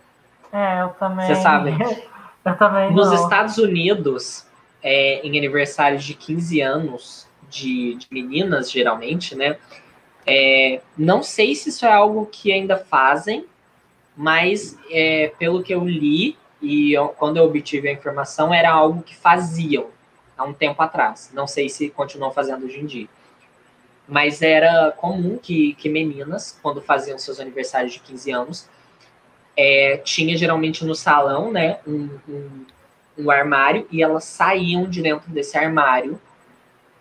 É, eu também. Você sabe? [LAUGHS] eu também. Nos não. Estados Unidos, é, em aniversários de 15 anos de, de meninas, geralmente, né? É, não sei se isso é algo que ainda fazem, mas é, pelo que eu li e eu, quando eu obtive a informação, era algo que faziam há um tempo atrás. Não sei se continuam fazendo hoje em dia. Mas era comum que, que meninas, quando faziam seus aniversários de 15 anos, é, tinha geralmente no salão, né, um, um, um armário, e elas saíam de dentro desse armário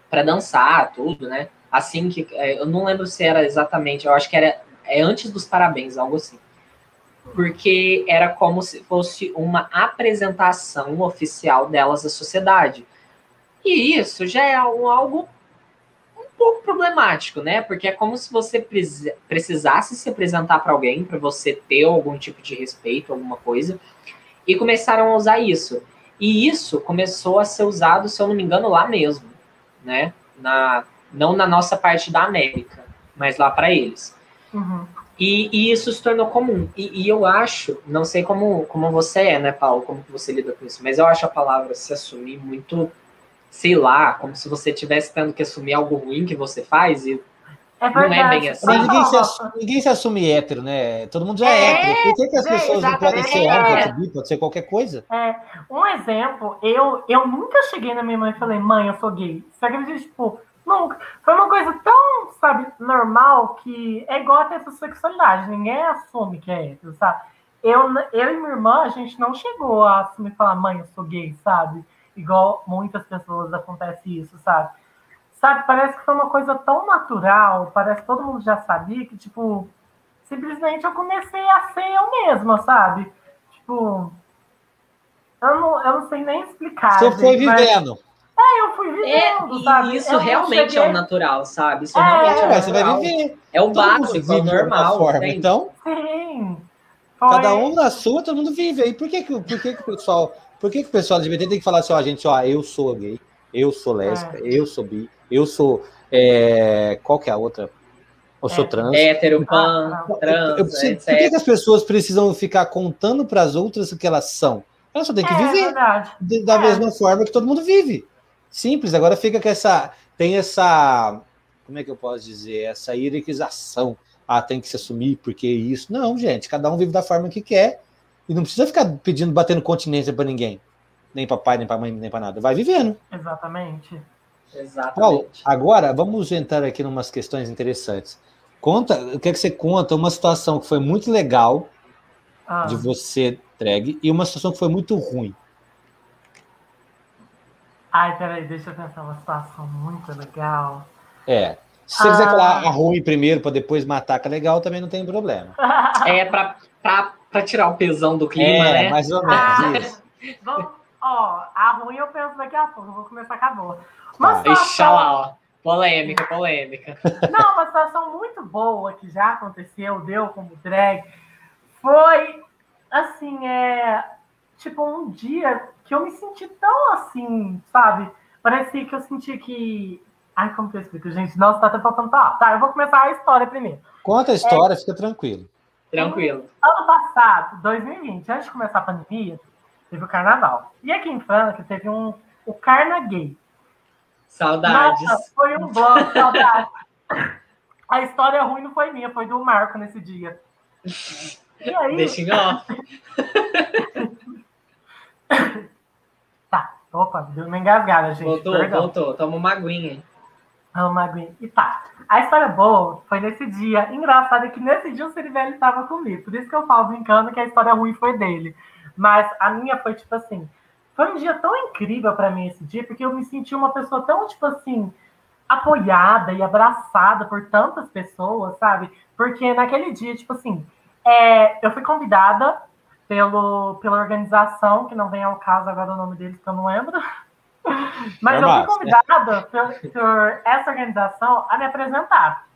para dançar, tudo, né? Assim que. É, eu não lembro se era exatamente, eu acho que era é antes dos parabéns, algo assim. Porque era como se fosse uma apresentação oficial delas à sociedade. E isso já é algo um pouco problemático, né? Porque é como se você precisasse se apresentar para alguém, para você ter algum tipo de respeito, alguma coisa, e começaram a usar isso. E isso começou a ser usado, se eu não me engano, lá mesmo, né? Na, não na nossa parte da América, mas lá para eles. Uhum. E, e, isso se tornou comum. E, e, eu acho, não sei como, como você é, né, Paulo, como que você lida com isso, mas eu acho a palavra se assumir muito, sei lá, como se você estivesse tendo que assumir algo ruim que você faz e é não é bem assim. Mas ninguém se, assume, ninguém se assume hétero, né? Todo mundo já é, é hétero. Por que, que as pessoas não podem ser homem, pode ser qualquer coisa? É. Um exemplo, eu, eu nunca cheguei na minha mãe e falei, mãe, eu sou gay. Você acredita, tipo, Nunca. Foi uma coisa tão, sabe, normal que é igual a ter essa sexualidade. Ninguém assume que é hétero, sabe? Eu, eu e minha irmã, a gente não chegou a assumir e falar, mãe, eu sou gay, sabe? Igual muitas pessoas acontece isso, sabe? Sabe, parece que foi uma coisa tão natural, parece que todo mundo já sabia que, tipo, simplesmente eu comecei a ser eu mesma, sabe? Tipo, eu não, eu não sei nem explicar. Você gente, foi vivendo. Mas... É, eu fui vivendo, é, sabe? Isso eu realmente cheguei... é o natural, sabe? Isso é, realmente é, o Você vai viver. É o básico, é o normal. Forma. Então, Sim. Foi. Cada um na sua, todo mundo vive. E por que, que, por que, que o pessoal. Por que, que o pessoal LGBT tem que falar assim, ó, gente, ó, eu sou gay, eu sou lésbica, é. eu sou bi, eu sou. É, qual que é a outra? Eu sou é. trans. Hétero, pan, trans. Eu, eu, por que, que, as pessoas precisam ficar contando para as outras o que elas são? Elas só têm que é, viver. da mesma forma que todo mundo vive. Simples, agora fica com essa. Tem essa. Como é que eu posso dizer? Essa hierarquização. Ah, tem que se assumir porque isso. Não, gente, cada um vive da forma que quer. E não precisa ficar pedindo, batendo continência para ninguém. Nem para pai, nem para mãe, nem para nada. Vai vivendo. Exatamente. Exatamente. Paulo, agora vamos entrar aqui em umas questões interessantes. Conta, o que é que você conta? Uma situação que foi muito legal ah. de você entregue e uma situação que foi muito ruim. Ai, peraí, deixa eu pensar uma situação muito legal. É. Se você ah. quiser falar a ruim primeiro para depois matar que é legal, também não tem problema. [LAUGHS] é para tirar o pesão do clima, é, né? mais ou menos ah, isso. Vamos, ó, a ruim eu penso daqui a pouco, vou começar com a boa. Uma tá. situação... lá, ó. Polêmica, polêmica. [LAUGHS] Não, uma situação muito boa que já aconteceu, deu como drag, foi assim, é tipo um dia que eu me senti tão assim, sabe? Parecia que eu senti que. Ai, como que eu explico, gente? Nossa, tá até faltando. Tá, tá, eu vou começar a história primeiro. Conta a história, é... fica tranquilo. Tranquilo. Ano passado, 2020, antes de começar a pandemia, teve o carnaval. E aqui em Franca teve um, o Carna Gay. Saudades. Nossa, foi um bloco, saudades. [LAUGHS] a história ruim não foi minha, foi do Marco nesse dia. E aí? Deixa em off. [LAUGHS] Opa, deu uma engasgada, gente. Voltou, Perdão. voltou. Toma uma aguinha. Uma aguinha. E tá. A história boa foi nesse dia. Engraçado é que nesse dia o Cerivelli estava comigo. Por isso que eu falo brincando que a história ruim foi dele. Mas a minha foi tipo assim. Foi um dia tão incrível para mim esse dia, porque eu me senti uma pessoa tão, tipo assim, apoiada e abraçada por tantas pessoas, sabe? Porque naquele dia, tipo assim, é, eu fui convidada pelo, pela organização, que não vem ao caso agora o nome deles, que eu não lembro. [LAUGHS] Mas é eu fui convidada por, por, essa organização a me apresentar.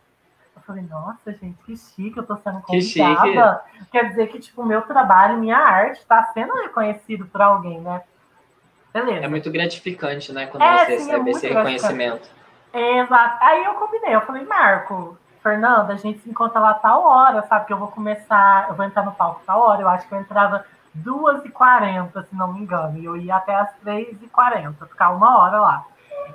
Eu falei, nossa, gente, que chique, eu tô sendo convidada. Quer dizer que, tipo, o meu trabalho, minha arte, está sendo reconhecido por alguém, né? Beleza. É muito gratificante, né, quando é, você sim, recebe é esse reconhecimento. Exato. Aí eu combinei, eu falei, Marco, Fernanda, a gente se encontra lá tal hora, sabe? Que eu vou começar, eu vou entrar no palco tal hora. Eu acho que eu entrava 2h40, se não me engano. E eu ia até as 3h40, ficar uma hora lá.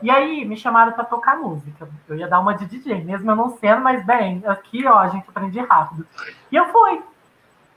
E aí me chamaram para tocar música. Eu ia dar uma de DJ, mesmo eu não sendo, mas bem, aqui, ó, a gente aprende rápido. E eu fui.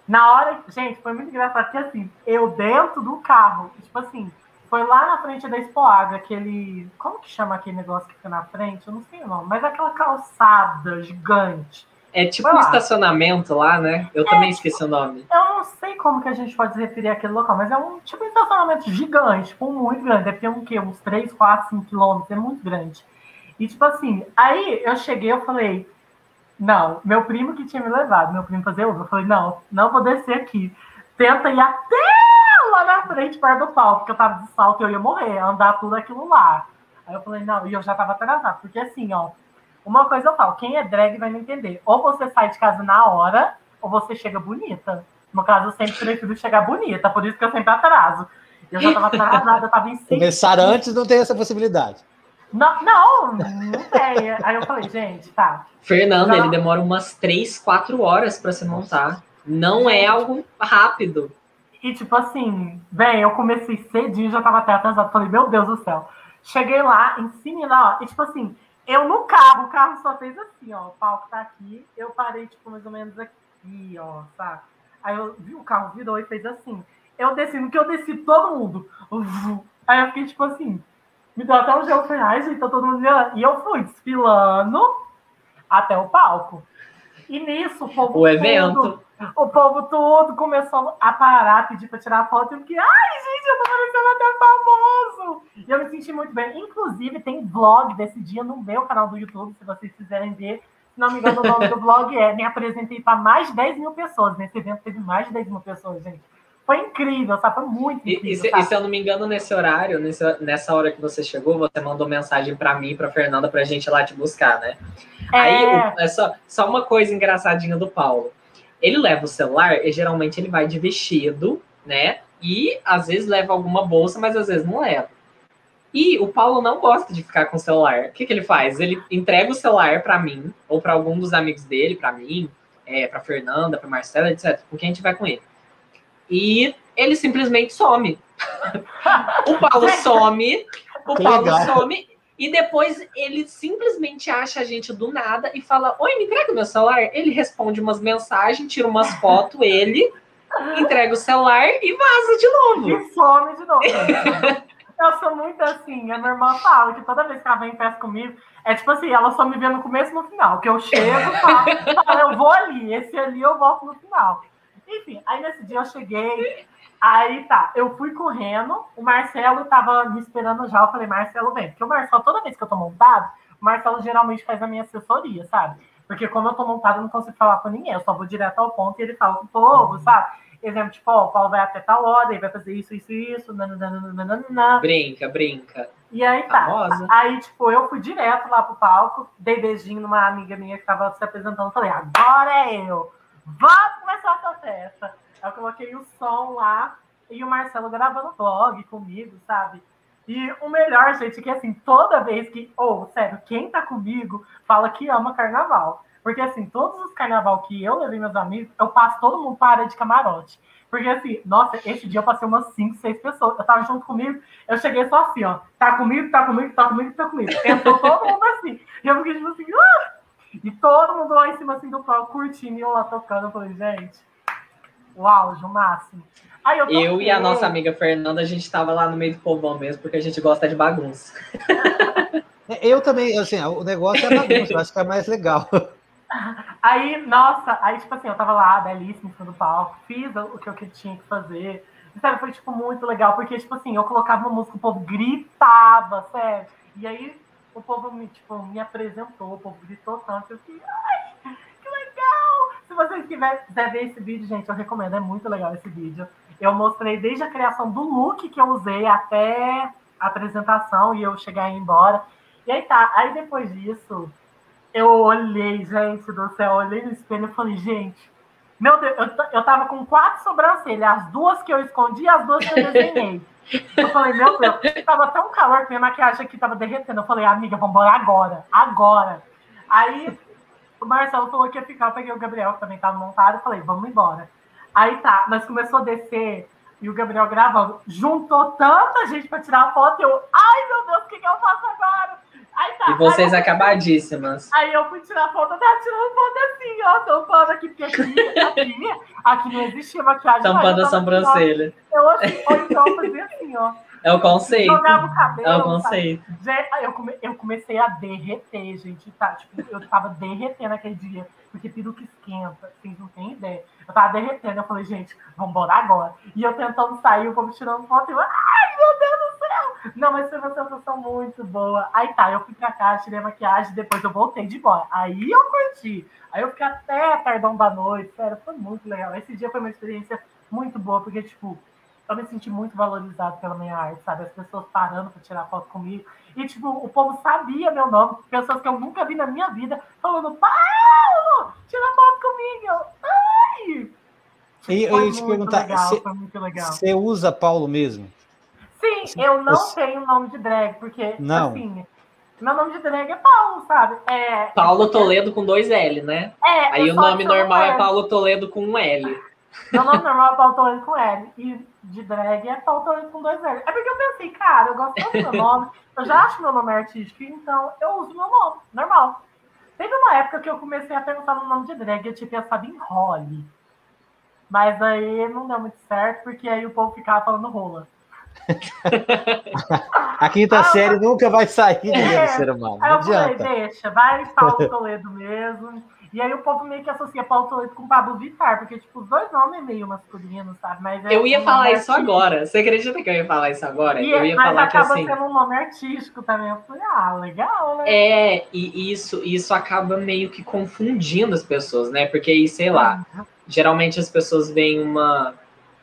Na hora, gente, foi muito engraçado, porque assim, eu dentro do carro, tipo assim, Foi lá na frente da Expoaga, aquele. Como que chama aquele negócio que fica na frente? Eu não sei o nome, mas aquela calçada gigante. É tipo um estacionamento lá, né? Eu é, também esqueci o nome. Eu não sei como que a gente pode se referir àquele local, mas é um tipo um estacionamento gigante, tipo, muito grande. Deve ter um quê? Uns 3, 4, 5 quilômetros, é muito grande. E tipo assim, aí eu cheguei, eu falei, não, meu primo que tinha me levado, meu primo fazer Uber, eu falei, não, não vou descer aqui. Tenta ir até lá na frente, perto do palco, porque eu tava de salto e eu ia morrer, andar tudo aquilo lá. Aí eu falei, não, e eu já tava atrasado, porque assim, ó, uma coisa eu falo, quem é drag vai me entender. Ou você sai de casa na hora, ou você chega bonita. No caso, eu sempre prefiro chegar bonita, por isso que eu sempre atraso. Eu já estava atrasada, eu estava em Começar antes não tem essa possibilidade. Não, não, não tem. Aí eu falei, gente, tá. Fernando, ele demora umas 3, 4 horas para se montar. Não é algo rápido. E tipo assim, bem, eu comecei cedinho, já tava até atrasado. Falei, meu Deus do céu. Cheguei lá, cima lá, e tipo assim, eu no carro, o carro só fez assim, ó. O palco tá aqui, eu parei, tipo, mais ou menos aqui, ó, sabe? Aí eu vi o carro virou e fez assim. Eu desci, no que eu desci, todo mundo. Aí eu fiquei, tipo assim, me deu até um gelo, falei, ai, gente, tá todo mundo E eu fui desfilando até o palco. E nisso, o povo. O evento. O povo todo começou a parar, pedir para tirar foto. E eu fiquei, ai, gente, eu tô parecendo até famoso. E eu me senti muito bem. Inclusive, tem vlog desse dia no meu canal do YouTube, se vocês quiserem ver. Se não me engano, o nome do vlog é Me apresentei para mais de 10 mil pessoas. Nesse evento teve mais de 10 mil pessoas, gente. Foi incrível, sabe? Foi muito incrível. E, e, se, e se, eu não me engano, nesse horário, nesse, nessa hora que você chegou, você mandou mensagem para mim para Fernanda para a gente ir lá te buscar, né? É... Aí, é só, só uma coisa engraçadinha do Paulo. Ele leva o celular e geralmente ele vai de vestido, né? E às vezes leva alguma bolsa, mas às vezes não leva. E o Paulo não gosta de ficar com o celular. O que, que ele faz? Ele entrega o celular para mim, ou para algum dos amigos dele, para mim, é, para Fernanda, para Marcela, etc. Com quem a gente vai com ele e ele simplesmente some. [LAUGHS] o Paulo [LAUGHS] some, o Paulo some, e depois ele simplesmente acha a gente do nada e fala: Oi, me entrega o meu celular. Ele responde umas mensagens, tira umas fotos, ele entrega o celular e vaza de novo. E some de novo. [LAUGHS] eu sou muito assim. A minha irmã fala que toda vez que ela vem em festa comigo, é tipo assim, ela só me vê no começo e no final. Que eu chego, falo, falo, eu vou ali, esse ali eu volto no final. Enfim, aí nesse dia eu cheguei, aí tá, eu fui correndo, o Marcelo tava me esperando já, eu falei, Marcelo, vem. Porque o Marcelo, toda vez que eu tô montado, o Marcelo geralmente faz a minha assessoria, sabe? Porque como eu tô montado, eu não consigo falar com ninguém, eu só vou direto ao ponto e ele fala com o povo, sabe? Exemplo, tipo, ó, o Paulo vai até tal hora, ele vai fazer isso, isso, isso, nananana. Brinca, brinca. E aí tá. Famosa. Aí, tipo, eu fui direto lá pro palco, dei beijinho numa amiga minha que tava se apresentando, falei, agora é eu. Vamos começar essa festa. Eu coloquei o som lá e o Marcelo gravando vlog comigo, sabe? E o melhor, gente, é que assim, toda vez que. Ou, oh, sério, quem tá comigo fala que ama carnaval. Porque assim, todos os carnaval que eu levei meus amigos, eu passo todo mundo para de camarote. Porque assim, nossa, esse dia eu passei umas 5, 6 pessoas. Eu tava junto comigo, eu cheguei só assim, ó. Tá comigo, tá comigo, tá comigo, tá comigo. Entrou todo mundo assim. E eu fiquei tipo assim, ah! E todo mundo lá em cima assim do palco curtindo e eu lá tocando. Eu falei, gente, o auge, o máximo. Aí eu, eu e a nossa amiga Fernanda, a gente tava lá no meio do povão mesmo, porque a gente gosta de bagunça. [LAUGHS] Eu também, assim, o negócio é bagunça, eu acho que é mais legal. [LAUGHS] Aí, nossa, aí, tipo assim, eu tava lá, belíssimo, no palco, fiz o que eu tinha que fazer. Sério, foi, tipo, muito legal, porque, tipo assim, eu colocava uma música, o povo gritava, sério. E aí, o povo me, tipo, me apresentou, o povo gritou tanto, eu fiquei, ai! Se vocês quiserem ver esse vídeo, gente, eu recomendo, é muito legal esse vídeo. Eu mostrei desde a criação do look que eu usei até a apresentação e eu chegar e ir embora. E aí tá, aí depois disso, eu olhei, gente do céu, olhei no espelho e falei, gente, meu Deus, eu, eu tava com quatro sobrancelhas, as duas que eu escondi e as duas que eu desenhei. Eu falei, meu Deus, tava tão calor que minha maquiagem aqui tava derretendo. Eu falei, amiga, vamos embora agora, agora. Aí o Marcelo falou que ia ficar, eu peguei o Gabriel, que também tava montado, e falei, vamos embora. Aí tá, mas começou a descer e o Gabriel gravando. Juntou tanta gente para tirar a foto, eu, ai meu Deus, o que, que eu faço agora? Aí tá. E vocês aí acabadíssimas. Aí eu fui tirar foto, eu tava tirando foto assim, ó, tampando aqui, porque aqui, aqui, aqui não existia maquiagem. Tampando a sobrancelha. Eu assim, ou então eu fazia assim, ó. É o conceito. Jogava o cabelo. É o conceito. Sabe? Eu, come, eu comecei a derreter, gente. Tá? Tipo, eu tava derretendo aquele dia, porque peruca esquenta, vocês não têm ideia. Eu tava derretendo, eu falei, gente, vamos embora agora. E eu tentando sair, o povo tirando foto, e eu, ai, meu Deus do céu! Não, mas foi uma sensação muito boa. Aí tá, eu fui pra cá, tirei a maquiagem, depois eu voltei de embora. Aí eu curti. Aí eu fiquei até tardão da noite, sério, foi muito legal. Esse dia foi uma experiência muito boa, porque, tipo, eu me senti muito valorizado pela minha arte, sabe? As pessoas parando para tirar foto comigo. E, tipo, o povo sabia meu nome, pessoas que eu nunca vi na minha vida, falando, Paulo, tira foto comigo. Ai! Tipo, e eu ia te perguntar, legal, você usa Paulo mesmo? Sim, eu não você... tenho nome de drag, porque, não. assim, meu nome de drag é Paulo, sabe? É, Paulo Toledo com dois L, né? É, Aí o nome normal é Paulo Toledo com um L. Meu nome normal é Toledo com L. E de drag é Toledo com dois L. É porque eu pensei, cara, eu gosto tanto do meu nome, eu já acho meu nome artístico, então eu uso meu nome, normal. Teve uma época que eu comecei a pensar no nome de drag, eu tinha pensado em Holly. Mas aí não deu muito certo, porque aí o povo ficava falando rola. [LAUGHS] a quinta ah, série nunca vai sair do é, ser humano. Não aí eu adianta. falei, deixa, vai Paulo Toledo mesmo. E aí o povo meio que associa Paulo Toledo com Pablo Vittar, porque, tipo, os dois nomes é meio masculino, sabe? Mas é eu ia falar isso agora. Você acredita que eu ia falar isso agora? E, eu ia mas falar acaba que assim. sendo um nome artístico também. Eu falei, ah, legal, né? É, e isso, isso acaba meio que confundindo as pessoas, né? Porque aí, sei lá, uhum. geralmente as pessoas veem uma,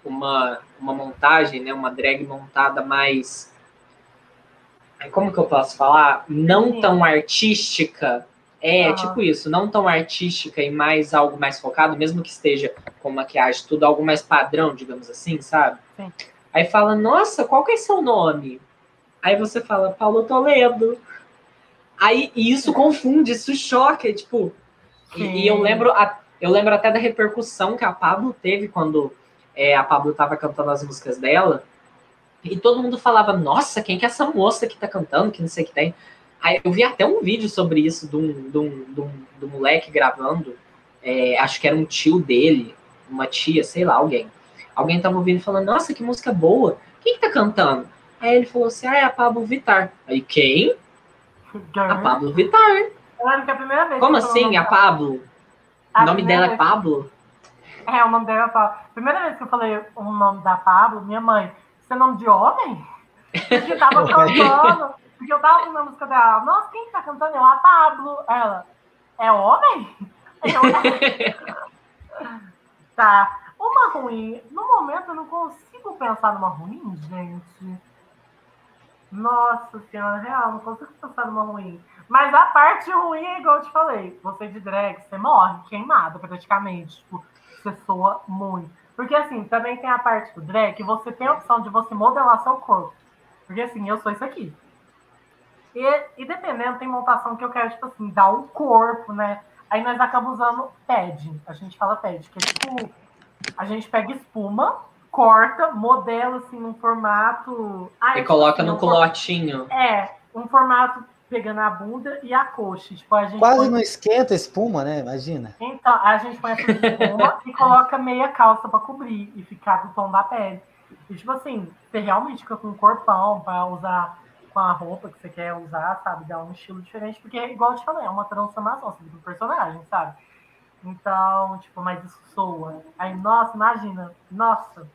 uma, uma montagem, né? Uma drag montada mais. Como que eu posso falar? Não tão artística é, tipo isso, não tão artística e mais algo mais focado, mesmo que esteja com maquiagem, tudo algo mais padrão, digamos assim, sabe? Sim. Aí fala, nossa, qual que é seu nome? Aí você fala, Paulo Toledo. Aí e isso confunde, isso choca, tipo. E, e, eu lembro, eu lembro até da repercussão que a Pablo teve quando é, a Pablo estava cantando as músicas dela. E todo mundo falava, nossa, quem que é essa moça que tá cantando, que não sei o que tem. Aí eu vi até um vídeo sobre isso de um, de um, de um, de um moleque gravando. É, acho que era um tio dele, uma tia, sei lá, alguém. Alguém tava ouvindo falando, nossa, que música boa. Quem que tá cantando? Aí ele falou assim, ah, é a Pablo Vittar. Aí quem? A Pablo Vittar. Eu lembro que a primeira vez. Como assim, a Pablo? o nome dela é Pablo? É, o nome dela é Pablo. Primeira vez que eu falei o nome da Pablo, minha mãe, isso é nome de homem? [LAUGHS] Porque tava cantando. Porque eu tava ouvindo a música dela, nossa, quem que tá cantando? Eu, a Pablo. Ela, é homem? Eu, [LAUGHS] tá. Uma ruim. No momento eu não consigo pensar numa ruim, gente. Nossa senhora, real, não consigo pensar numa ruim. Mas a parte ruim é igual eu te falei. Você de drag, você morre queimada praticamente. Tipo, você soa muito. Porque assim, também tem a parte do drag que você tem a opção de você modelar seu corpo. Porque assim, eu sou isso aqui. E, e dependendo, tem montação que eu quero, tipo assim, dar um corpo, né? Aí nós acabamos usando pad. A gente fala pad, que é tipo, a gente pega espuma, corta, modela assim num formato. Ah, e coloca assim, no um culotinho. É, um formato pegando a bunda e a coxa. Tipo, a gente Quase põe... não esquenta a espuma, né? Imagina. Então, a gente põe essa espuma e coloca meia calça para cobrir e ficar do tom da pele. E tipo assim, você realmente fica com um corpão para usar com a roupa que você quer usar, sabe? Dar um estilo diferente, porque, igual eu te falei, é uma transformação assim, do personagem, sabe? Então, tipo, mas isso soa. Aí, nossa, imagina, nossa,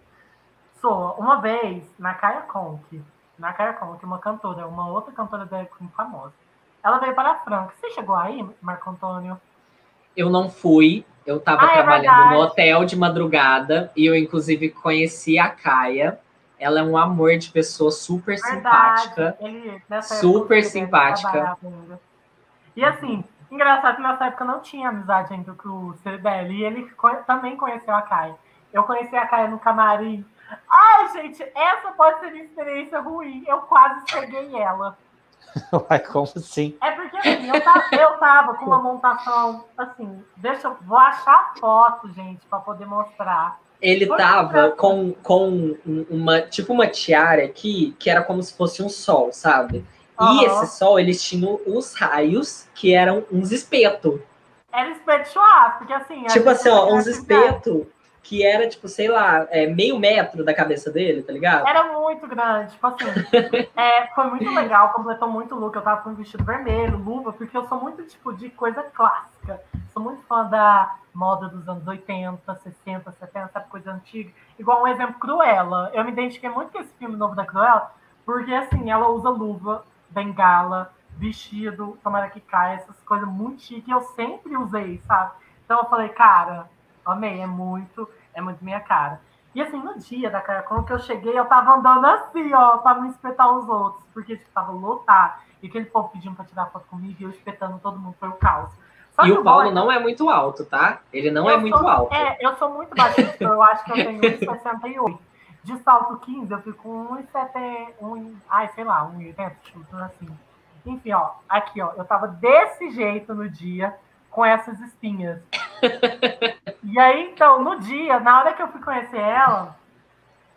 soa. Uma vez, na Kaya Conk, na Kaya Conk, uma cantora, uma outra cantora da Queen famosa, ela veio para a Franca. Você chegou aí, Marco Antônio? Eu não fui, eu estava ah, é trabalhando é no hotel de madrugada e eu, inclusive, conheci a Caia ela é um amor de pessoa super Verdade. simpática. Ele, super simpática. E assim, engraçado que nessa época não tinha amizade ainda com o Cerebelli. E ele também conheceu a Kai. Eu conheci a Kai no camarim. Ai, gente, essa pode ser uma experiência ruim. Eu quase peguei ela. [LAUGHS] Uai, como assim? É porque assim, eu tava, eu tava com uma montação assim, deixa eu vou achar foto, gente, para poder mostrar. Ele tava com, com uma, tipo uma tiara aqui, que era como se fosse um sol, sabe? Uhum. E esse sol, eles tinham os raios, que eram uns espetos. Era espeto churrasco, porque assim... Tipo assim, ó, uns espetos que era, tipo, sei lá, é, meio metro da cabeça dele, tá ligado? Era muito grande, tipo assim, [LAUGHS] é, foi muito legal, completou muito o look, eu tava com um vestido vermelho, luva, porque eu sou muito, tipo, de coisa clássica, sou muito fã da moda dos anos 80, 60, 70, sabe, coisa antiga, igual um exemplo, Cruella, eu me identifiquei muito com esse filme novo da Cruella, porque, assim, ela usa luva, bengala, vestido, tomara que caia, essas coisas muito chique, eu sempre usei, sabe, então eu falei, cara, amei, é muito é muito minha cara. E assim, no dia da Caracol que eu cheguei, eu tava andando assim, ó, pra não espetar os outros, porque tipo, tava lotado. E aquele povo pedindo pra tirar foto comigo e eu espetando todo mundo, foi o caos. Só e o Paulo não é muito alto, tá? Ele não é muito sou, alto. É, eu sou muito baixinho, eu acho que eu tenho 1,68. De salto 15, eu fico com 1,70, ai, sei lá, 1,80, tipo, assim. Enfim, ó, aqui, ó, eu tava desse jeito no dia, com essas espinhas. e aí, então, no dia, na hora que eu fui conhecer ela,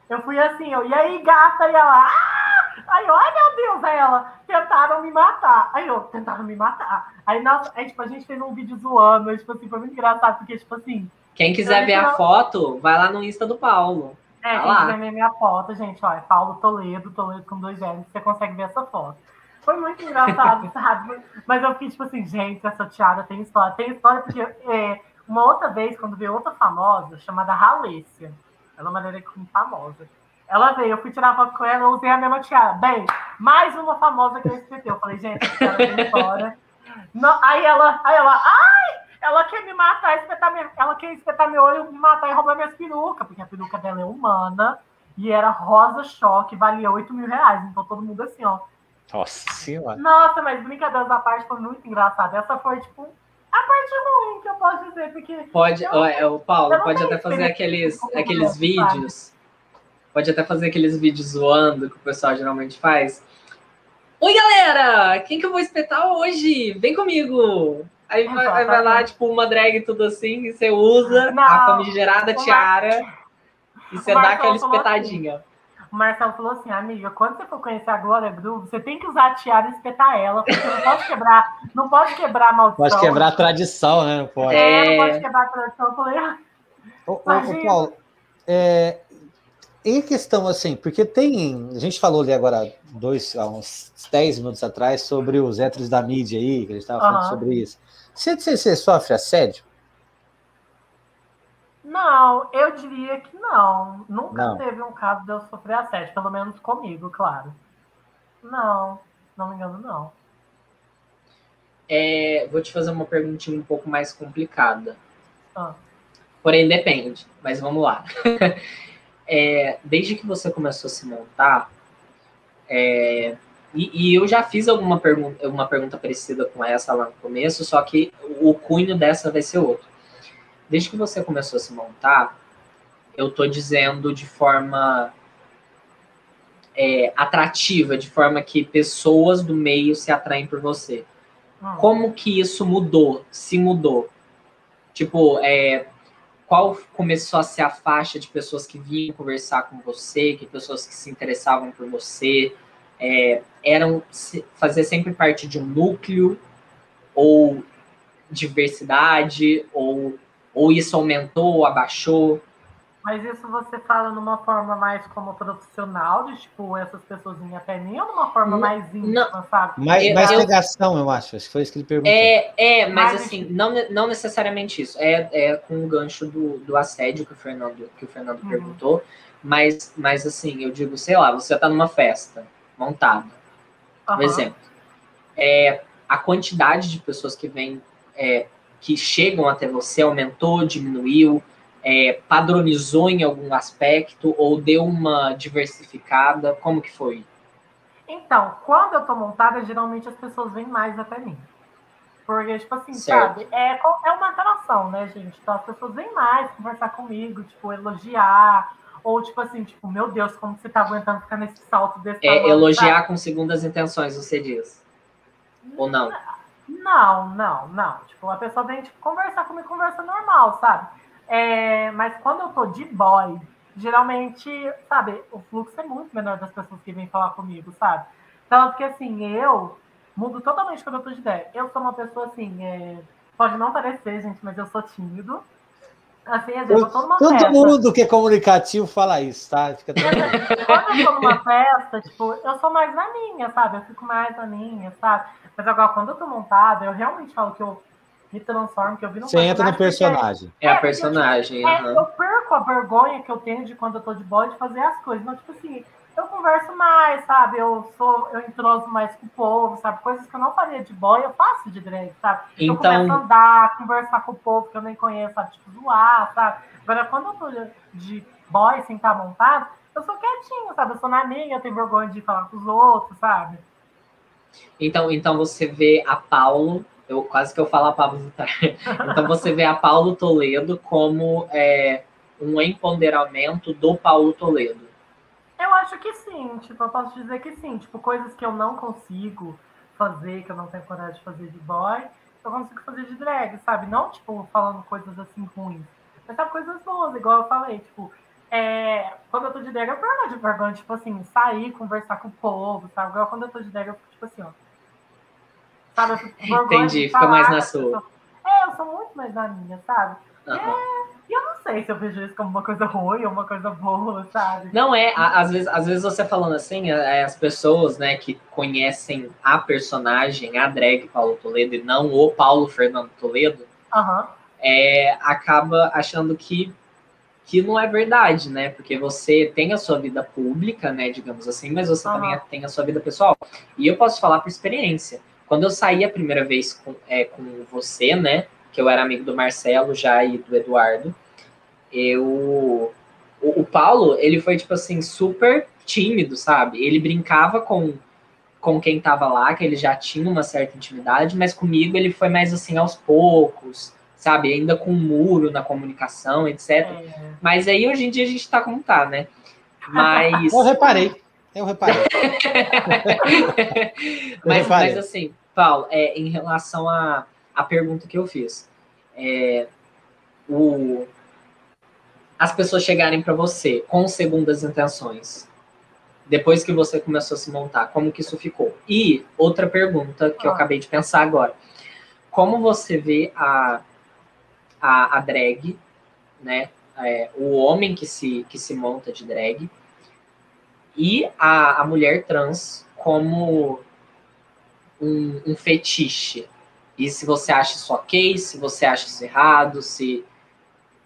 eu fui assim, eu, e aí, gata? E ela, ah! Aí, ai meu Deus, aí ela, tentaram me matar. Aí eu, tentaram me matar. Aí, nossa, aí, tipo, a gente fez um vídeo zoando, aí, tipo assim, foi muito engraçado, porque, tipo assim. Quem quiser ver a foto, vai lá no Insta do Paulo. É, vai quem lá. quiser ver minha foto, gente, ó, é Paulo Toledo, Toledo com dois L's, você consegue ver essa foto. Foi muito engraçado, [LAUGHS] sabe? Mas eu fiquei tipo assim, gente, essa tiara tem história. Tem história porque é, uma outra vez, quando veio outra famosa, chamada Halessia, ela é uma drag famosa. Ela veio, eu fui tirar foto com ela, eu usei a mesma tiara. Bem, mais uma famosa que eu escrevi. Eu falei, gente, essa tiara tem história. Aí ela, aí ela, ai, ela quer me matar, espetar minha, ela quer espetar meu olho, me matar e roubar minhas perucas, porque a peruca dela é humana e era rosa choque, valia 8 mil reais. Então todo mundo assim, ó, nossa senhora. Nossa, mas brincadeiras da parte foi muito engraçada. Essa foi, tipo, a parte ruim que eu posso dizer, porque. Pode, o Paulo, pode até fazer aqueles, aqueles vídeos. Pode até fazer aqueles vídeos zoando que o pessoal geralmente faz. Oi, galera! Quem que eu vou espetar hoje? Vem comigo! Aí vai, vai, lá, tipo, uma drag tudo assim, e você usa Não, a famigerada tiara [LAUGHS] e você dá aquela assim, espetadinha. Assim, o Marcelo falou assim, amiga, quando você for conhecer a Glória Groove, você tem que usar a tiara e espetar ela, porque não pode quebrar, não pode quebrar a maldição. Pode quebrar a tradição, né? Não pode. É, não pode quebrar a tradição. Eu falei, ah, ô, ô, Paulo, é, em questão assim, porque tem. A gente falou ali agora, dois, há uns 10 minutos atrás, sobre os héteros da mídia aí, que a gente estava falando uhum. sobre isso. Você, você, você sofre assédio? Não, eu diria que não. Nunca não. teve um caso de eu sofrer assédio, pelo menos comigo, claro. Não, não me engano, não. É, vou te fazer uma perguntinha um pouco mais complicada. Ah. Porém, depende, mas vamos lá. [LAUGHS] é, desde que você começou a se montar, é, e, e, eu já fiz alguma pergunta, uma pergunta parecida com essa lá no começo, só que o cunho dessa vai ser outro desde que você começou a se montar, eu tô dizendo de forma é, atrativa, de forma que pessoas do meio se atraem por você. Ah. Como que isso mudou? Se mudou? Tipo, é, qual começou a ser a faixa de pessoas que vinham conversar com você, que pessoas que se interessavam por você, é, eram fazer sempre parte de um núcleo ou diversidade ou ou isso aumentou ou abaixou? Mas isso você fala numa forma mais como profissional, de tipo, essas pessoas até mim, ou numa forma não, mais íntima, não, sabe? Mais, mais eu, pegação, eu acho. Acho que foi isso que ele perguntou. É, é mas, assim, não, não necessariamente isso. É, é com o gancho do, do assédio que o Fernando, que o Fernando uhum. perguntou. Mas, mas assim, eu digo, sei lá, você tá numa festa montada. Por exemplo. É, a quantidade de pessoas que vêm é, que chegam até você aumentou, diminuiu, é, padronizou em algum aspecto ou deu uma diversificada? Como que foi? Então, quando eu tô montada, geralmente as pessoas vêm mais até mim. Porque, tipo assim, certo. sabe? É, é uma atração, né, gente? Então as pessoas vêm mais conversar comigo, tipo, elogiar. Ou, tipo assim, tipo, meu Deus, como você tá aguentando ficar nesse salto desse é, tamanho, Elogiar sabe? com segundas intenções, você diz. Ou não? Não, não, não. Tipo, a pessoa vem tipo, conversar comigo, conversa normal, sabe? É, mas quando eu tô de boy, geralmente, sabe, o fluxo é muito menor das pessoas que vêm falar comigo, sabe? Tanto que, assim, eu mudo totalmente quando eu tô de ideia. Eu sou uma pessoa, assim, é, pode não parecer, gente, mas eu sou tímido. Assim, eu numa Todo festa. mundo que é comunicativo fala isso, tá? Fica tranquilo. Quando eu tô numa festa, tipo, eu sou mais na minha, sabe? Eu fico mais na minha, sabe? Mas agora, quando eu tô montada, eu realmente falo que eu me transformo, que eu vi no Você entra no personagem. É a É, porque, personagem. É, aham. eu perco a vergonha que eu tenho de quando eu tô de boy de fazer as coisas. Então, tipo assim, eu converso mais, sabe? Eu sou, eu entroso mais com o povo, sabe? Coisas que eu não faria de boy, eu faço de drag, sabe? Eu Então- começo a andar, conversar com o povo que eu nem conheço, sabe? Tipo, zoar, sabe? Agora, quando eu tô de boy sem estar montado, eu sou quietinho, sabe? Eu sou na minha, eu tenho vergonha de falar com os outros, sabe? Então, então você vê a Paulo, eu quase que eu falo a Pablo Vittar. [LAUGHS] Então você vê a Paulo Toledo como é, um empoderamento do Paulo Toledo. Eu acho que sim, tipo, eu posso dizer que sim. Tipo, coisas que eu não consigo fazer, que eu não tenho coragem de fazer de boy, eu consigo fazer de drag, sabe? Não, tipo, falando coisas assim ruins. Mas sabe, coisas boas, igual eu falei, tipo, é, quando eu tô de drag, eu perco de vergonha, tipo assim, sair, conversar com o povo, sabe? Igual quando eu tô de drag, eu fico tipo assim, ó. Sabe, eu fico vergonha Entendi, fica mais na sua. pessoas. É, eu sou muito mais na minha, sabe? Aham. E eu não sei se eu vejo isso como uma coisa ruim ou uma coisa boa, sabe? Não é, às vezes, às vezes você falando assim, é, as pessoas, né, que conhecem a personagem, a drag Paulo Toledo e não o Paulo Fernando Toledo, Aham. é, acaba achando que que não é verdade, né? Porque você tem a sua vida pública, né, digamos assim, mas você Aham. também tem a sua vida pessoal. E eu posso falar por experiência. Quando eu saí a primeira vez com, é, com você, né, que eu era amigo do Marcelo já e do Eduardo, eu o, o Paulo, ele foi tipo assim super tímido, sabe? Ele brincava com com quem tava lá, que ele já tinha uma certa intimidade, mas comigo ele foi mais assim aos poucos, sabe? Ainda com um muro na comunicação, etc. É. Mas aí hoje em dia a gente tá como tá, né? Mas. [LAUGHS] Eu reparei. Eu reparei. [LAUGHS] mas, reparei. mas assim, Paulo, é, em relação à a, pergunta que eu fiz, é, o, as pessoas chegarem para você com segundas intenções, depois que você começou a se montar, como que isso ficou? E outra pergunta que eu Ah. acabei de pensar agora, como você vê a, a, a drag, né? É, o homem que se, que se monta de drag e a, a mulher trans como um, um fetiche. E se você acha isso ok, se você acha isso errado, se,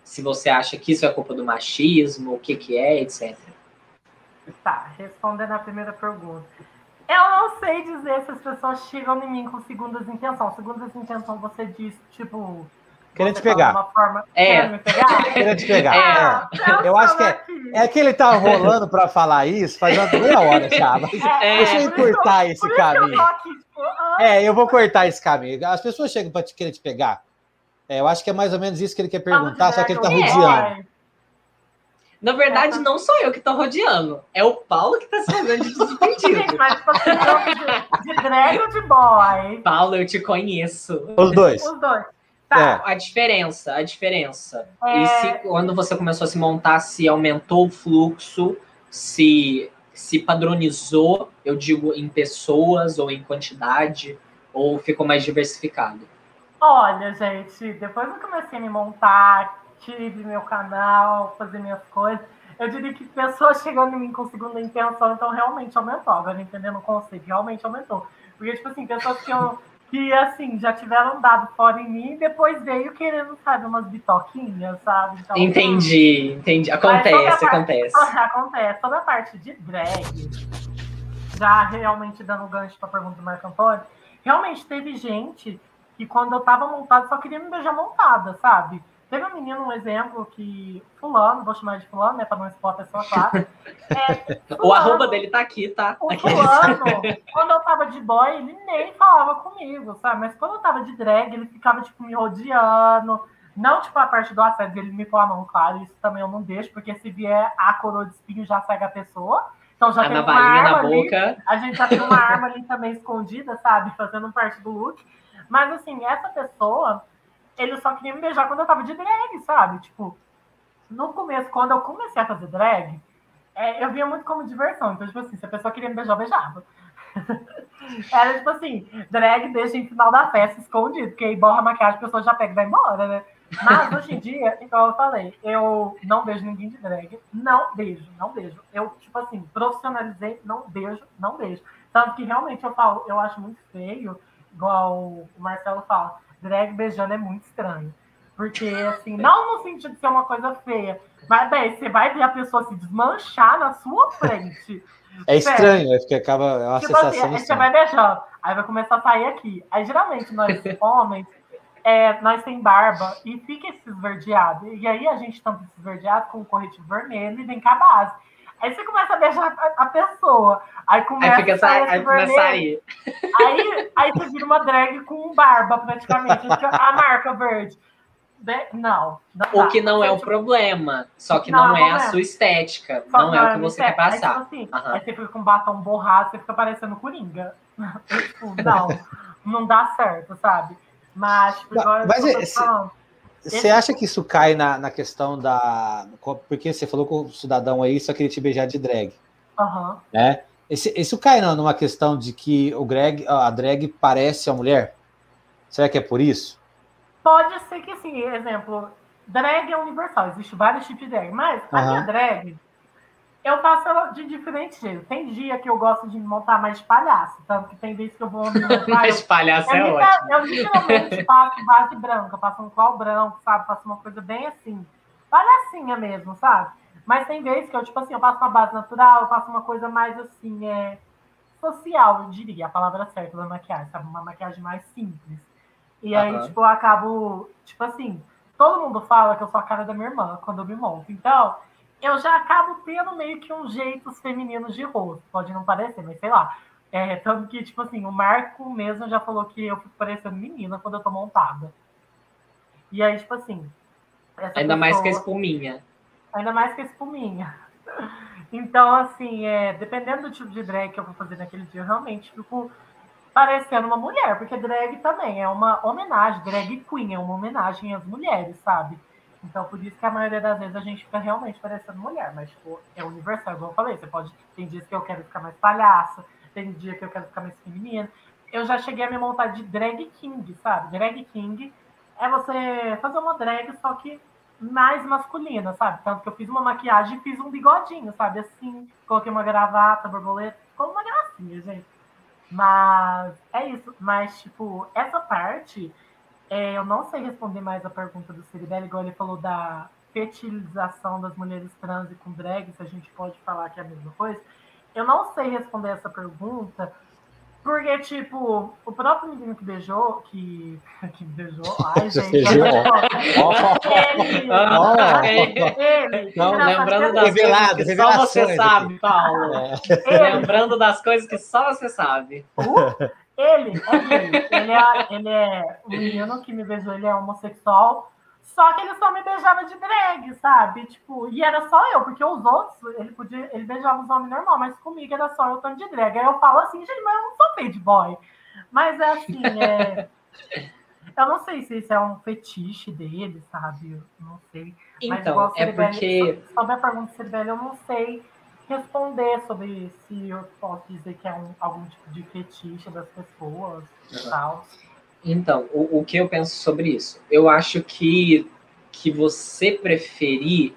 se você acha que isso é culpa do machismo, o que que é, etc. Tá, respondendo a primeira pergunta. Eu não sei dizer se as pessoas chegam em mim com segundas intenções. Segundas intenções você diz, tipo. Querendo te pegar. de Uma forma, É. querendo me pegar? [LAUGHS] Querendo te pegar. Ah, É. Eu acho que é- aqui. É que ele tá rolando pra falar isso faz uma meia hora já. Mas [LAUGHS] É. deixa eu encurtar esse por isso que eu caminho. tô aqui, tipo, ah, É, eu vou cortar esse caminho. As pessoas chegam pra te querer te pegar. É, eu acho que é mais ou menos isso que ele quer perguntar, só que ele tá drag, rodeando. boy. Na verdade, não sou eu que tô rodeando. É o Paulo que tá se fazendo de Gente, desimpedido. mas eu de, de drag ou de boy? Paulo, eu te conheço. Os dois. Os dois. Tá. A diferença, a diferença. É. E se quando você começou a se montar, se aumentou o fluxo, se se padronizou, eu digo em pessoas ou em quantidade, ou ficou mais diversificado? Olha, gente, depois eu comecei a me montar, tive meu canal, fazer minhas coisas. Eu diria que pessoas chegando em mim com segunda intenção, então realmente aumentou. Agora entendendo o conceito, realmente aumentou. Porque, tipo assim, pessoas que, eu, que assim, já tiveram dado fora em mim e depois veio querendo, sabe, umas bitoquinhas, sabe? Então, Entendi, entendi. Acontece, parte- acontece. [LAUGHS] Acontece. Toda a parte de drag, já realmente dando gancho para a pergunta do Marco Antônio, realmente teve gente que quando eu tava montada só queria me beijar montada, sabe? Teve um menino, um exemplo, que fulano, vou chamar de fulano, né, para não expor a pessoa, claro. É, [LAUGHS] O arroba dele tá aqui, tá? o fulano, [LAUGHS] quando eu tava de boy, ele nem falava comigo, sabe? Mas quando eu tava de drag, ele ficava, tipo, me rodeando. Não, tipo, a parte do assédio dele me pôr a mão, claro, isso também eu não deixo, porque se vier a coroa de espinho já cega a pessoa. Então já A tem uma arma ali, a gente já tem uma arma ali também escondida, sabe? Fazendo parte do look. Mas assim, essa pessoa, ele só queria me beijar quando eu tava de drag, sabe? Tipo, no começo, quando eu comecei a fazer drag, é, eu via muito como diversão. Então, tipo assim, se a pessoa queria me beijar, eu beijava. [LAUGHS] Era tipo assim, drag deixa em final da festa escondido, porque aí borra a maquiagem, a pessoa já pega e vai embora, né? Mas hoje em dia, [LAUGHS] igual eu falei, eu não beijo ninguém de drag. Não beijo, não beijo. Eu, tipo assim, profissionalizei, não beijo, não beijo. Tanto que realmente eu falo, eu acho muito feio, igual o Marcelo fala, drag beijando é muito estranho. Porque, [LAUGHS] assim, não no sentido de ser uma coisa feia, mas bem, você vai ver a pessoa se desmanchar na sua frente. É estranho, é porque acaba é uma tipo sensação assim, aí você vai beijando, aí vai começar a sair aqui. Aí geralmente nós [LAUGHS] homens, é, nós tem barba e fica esse esverdeado. E aí a gente tampa esse esverdeado com um corretivo vermelho e vem com a base. Aí você começa a beijar a, pessoa. Aí começa aí fica a sair. Aí, começa a sair. Aí, aí você vira uma drag com barba, praticamente. A marca verde. Não. não o que não é um problema. Só que não, não é, a sua estética. Só não é o que você quer passar. Aí, tipo assim, uhum. aí você fica com batom borrado, você fica parecendo coringa. [LAUGHS] tipo, não, não dá certo, sabe? Mas, tipo, Mas você acha que isso cai na, na questão da. Porque você falou com o cidadão aí só queria te beijar de drag. Uhum. Né? Esse, isso cai não, numa questão de que o drag, a drag parece a mulher? Será que é por isso? Pode ser que sim. Exemplo, drag é universal, existe vários tipos de drag, mas a minha drag, eu faço ela de diferentes jeitos. Tem dia que eu gosto de montar mais palhaço, tanto que tem vezes que eu vou [LAUGHS] mais palhaço é eu, ótimo. Eu literalmente faço base branca, faço um qual branco, sabe? Faço uma coisa bem assim, palhacinha mesmo, sabe? Mas tem vezes que eu, tipo assim, eu faço uma base natural, eu faço uma coisa mais assim, é social, eu diria, a palavra certa da maquiagem, sabe? Uma maquiagem mais simples. E aí, uhum. tipo, eu acabo, tipo assim, todo mundo fala que eu sou a cara da minha irmã quando eu me monto. Então, eu já acabo tendo meio que uns jeitos femininos de rosto. Pode não parecer, mas sei lá. É, tanto que, tipo assim, o Marco mesmo já falou que eu fico parecendo menina quando eu tô montada. E aí, tipo assim. Ainda pessoa, mais que a espuminha. Ainda mais que a espuminha. Então, assim, é, dependendo do tipo de drag que eu vou fazer naquele dia, eu realmente fico parecendo uma mulher, porque drag também é uma homenagem, drag queen é uma homenagem às mulheres, sabe? Então, por isso que a maioria das vezes a gente fica realmente parecendo mulher, mas tipo, é universal, como eu falei, você pode. Tem dias que eu quero ficar mais palhaça, tem dia que eu quero ficar mais feminina. Eu já cheguei a me montar de drag king, sabe? Drag king é você fazer uma drag, só que mais masculina, sabe? Tanto que eu fiz uma maquiagem e fiz um bigodinho, sabe? Assim, coloquei uma gravata, borboleta, ficou uma gracinha, gente. Mas é isso. Mas, tipo, essa parte, é, eu não sei responder mais a pergunta do Ciribelli, igual ele falou da fertilização das mulheres trans e com drag, se a gente pode falar que é a mesma coisa. Eu não sei responder essa pergunta, porque, tipo, o próprio menino que beijou, que, [LAUGHS] que beijou, ai, gente. Beijou. ele, ele, Não, lembrando das revelado, coisas que só você sabe, Paulo. É. Lembrando das coisas que só você sabe. Uh, ele, é ele, ele é, ele é o menino que me beijou, ele é homossexual, só que ele só me beijava de drag, sabe? Tipo, e era só eu, porque os outros, ele podia, ele beijava os homens normal, mas comigo era só eu tanto de drag. Aí eu falo assim, gente, mas eu não sou fade boy. Mas é assim, [LAUGHS] é... eu não sei se isso é um fetiche dele, sabe? Eu não sei. Então, é porque. Sobre a pergunta do Ceribelli, eu não sei responder sobre se eu posso dizer que é um, algum tipo de fetiche das pessoas e uhum. tal. Então, o, o que eu penso sobre isso? Eu acho que, que você preferir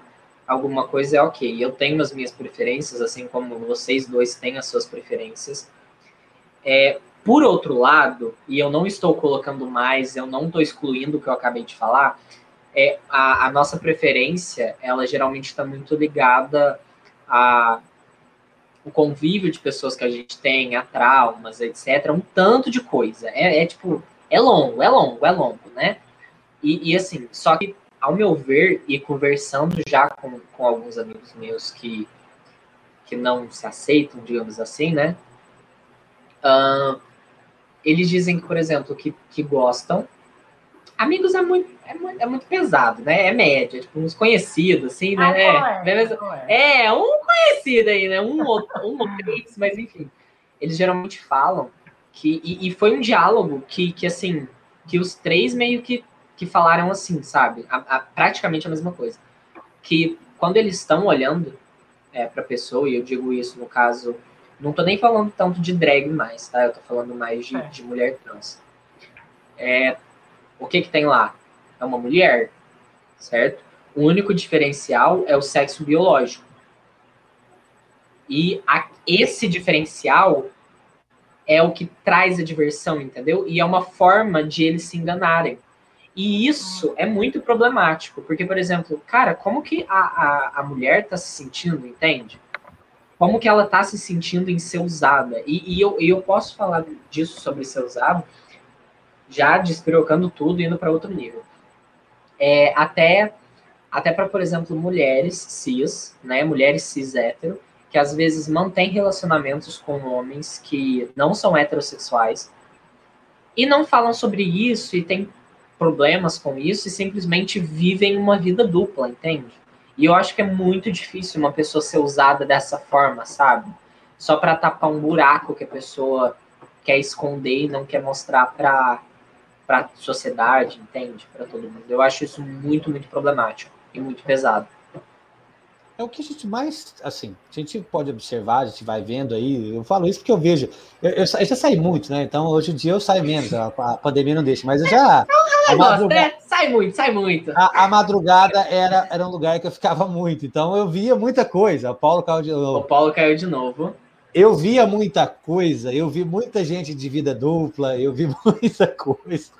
alguma coisa é ok. Eu tenho as minhas preferências, assim como vocês dois têm as suas preferências. É, por outro lado, e eu não estou colocando mais, eu não estou excluindo o que eu acabei de falar, é a, a nossa preferência, ela geralmente está muito ligada a o convívio de pessoas que a gente tem, a traumas, etc. Um tanto de coisa. É, é tipo, é longo, é longo, é longo, né? E, e, assim, só que, ao meu ver, e conversando já com, com alguns amigos meus que, que não se aceitam, digamos assim, né? Uh, eles dizem, por exemplo, que, que gostam. Amigos é muito, é muito, é muito pesado, né? É média, tipo, uns conhecidos, assim, né? Ah, é, é, é, um conhecido aí, né? Um ou, um três, mas enfim. Eles geralmente falam que, e, e, foi um diálogo que, que, assim, que os três meio que, que falaram assim, sabe? A, a, praticamente a mesma coisa. Que quando eles estão olhando é, para a pessoa, e eu digo isso no caso, não tô nem falando tanto de drag mais, tá? Eu tô falando mais de, é. de mulher trans. É, o que que tem lá? É uma mulher? certo? O único diferencial é o sexo biológico. E a, esse diferencial é o que traz a diversão, entendeu? E é uma forma de eles se enganarem. E isso é muito problemático, porque, por exemplo, cara, como que a, a, a mulher tá se sentindo, entende? Como que ela tá se sentindo em ser usada? E, e eu, eu posso falar disso sobre ser usado, já despirocando tudo e indo para outro nível. É, até até para, por exemplo, mulheres cis, né, mulheres cis hétero, que às vezes mantêm relacionamentos com homens que não são heterossexuais e não falam sobre isso e têm problemas com isso e simplesmente vivem uma vida dupla, entende? E eu acho que é muito difícil uma pessoa ser usada dessa forma, sabe? Só para tapar um buraco que a pessoa quer esconder e não quer mostrar para para sociedade, entende? Para todo mundo. Eu acho isso muito, muito problemático e muito pesado. É o que a gente mais, assim, a gente pode observar, a gente vai vendo aí, eu falo isso porque eu vejo, eu, eu, eu já saí muito, né, então hoje em dia eu saio menos, a, a pandemia não deixa, mas eu já... [LAUGHS] É madrugada, né? Sai muito, sai muito. A, a, madrugada era, era um lugar que eu ficava muito, então eu via muita coisa, o Paulo caiu de novo. O Paulo caiu de novo. Eu via muita coisa, eu vi muita gente de vida dupla, eu vi [LAUGHS] muita coisa.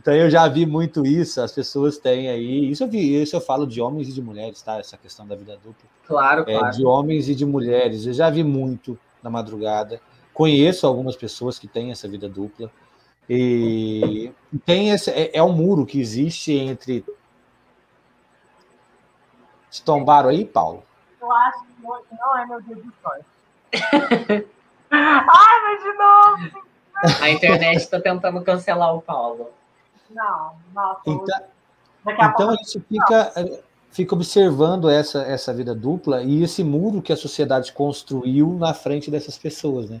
Então eu já vi muito isso, as pessoas têm aí. Isso eu vi, isso eu falo de homens e de mulheres, tá? Essa questão da vida dupla. Claro, é, claro. De homens e de mulheres. Eu já vi muito na madrugada. Conheço algumas pessoas que têm essa vida dupla. E tem esse. É, é um muro que existe entre. Te tombaram aí, Paulo? Eu acho que hoje não é meu dia de sorte. [LAUGHS] Ai, mas de novo! A internet está tentando cancelar o Paulo. Não, nossa. Então, a, então a gente fica, fica observando essa, essa vida dupla e esse muro que a sociedade construiu na frente dessas pessoas, né?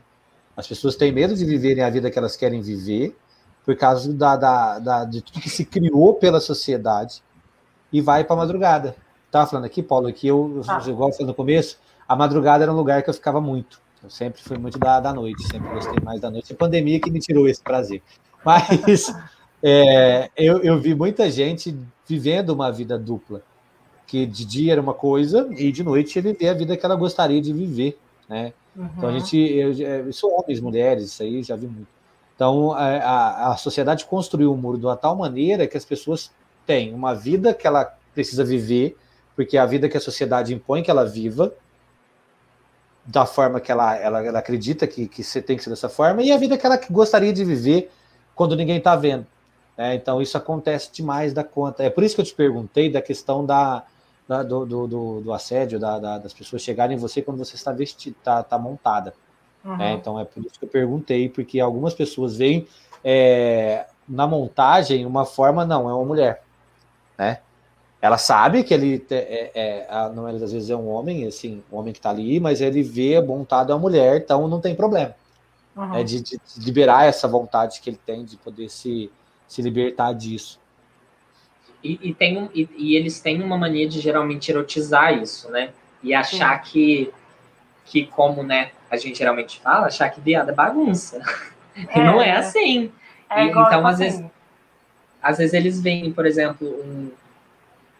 As pessoas têm medo de viverem a vida que elas querem viver por causa da, da, da de tudo que se criou pela sociedade e vai para a madrugada. Estava falando aqui, Paulo, que eu, ah. igual eu falei no começo, a madrugada era um lugar que eu ficava muito. Eu sempre fui muito da, da noite, sempre gostei mais da noite. A pandemia que me tirou esse prazer. [LAUGHS] Mas é, eu, eu vi muita gente vivendo uma vida dupla, que de dia era uma coisa e de noite ia viver a vida que ela gostaria de viver, né? Uhum. Então a gente, eu, eu sou homens, mulheres, isso aí já vi muito. Então a, a, a sociedade construiu o um muro de uma tal maneira que as pessoas têm uma vida que ela precisa viver, porque é a vida que a sociedade impõe que ela viva, da forma que ela, ela, ela acredita que, que você tem que ser dessa forma, e a vida que ela gostaria de viver quando ninguém está vendo. É, então, isso acontece demais da conta. É por isso que eu te perguntei da questão da, da do, do, do, do, assédio, da, da, das pessoas chegarem em você quando você está vestida, está tá montada. Uhum. É, então, é por isso que eu perguntei, porque algumas pessoas veem é, na montagem uma forma, não, é uma mulher. Né? Ela sabe que ele, é, é, é não às vezes é um homem, assim, um homem que está ali, mas ele vê a mulher, então não tem problema. Uhum. É de, de liberar essa vontade que ele tem de poder se se libertar disso. E, e tem um, e, e, eles têm uma mania de geralmente erotizar isso, né? E achar que, que, como né, a gente geralmente fala, achar que viado é bagunça. [LAUGHS] É, não é assim. É e, então, às assim. vezes, às vezes eles veem, por exemplo, um,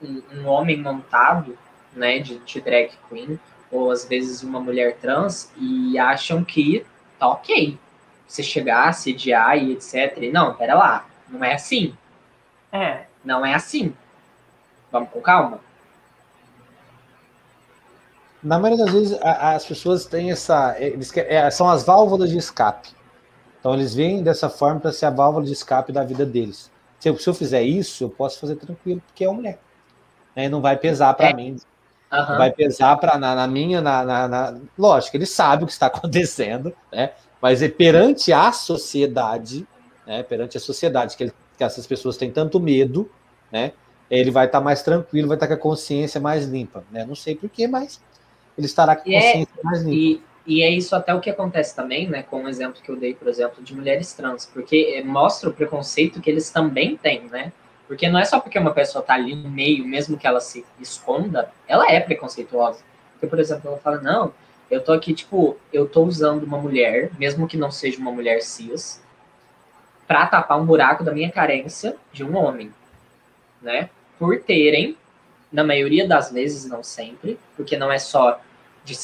um, um homem montado, né, de, de drag queen, ou às vezes uma mulher trans, e acham que tá ok. Você chegar, sediar e etc. E não, pera lá não é assim. É. Não é assim. Vamos com calma. Na maioria das vezes, a, as pessoas têm essa. Eles, é, são as válvulas de escape. Então, eles vêm dessa forma para ser a válvula de escape da vida deles. Se eu, se eu fizer isso, eu posso fazer tranquilo, porque é uma mulher. Né? Não vai pesar para é. mim. Uhum. Vai pesar para na, na, minha. Na, na, na, Lógico, ele sabe o que está [LAUGHS] acontecendo, né? mas é perante a sociedade, né, perante a sociedade, que, ele, que, essas pessoas têm tanto medo, né, ele vai estar tá mais tranquilo, vai estar tá com a consciência mais limpa. Né? Não sei porquê, mas ele estará com a é consciência é, mais limpa. E, e, é isso até o que acontece também, né, com o exemplo que eu dei, por exemplo, de mulheres trans, porque mostra o preconceito que eles também têm, né? Porque não é só porque uma pessoa está ali no meio, mesmo que ela se esconda, ela é preconceituosa. Porque, por exemplo, ela fala, não, eu tô aqui, tipo, eu tô usando uma mulher, mesmo que não seja uma mulher cis, para tapar um buraco da minha carência de um homem, né? Por terem na maioria das vezes, não sempre, porque não é só de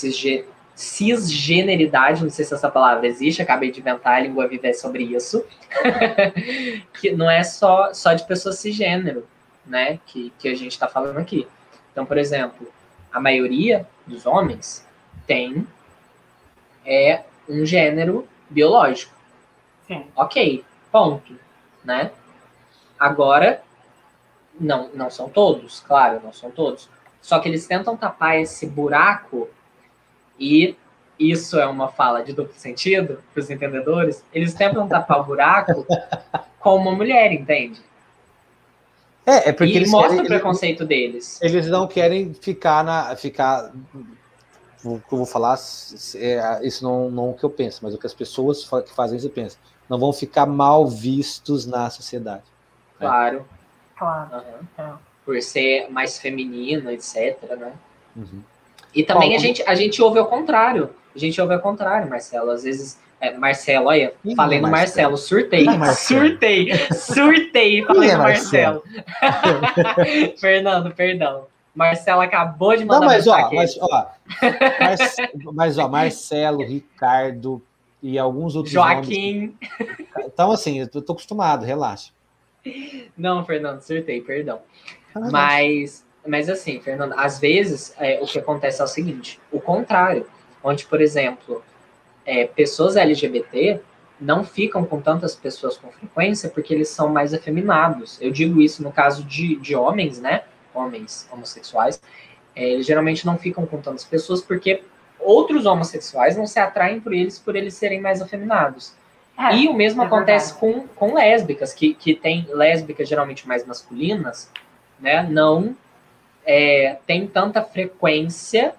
cisgeneridade, não sei se essa palavra existe, acabei de inventar, a língua viver sobre isso, [LAUGHS] que não é só, só de pessoas cisgênero, né, que, que a gente está falando aqui. Então, por exemplo, a maioria dos homens tem é um gênero biológico. Sim. Ok, ponto, né? Agora, não, não são todos, claro, não são todos. Só que eles tentam tapar esse buraco e isso é uma fala de duplo sentido para os entendedores. Eles tentam tapar o buraco [LAUGHS] com uma mulher, entende? É, é porque e eles mostra querem, o preconceito eles, deles. Eles não querem ficar na. ficar. O que eu vou falar, é, isso não, não é o que eu penso, mas o que as pessoas que fazem isso pensam. Não vão ficar mal vistos na sociedade. Claro. Claro. Uhum. É. Por ser mais feminino, etc. Né? Uhum. E também Bom, a, gente, a gente ouve ao contrário. A gente ouve ao contrário, Marcelo. Às vezes. É, Marcelo, olha, Quem falei é no Marcelo? Marcelo, surtei. É Marcelo? Surtei, surtei, falei no Marcelo. Marcelo? [LAUGHS] Fernando, perdão. Marcelo acabou de Não, mandar mas ó, mas ó, mas ó, Marcelo, Ricardo e alguns outros nomes. Joaquim. Então, assim, eu tô tô acostumado, relaxa. Não, Fernando, surtei, perdão. Ah, Mas, mas assim, Fernando, às vezes é, o que acontece é o seguinte: o contrário, onde, por exemplo, é, pessoas LGBT não ficam com tantas pessoas com frequência porque eles são mais afeminados. Eu digo isso no caso de, de homens, né? Homens homossexuais. É, eles geralmente não ficam com tantas pessoas porque outros homossexuais não se atraem por eles por eles serem mais afeminados. É, E o mesmo é acontece com, com lésbicas, que, que tem lésbicas geralmente mais masculinas, né? Não é, tem tanta frequência.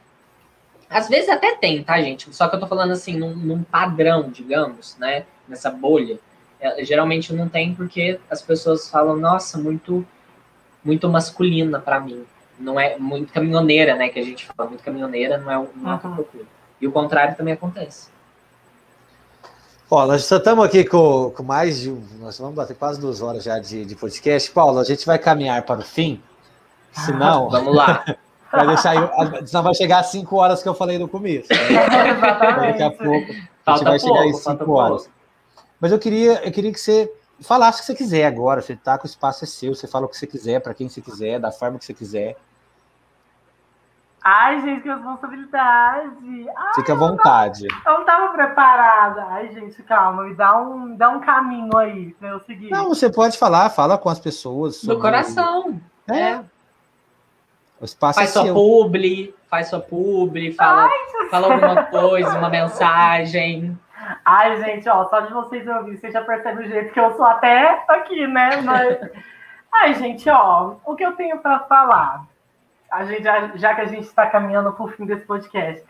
Às vezes até tem, tá, gente? Só que eu tô falando assim, num, num padrão, digamos, né? Nessa bolha. É, geralmente não tem porque as pessoas falam, nossa, muito, muito masculina pra mim. Não é muito caminhoneira, né? Que a gente fala, muito caminhoneira não é, o- não é o que eu Uhum. procuro. E o contrário também acontece. Ó, nós só estamos aqui com, com mais de. um- Nós vamos bater quase duas horas já de, de podcast. Paulo, a gente vai caminhar para o fim. Senão, Vamos lá. [LAUGHS] vai deixar aí- senão vai chegar às 5 horas que eu falei no começo. [LAUGHS] né? Daqui a pouco a gente Falta vai chegar em pouco, falta 5 horas. Mas eu queria, eu queria que você falasse o que você quiser agora. Você tá com o espaço é seu, você fala o que você quiser, para quem você quiser, da forma que você quiser. Ai, gente, que responsabilidade. Ai, Fique à vontade. eu não tava preparada. Ai, gente, calma, me dá um, me dá um caminho aí pra eu seguir. Não, você pode falar, fala com as pessoas. Do coração. É, É. o espaço Faz é sua seu. publi, faz sua publi, fala, fala alguma coisa, uma mensagem. Ai, gente, ó, só de vocês ouvirem, você já percebe o jeito que eu sou até aqui, né? Mas... Ai, gente, ó, o que eu tenho para falar, a gente, já, já que a gente está caminhando para o fim desse podcast,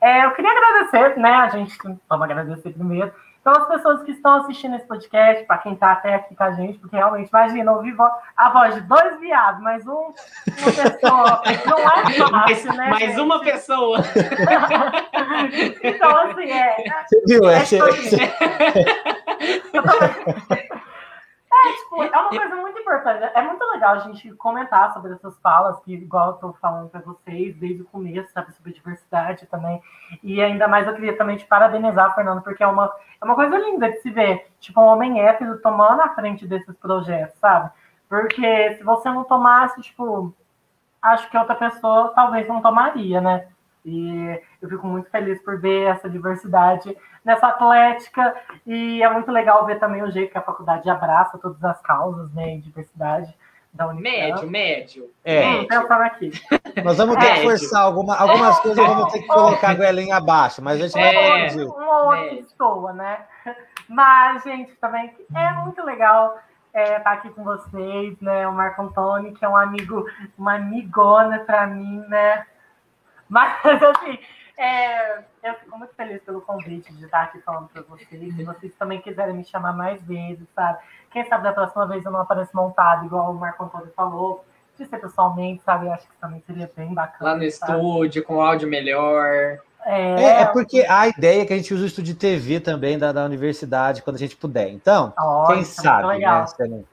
é, eu queria agradecer, né? A gente vamos agradecer primeiro pelas pessoas que estão assistindo esse podcast, para quem está até aqui com a gente, porque realmente, imagina, ouvir vo- a voz de dois viados, mais um, uma pessoa, não é Mais, fácil, né? mais gente? uma pessoa. então, assim, é, Você viu? É, É isso aí. [LAUGHS] É, tipo, é uma coisa muito importante. É muito legal a gente comentar sobre essas falas, que igual eu tô falando para vocês desde o começo, sabe, sobre diversidade também. E ainda mais eu queria também te parabenizar, Fernando, porque é uma, é uma coisa linda de se ver, tipo, um homem hétero tomando a frente desses projetos, sabe? Porque se você não tomasse, tipo, acho que outra pessoa talvez não tomaria, né? E eu fico muito feliz por ver essa diversidade nessa atlética e é muito legal ver também o jeito que a faculdade abraça todas as causas, né, e diversidade da Unicamp. Médio, médio. É. Hum, pensando aqui. Nós vamos ter É, que forçar alguma, algumas coisas, vamos ter que colocar a goelinha abaixo, mas a gente vai É. fazer. Um ou outro É. estou, né? Mas, gente, também é muito legal é, estar aqui com vocês, né? O Marco Antônio, que é um amigo, uma amigona para mim, né? Mas, assim, é, eu fico muito feliz pelo convite de estar aqui falando para vocês. Se vocês também quiserem me chamar mais vezes, sabe? Quem sabe da próxima vez eu não apareço montado, igual o Marco Antônio falou. De ser pessoalmente, sabe? Eu acho que também seria bem bacana. Lá no sabe? estúdio, com áudio melhor. É, É, é porque a ideia é que a gente use o estúdio de TV também da, da universidade quando a gente puder. Então, ó, quem sabe, legal. né? Você não,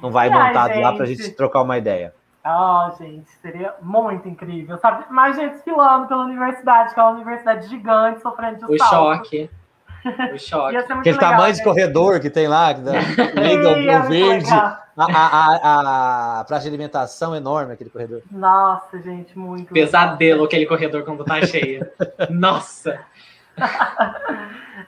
não vai Ai, montado lá pra gente. gente trocar uma ideia. Oh, gente, seria muito incrível, sabe? Mais gente desfilando pela universidade, que é uma universidade gigante, sofrendo de O salto. choque. O [LAUGHS] choque. Aquele legal, tamanho de né? corredor que tem lá, que dá, [LAUGHS] é muito verde, legal. a, a, a, a praça de alimentação enorme, aquele corredor. Nossa, gente, muito Pesadelo aquele corredor quando tá cheio. Nossa! [LAUGHS]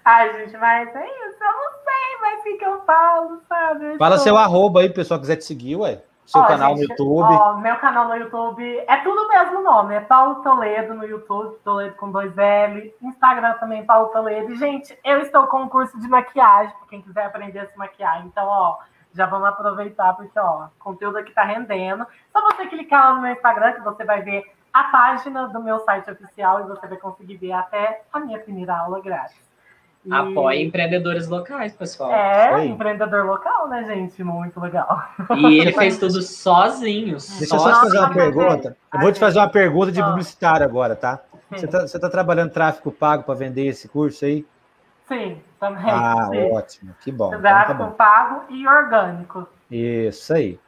Ai, gente, mas é isso, eu não sei mais o que, que eu falo, sabe? Eu Fala tô- seu arroba aí, pessoal quiser te seguir, ué. Seu Ó, canal gente, no YouTube. Ó, meu canal no YouTube é tudo o mesmo nome, é Paulo Toledo no YouTube, Toledo com dois L. Instagram também, Paulo Toledo. E, gente, eu estou com um curso de maquiagem, para quem quiser aprender a se maquiar. Então, ó, já vamos aproveitar, porque, ó, o conteúdo aqui tá rendendo. Só você clicar lá no meu Instagram, que você vai ver a página do meu site oficial e você vai conseguir ver até a minha primeira aula grátis. E- Apoie empreendedores locais, pessoal. É, aí. empreendedor local, né, gente? Muito legal. E ele [LAUGHS] fez tudo sozinho. Deixa eu só te sozinho. fazer uma pergunta. Eu vou te fazer uma pergunta de Ah. publicitário agora, tá? Você Sim, tá, você tá trabalhando tráfego pago para vender esse curso aí? sim também. Ah, sim. ótimo. Que bom. Então, tá pago e orgânico. Isso aí.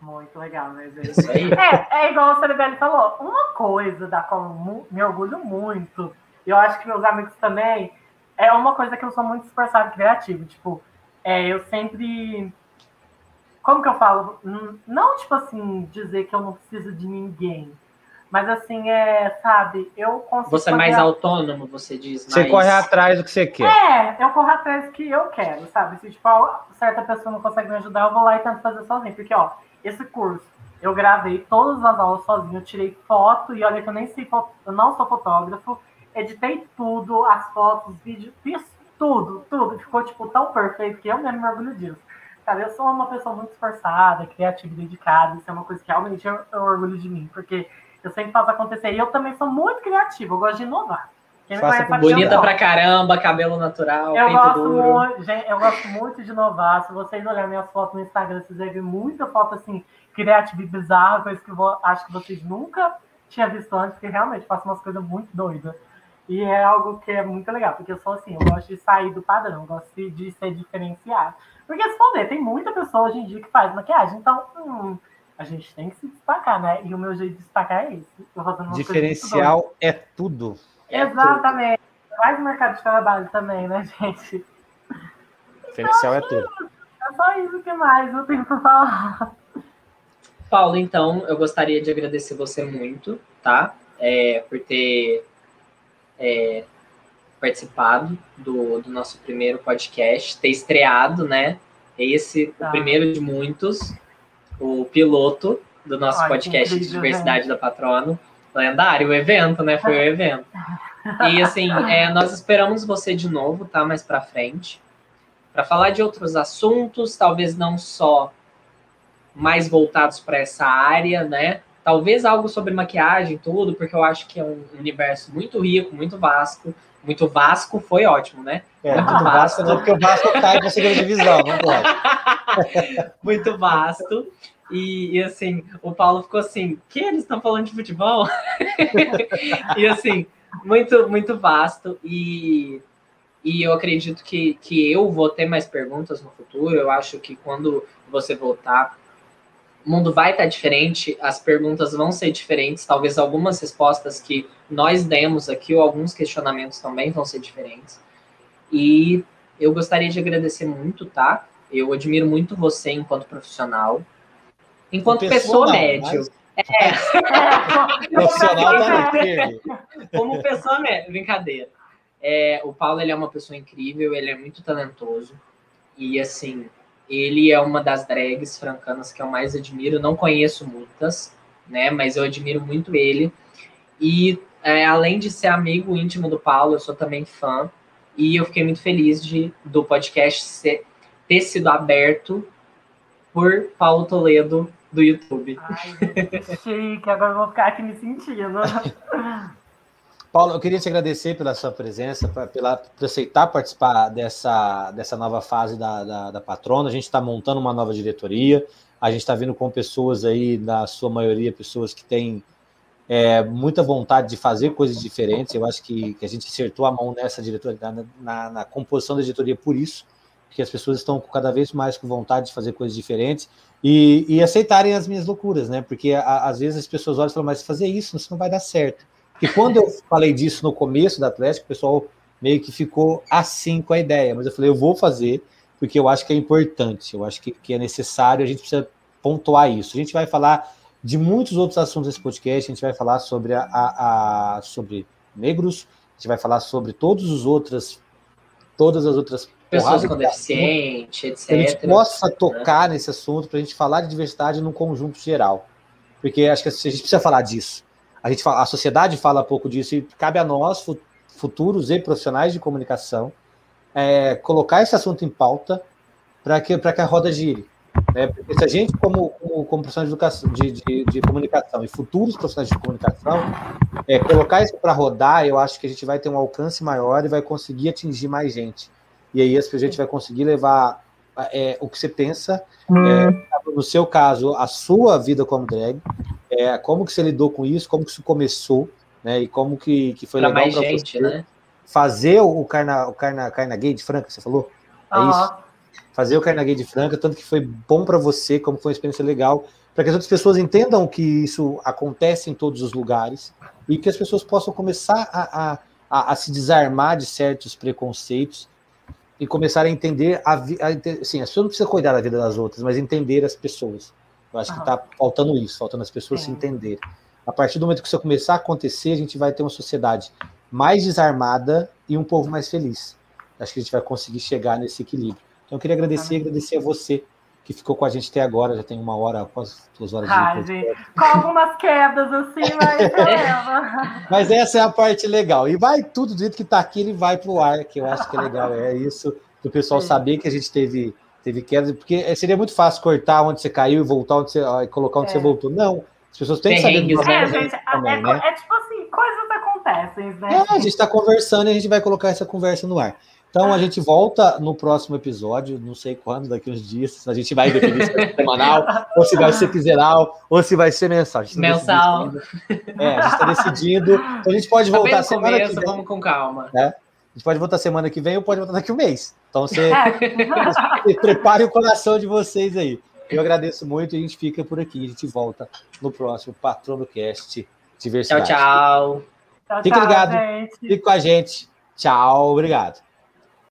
Muito legal, né, gente? Isso aí. É, é igual o Ceribelli falou, uma coisa da qual me orgulho muito, e eu acho que meus amigos também, é uma coisa que eu sou muito esforçado e criativo. Tipo, é, eu sempre. Como que eu falo? Não, tipo assim, dizer que eu não preciso de ninguém. Mas assim, é, sabe, eu consigo. Você é mais autônomo, você diz. Você corre atrás do que você quer. É, eu corro atrás do que eu quero, sabe? Se tipo, certa pessoa não consegue me ajudar, eu vou lá e tento fazer sozinho. Porque, ó, esse curso, eu gravei todas as aulas sozinho, eu tirei foto, e olha que eu nem sei, eu não sou fotógrafo, editei tudo, as fotos, os vídeos, fiz tudo, tudo. Ficou, tipo, tão perfeito que eu mesmo me orgulho disso. Sabe, eu sou uma pessoa muito esforçada, criativa e dedicada, isso é uma coisa que realmente eu, eu orgulho de mim, porque eu sempre faço acontecer. E eu também sou muito criativa, eu gosto de inovar. Conhece Bonita pra caramba, cabelo natural, Eu peito gosto, duro. muito, gente, eu gosto muito de inovar. Se vocês olharem minhas fotos no Instagram, vocês vão ver muita foto assim, criativa e bizarra, coisa que eu acho que vocês nunca tinham visto antes, porque realmente faço umas coisas muito doidas. E é algo que é muito legal, porque eu sou assim, eu gosto de sair do padrão, eu gosto de- de ser diferenciado. Porque se for ver, tem muita pessoa hoje em dia que faz maquiagem, então hum, a gente tem que se destacar, né? E o meu jeito de destacar é esse. Doidas. Diferencial é tudo. É Exatamente. Mais mercado de trabalho também, né, gente? Diferencial é tudo. É só isso que mais eu tenho pra falar. Paulo, então, eu gostaria de agradecer você muito, tá? É, por ter é, participado do, do nosso primeiro podcast, ter estreado, né? Esse, Tá. o primeiro de muitos, o piloto do nosso Ai, podcast de incrível, Diversidade da Patrono. Lendário, o evento, né? Foi o evento. E assim, [LAUGHS] é, nós esperamos você de novo, tá? Mais pra frente. Para falar de outros assuntos, talvez não só mais voltados para essa área, né? Talvez algo sobre maquiagem, tudo, porque eu acho que é um universo muito rico, muito vasto. Muito vasco foi ótimo, né? É, Muito tudo vasto. Não, porque o Vasco cai pra segunda divisão, não pode. [LAUGHS] muito vasto. E, e, assim, o Paulo ficou assim, que eles estão falando de futebol? [LAUGHS] e assim, muito, muito vasto. E, e eu acredito que, que eu vou ter mais perguntas no futuro. Eu acho que quando você voltar, o mundo vai estar diferente, as perguntas vão ser diferentes, talvez algumas respostas que nós demos aqui, ou alguns questionamentos também vão ser diferentes. E eu gostaria de agradecer muito, tá? Eu admiro muito você enquanto profissional. Enquanto pessoa, não, médio. mas [LAUGHS] Profissional tá no firme. Como pessoa média. Brincadeira. É, o Paulo ele é uma pessoa incrível, ele é muito talentoso. E assim, ele é uma das drags francanas que eu mais admiro. Não conheço muitas, né? Mas eu admiro muito ele. E é, além de ser amigo íntimo do Paulo, eu sou também fã. E eu fiquei muito feliz de do podcast ser, ter sido aberto por Paulo Toledo do YouTube. Ai, chique, agora eu vou ficar aqui me sentindo. [LAUGHS] Paulo, eu queria te agradecer pela sua presença, pela, por aceitar participar dessa, dessa nova fase da, da, da patrona. A gente está montando uma nova diretoria, a gente está vindo com pessoas aí, na sua maioria, pessoas que têm é, muita vontade de fazer coisas diferentes. Eu acho que, que a gente acertou a mão nessa diretoria, na, na, na composição da diretoria por isso. porque as pessoas estão cada vez mais com vontade de fazer coisas diferentes e, e aceitarem as minhas loucuras, né? Porque a, às vezes as pessoas olham e falam, mas fazer isso, isso não vai dar certo. E quando eu falei disso no começo da Atlético, o pessoal meio que ficou assim com a ideia, mas eu falei, eu vou fazer, porque eu acho que é importante, eu acho que, que é necessário, a gente precisa pontuar isso. A gente vai falar de muitos outros assuntos nesse podcast, a gente vai falar sobre, a, a, a sobre negros, a gente vai falar sobre todos os outros, todas as outras pessoas com deficiente, etc. Que a gente possa tocar nesse assunto para a gente falar de diversidade num conjunto geral, porque acho que a gente precisa falar disso. A gente fala, a sociedade fala pouco disso e cabe a nós, futuros e profissionais de comunicação, é, colocar esse assunto em pauta para que para que a roda gire. Né? Porque se a gente, como, como, como profissionais de, educação, de, de, de, comunicação e futuros profissionais de comunicação, é, colocar isso para rodar, eu acho que a gente vai ter um alcance maior e vai conseguir atingir mais gente. E aí a gente vai conseguir levar é, o que você pensa, é, no seu caso, a sua vida como drag, é, como que você lidou com isso, como que isso começou, né? E como que, que foi pra legal para você né? fazer o carna, o carna, carna gay de Franca, você falou? É isso? Fazer o carna gay de Franca, tanto que foi bom para você, como foi uma experiência legal, para que as outras pessoas entendam que isso acontece em todos os lugares e que as pessoas possam começar a, a, a, a se desarmar de certos preconceitos e começar a entender a, a assim, as pessoas não precisam cuidar da vida das outras, mas entender as pessoas. Eu acho que está faltando isso, faltando as pessoas Sim. se entenderem. A partir do momento que isso começar a acontecer, a gente vai ter uma sociedade mais desarmada e um povo mais feliz. Acho que a gente vai conseguir chegar nesse equilíbrio. Então, eu queria agradecer e agradecer a você que ficou com a gente até agora, já tem uma hora, quase duas horas Ai, de gente, Com algumas quedas assim, mas [LAUGHS] Mas essa é a parte legal. E vai tudo do jeito que está aqui, ele vai para o ar, que eu acho que é legal. É isso, o pessoal Sim. saber que a gente teve, teve quedas, porque seria muito fácil cortar onde você caiu e voltar onde você, e colocar onde é. você voltou. Não. As pessoas têm que saber do é, gente, também, é, né? é tipo assim, coisas acontecem, né? É, a gente está conversando e a gente vai colocar essa conversa no ar. Então a gente volta no próximo episódio, não sei quando, daqui uns dias, a gente vai definir se vai ser semanal, ou se vai ser quinzenal, ou se vai ser mensal. Tá mensal. É, a gente está decidindo. Então a gente pode tá voltar semana começo, que vem. Vamos com calma. Né? A gente pode voltar semana que vem ou pode voltar daqui um mês. Então você, [LAUGHS] você prepare o coração de vocês aí. Eu agradeço muito e a gente fica por aqui. A gente volta no próximo Patrono Cast Diversidade. Tchau, tchau. Fique ligado. Fique com a gente. Tchau, obrigado.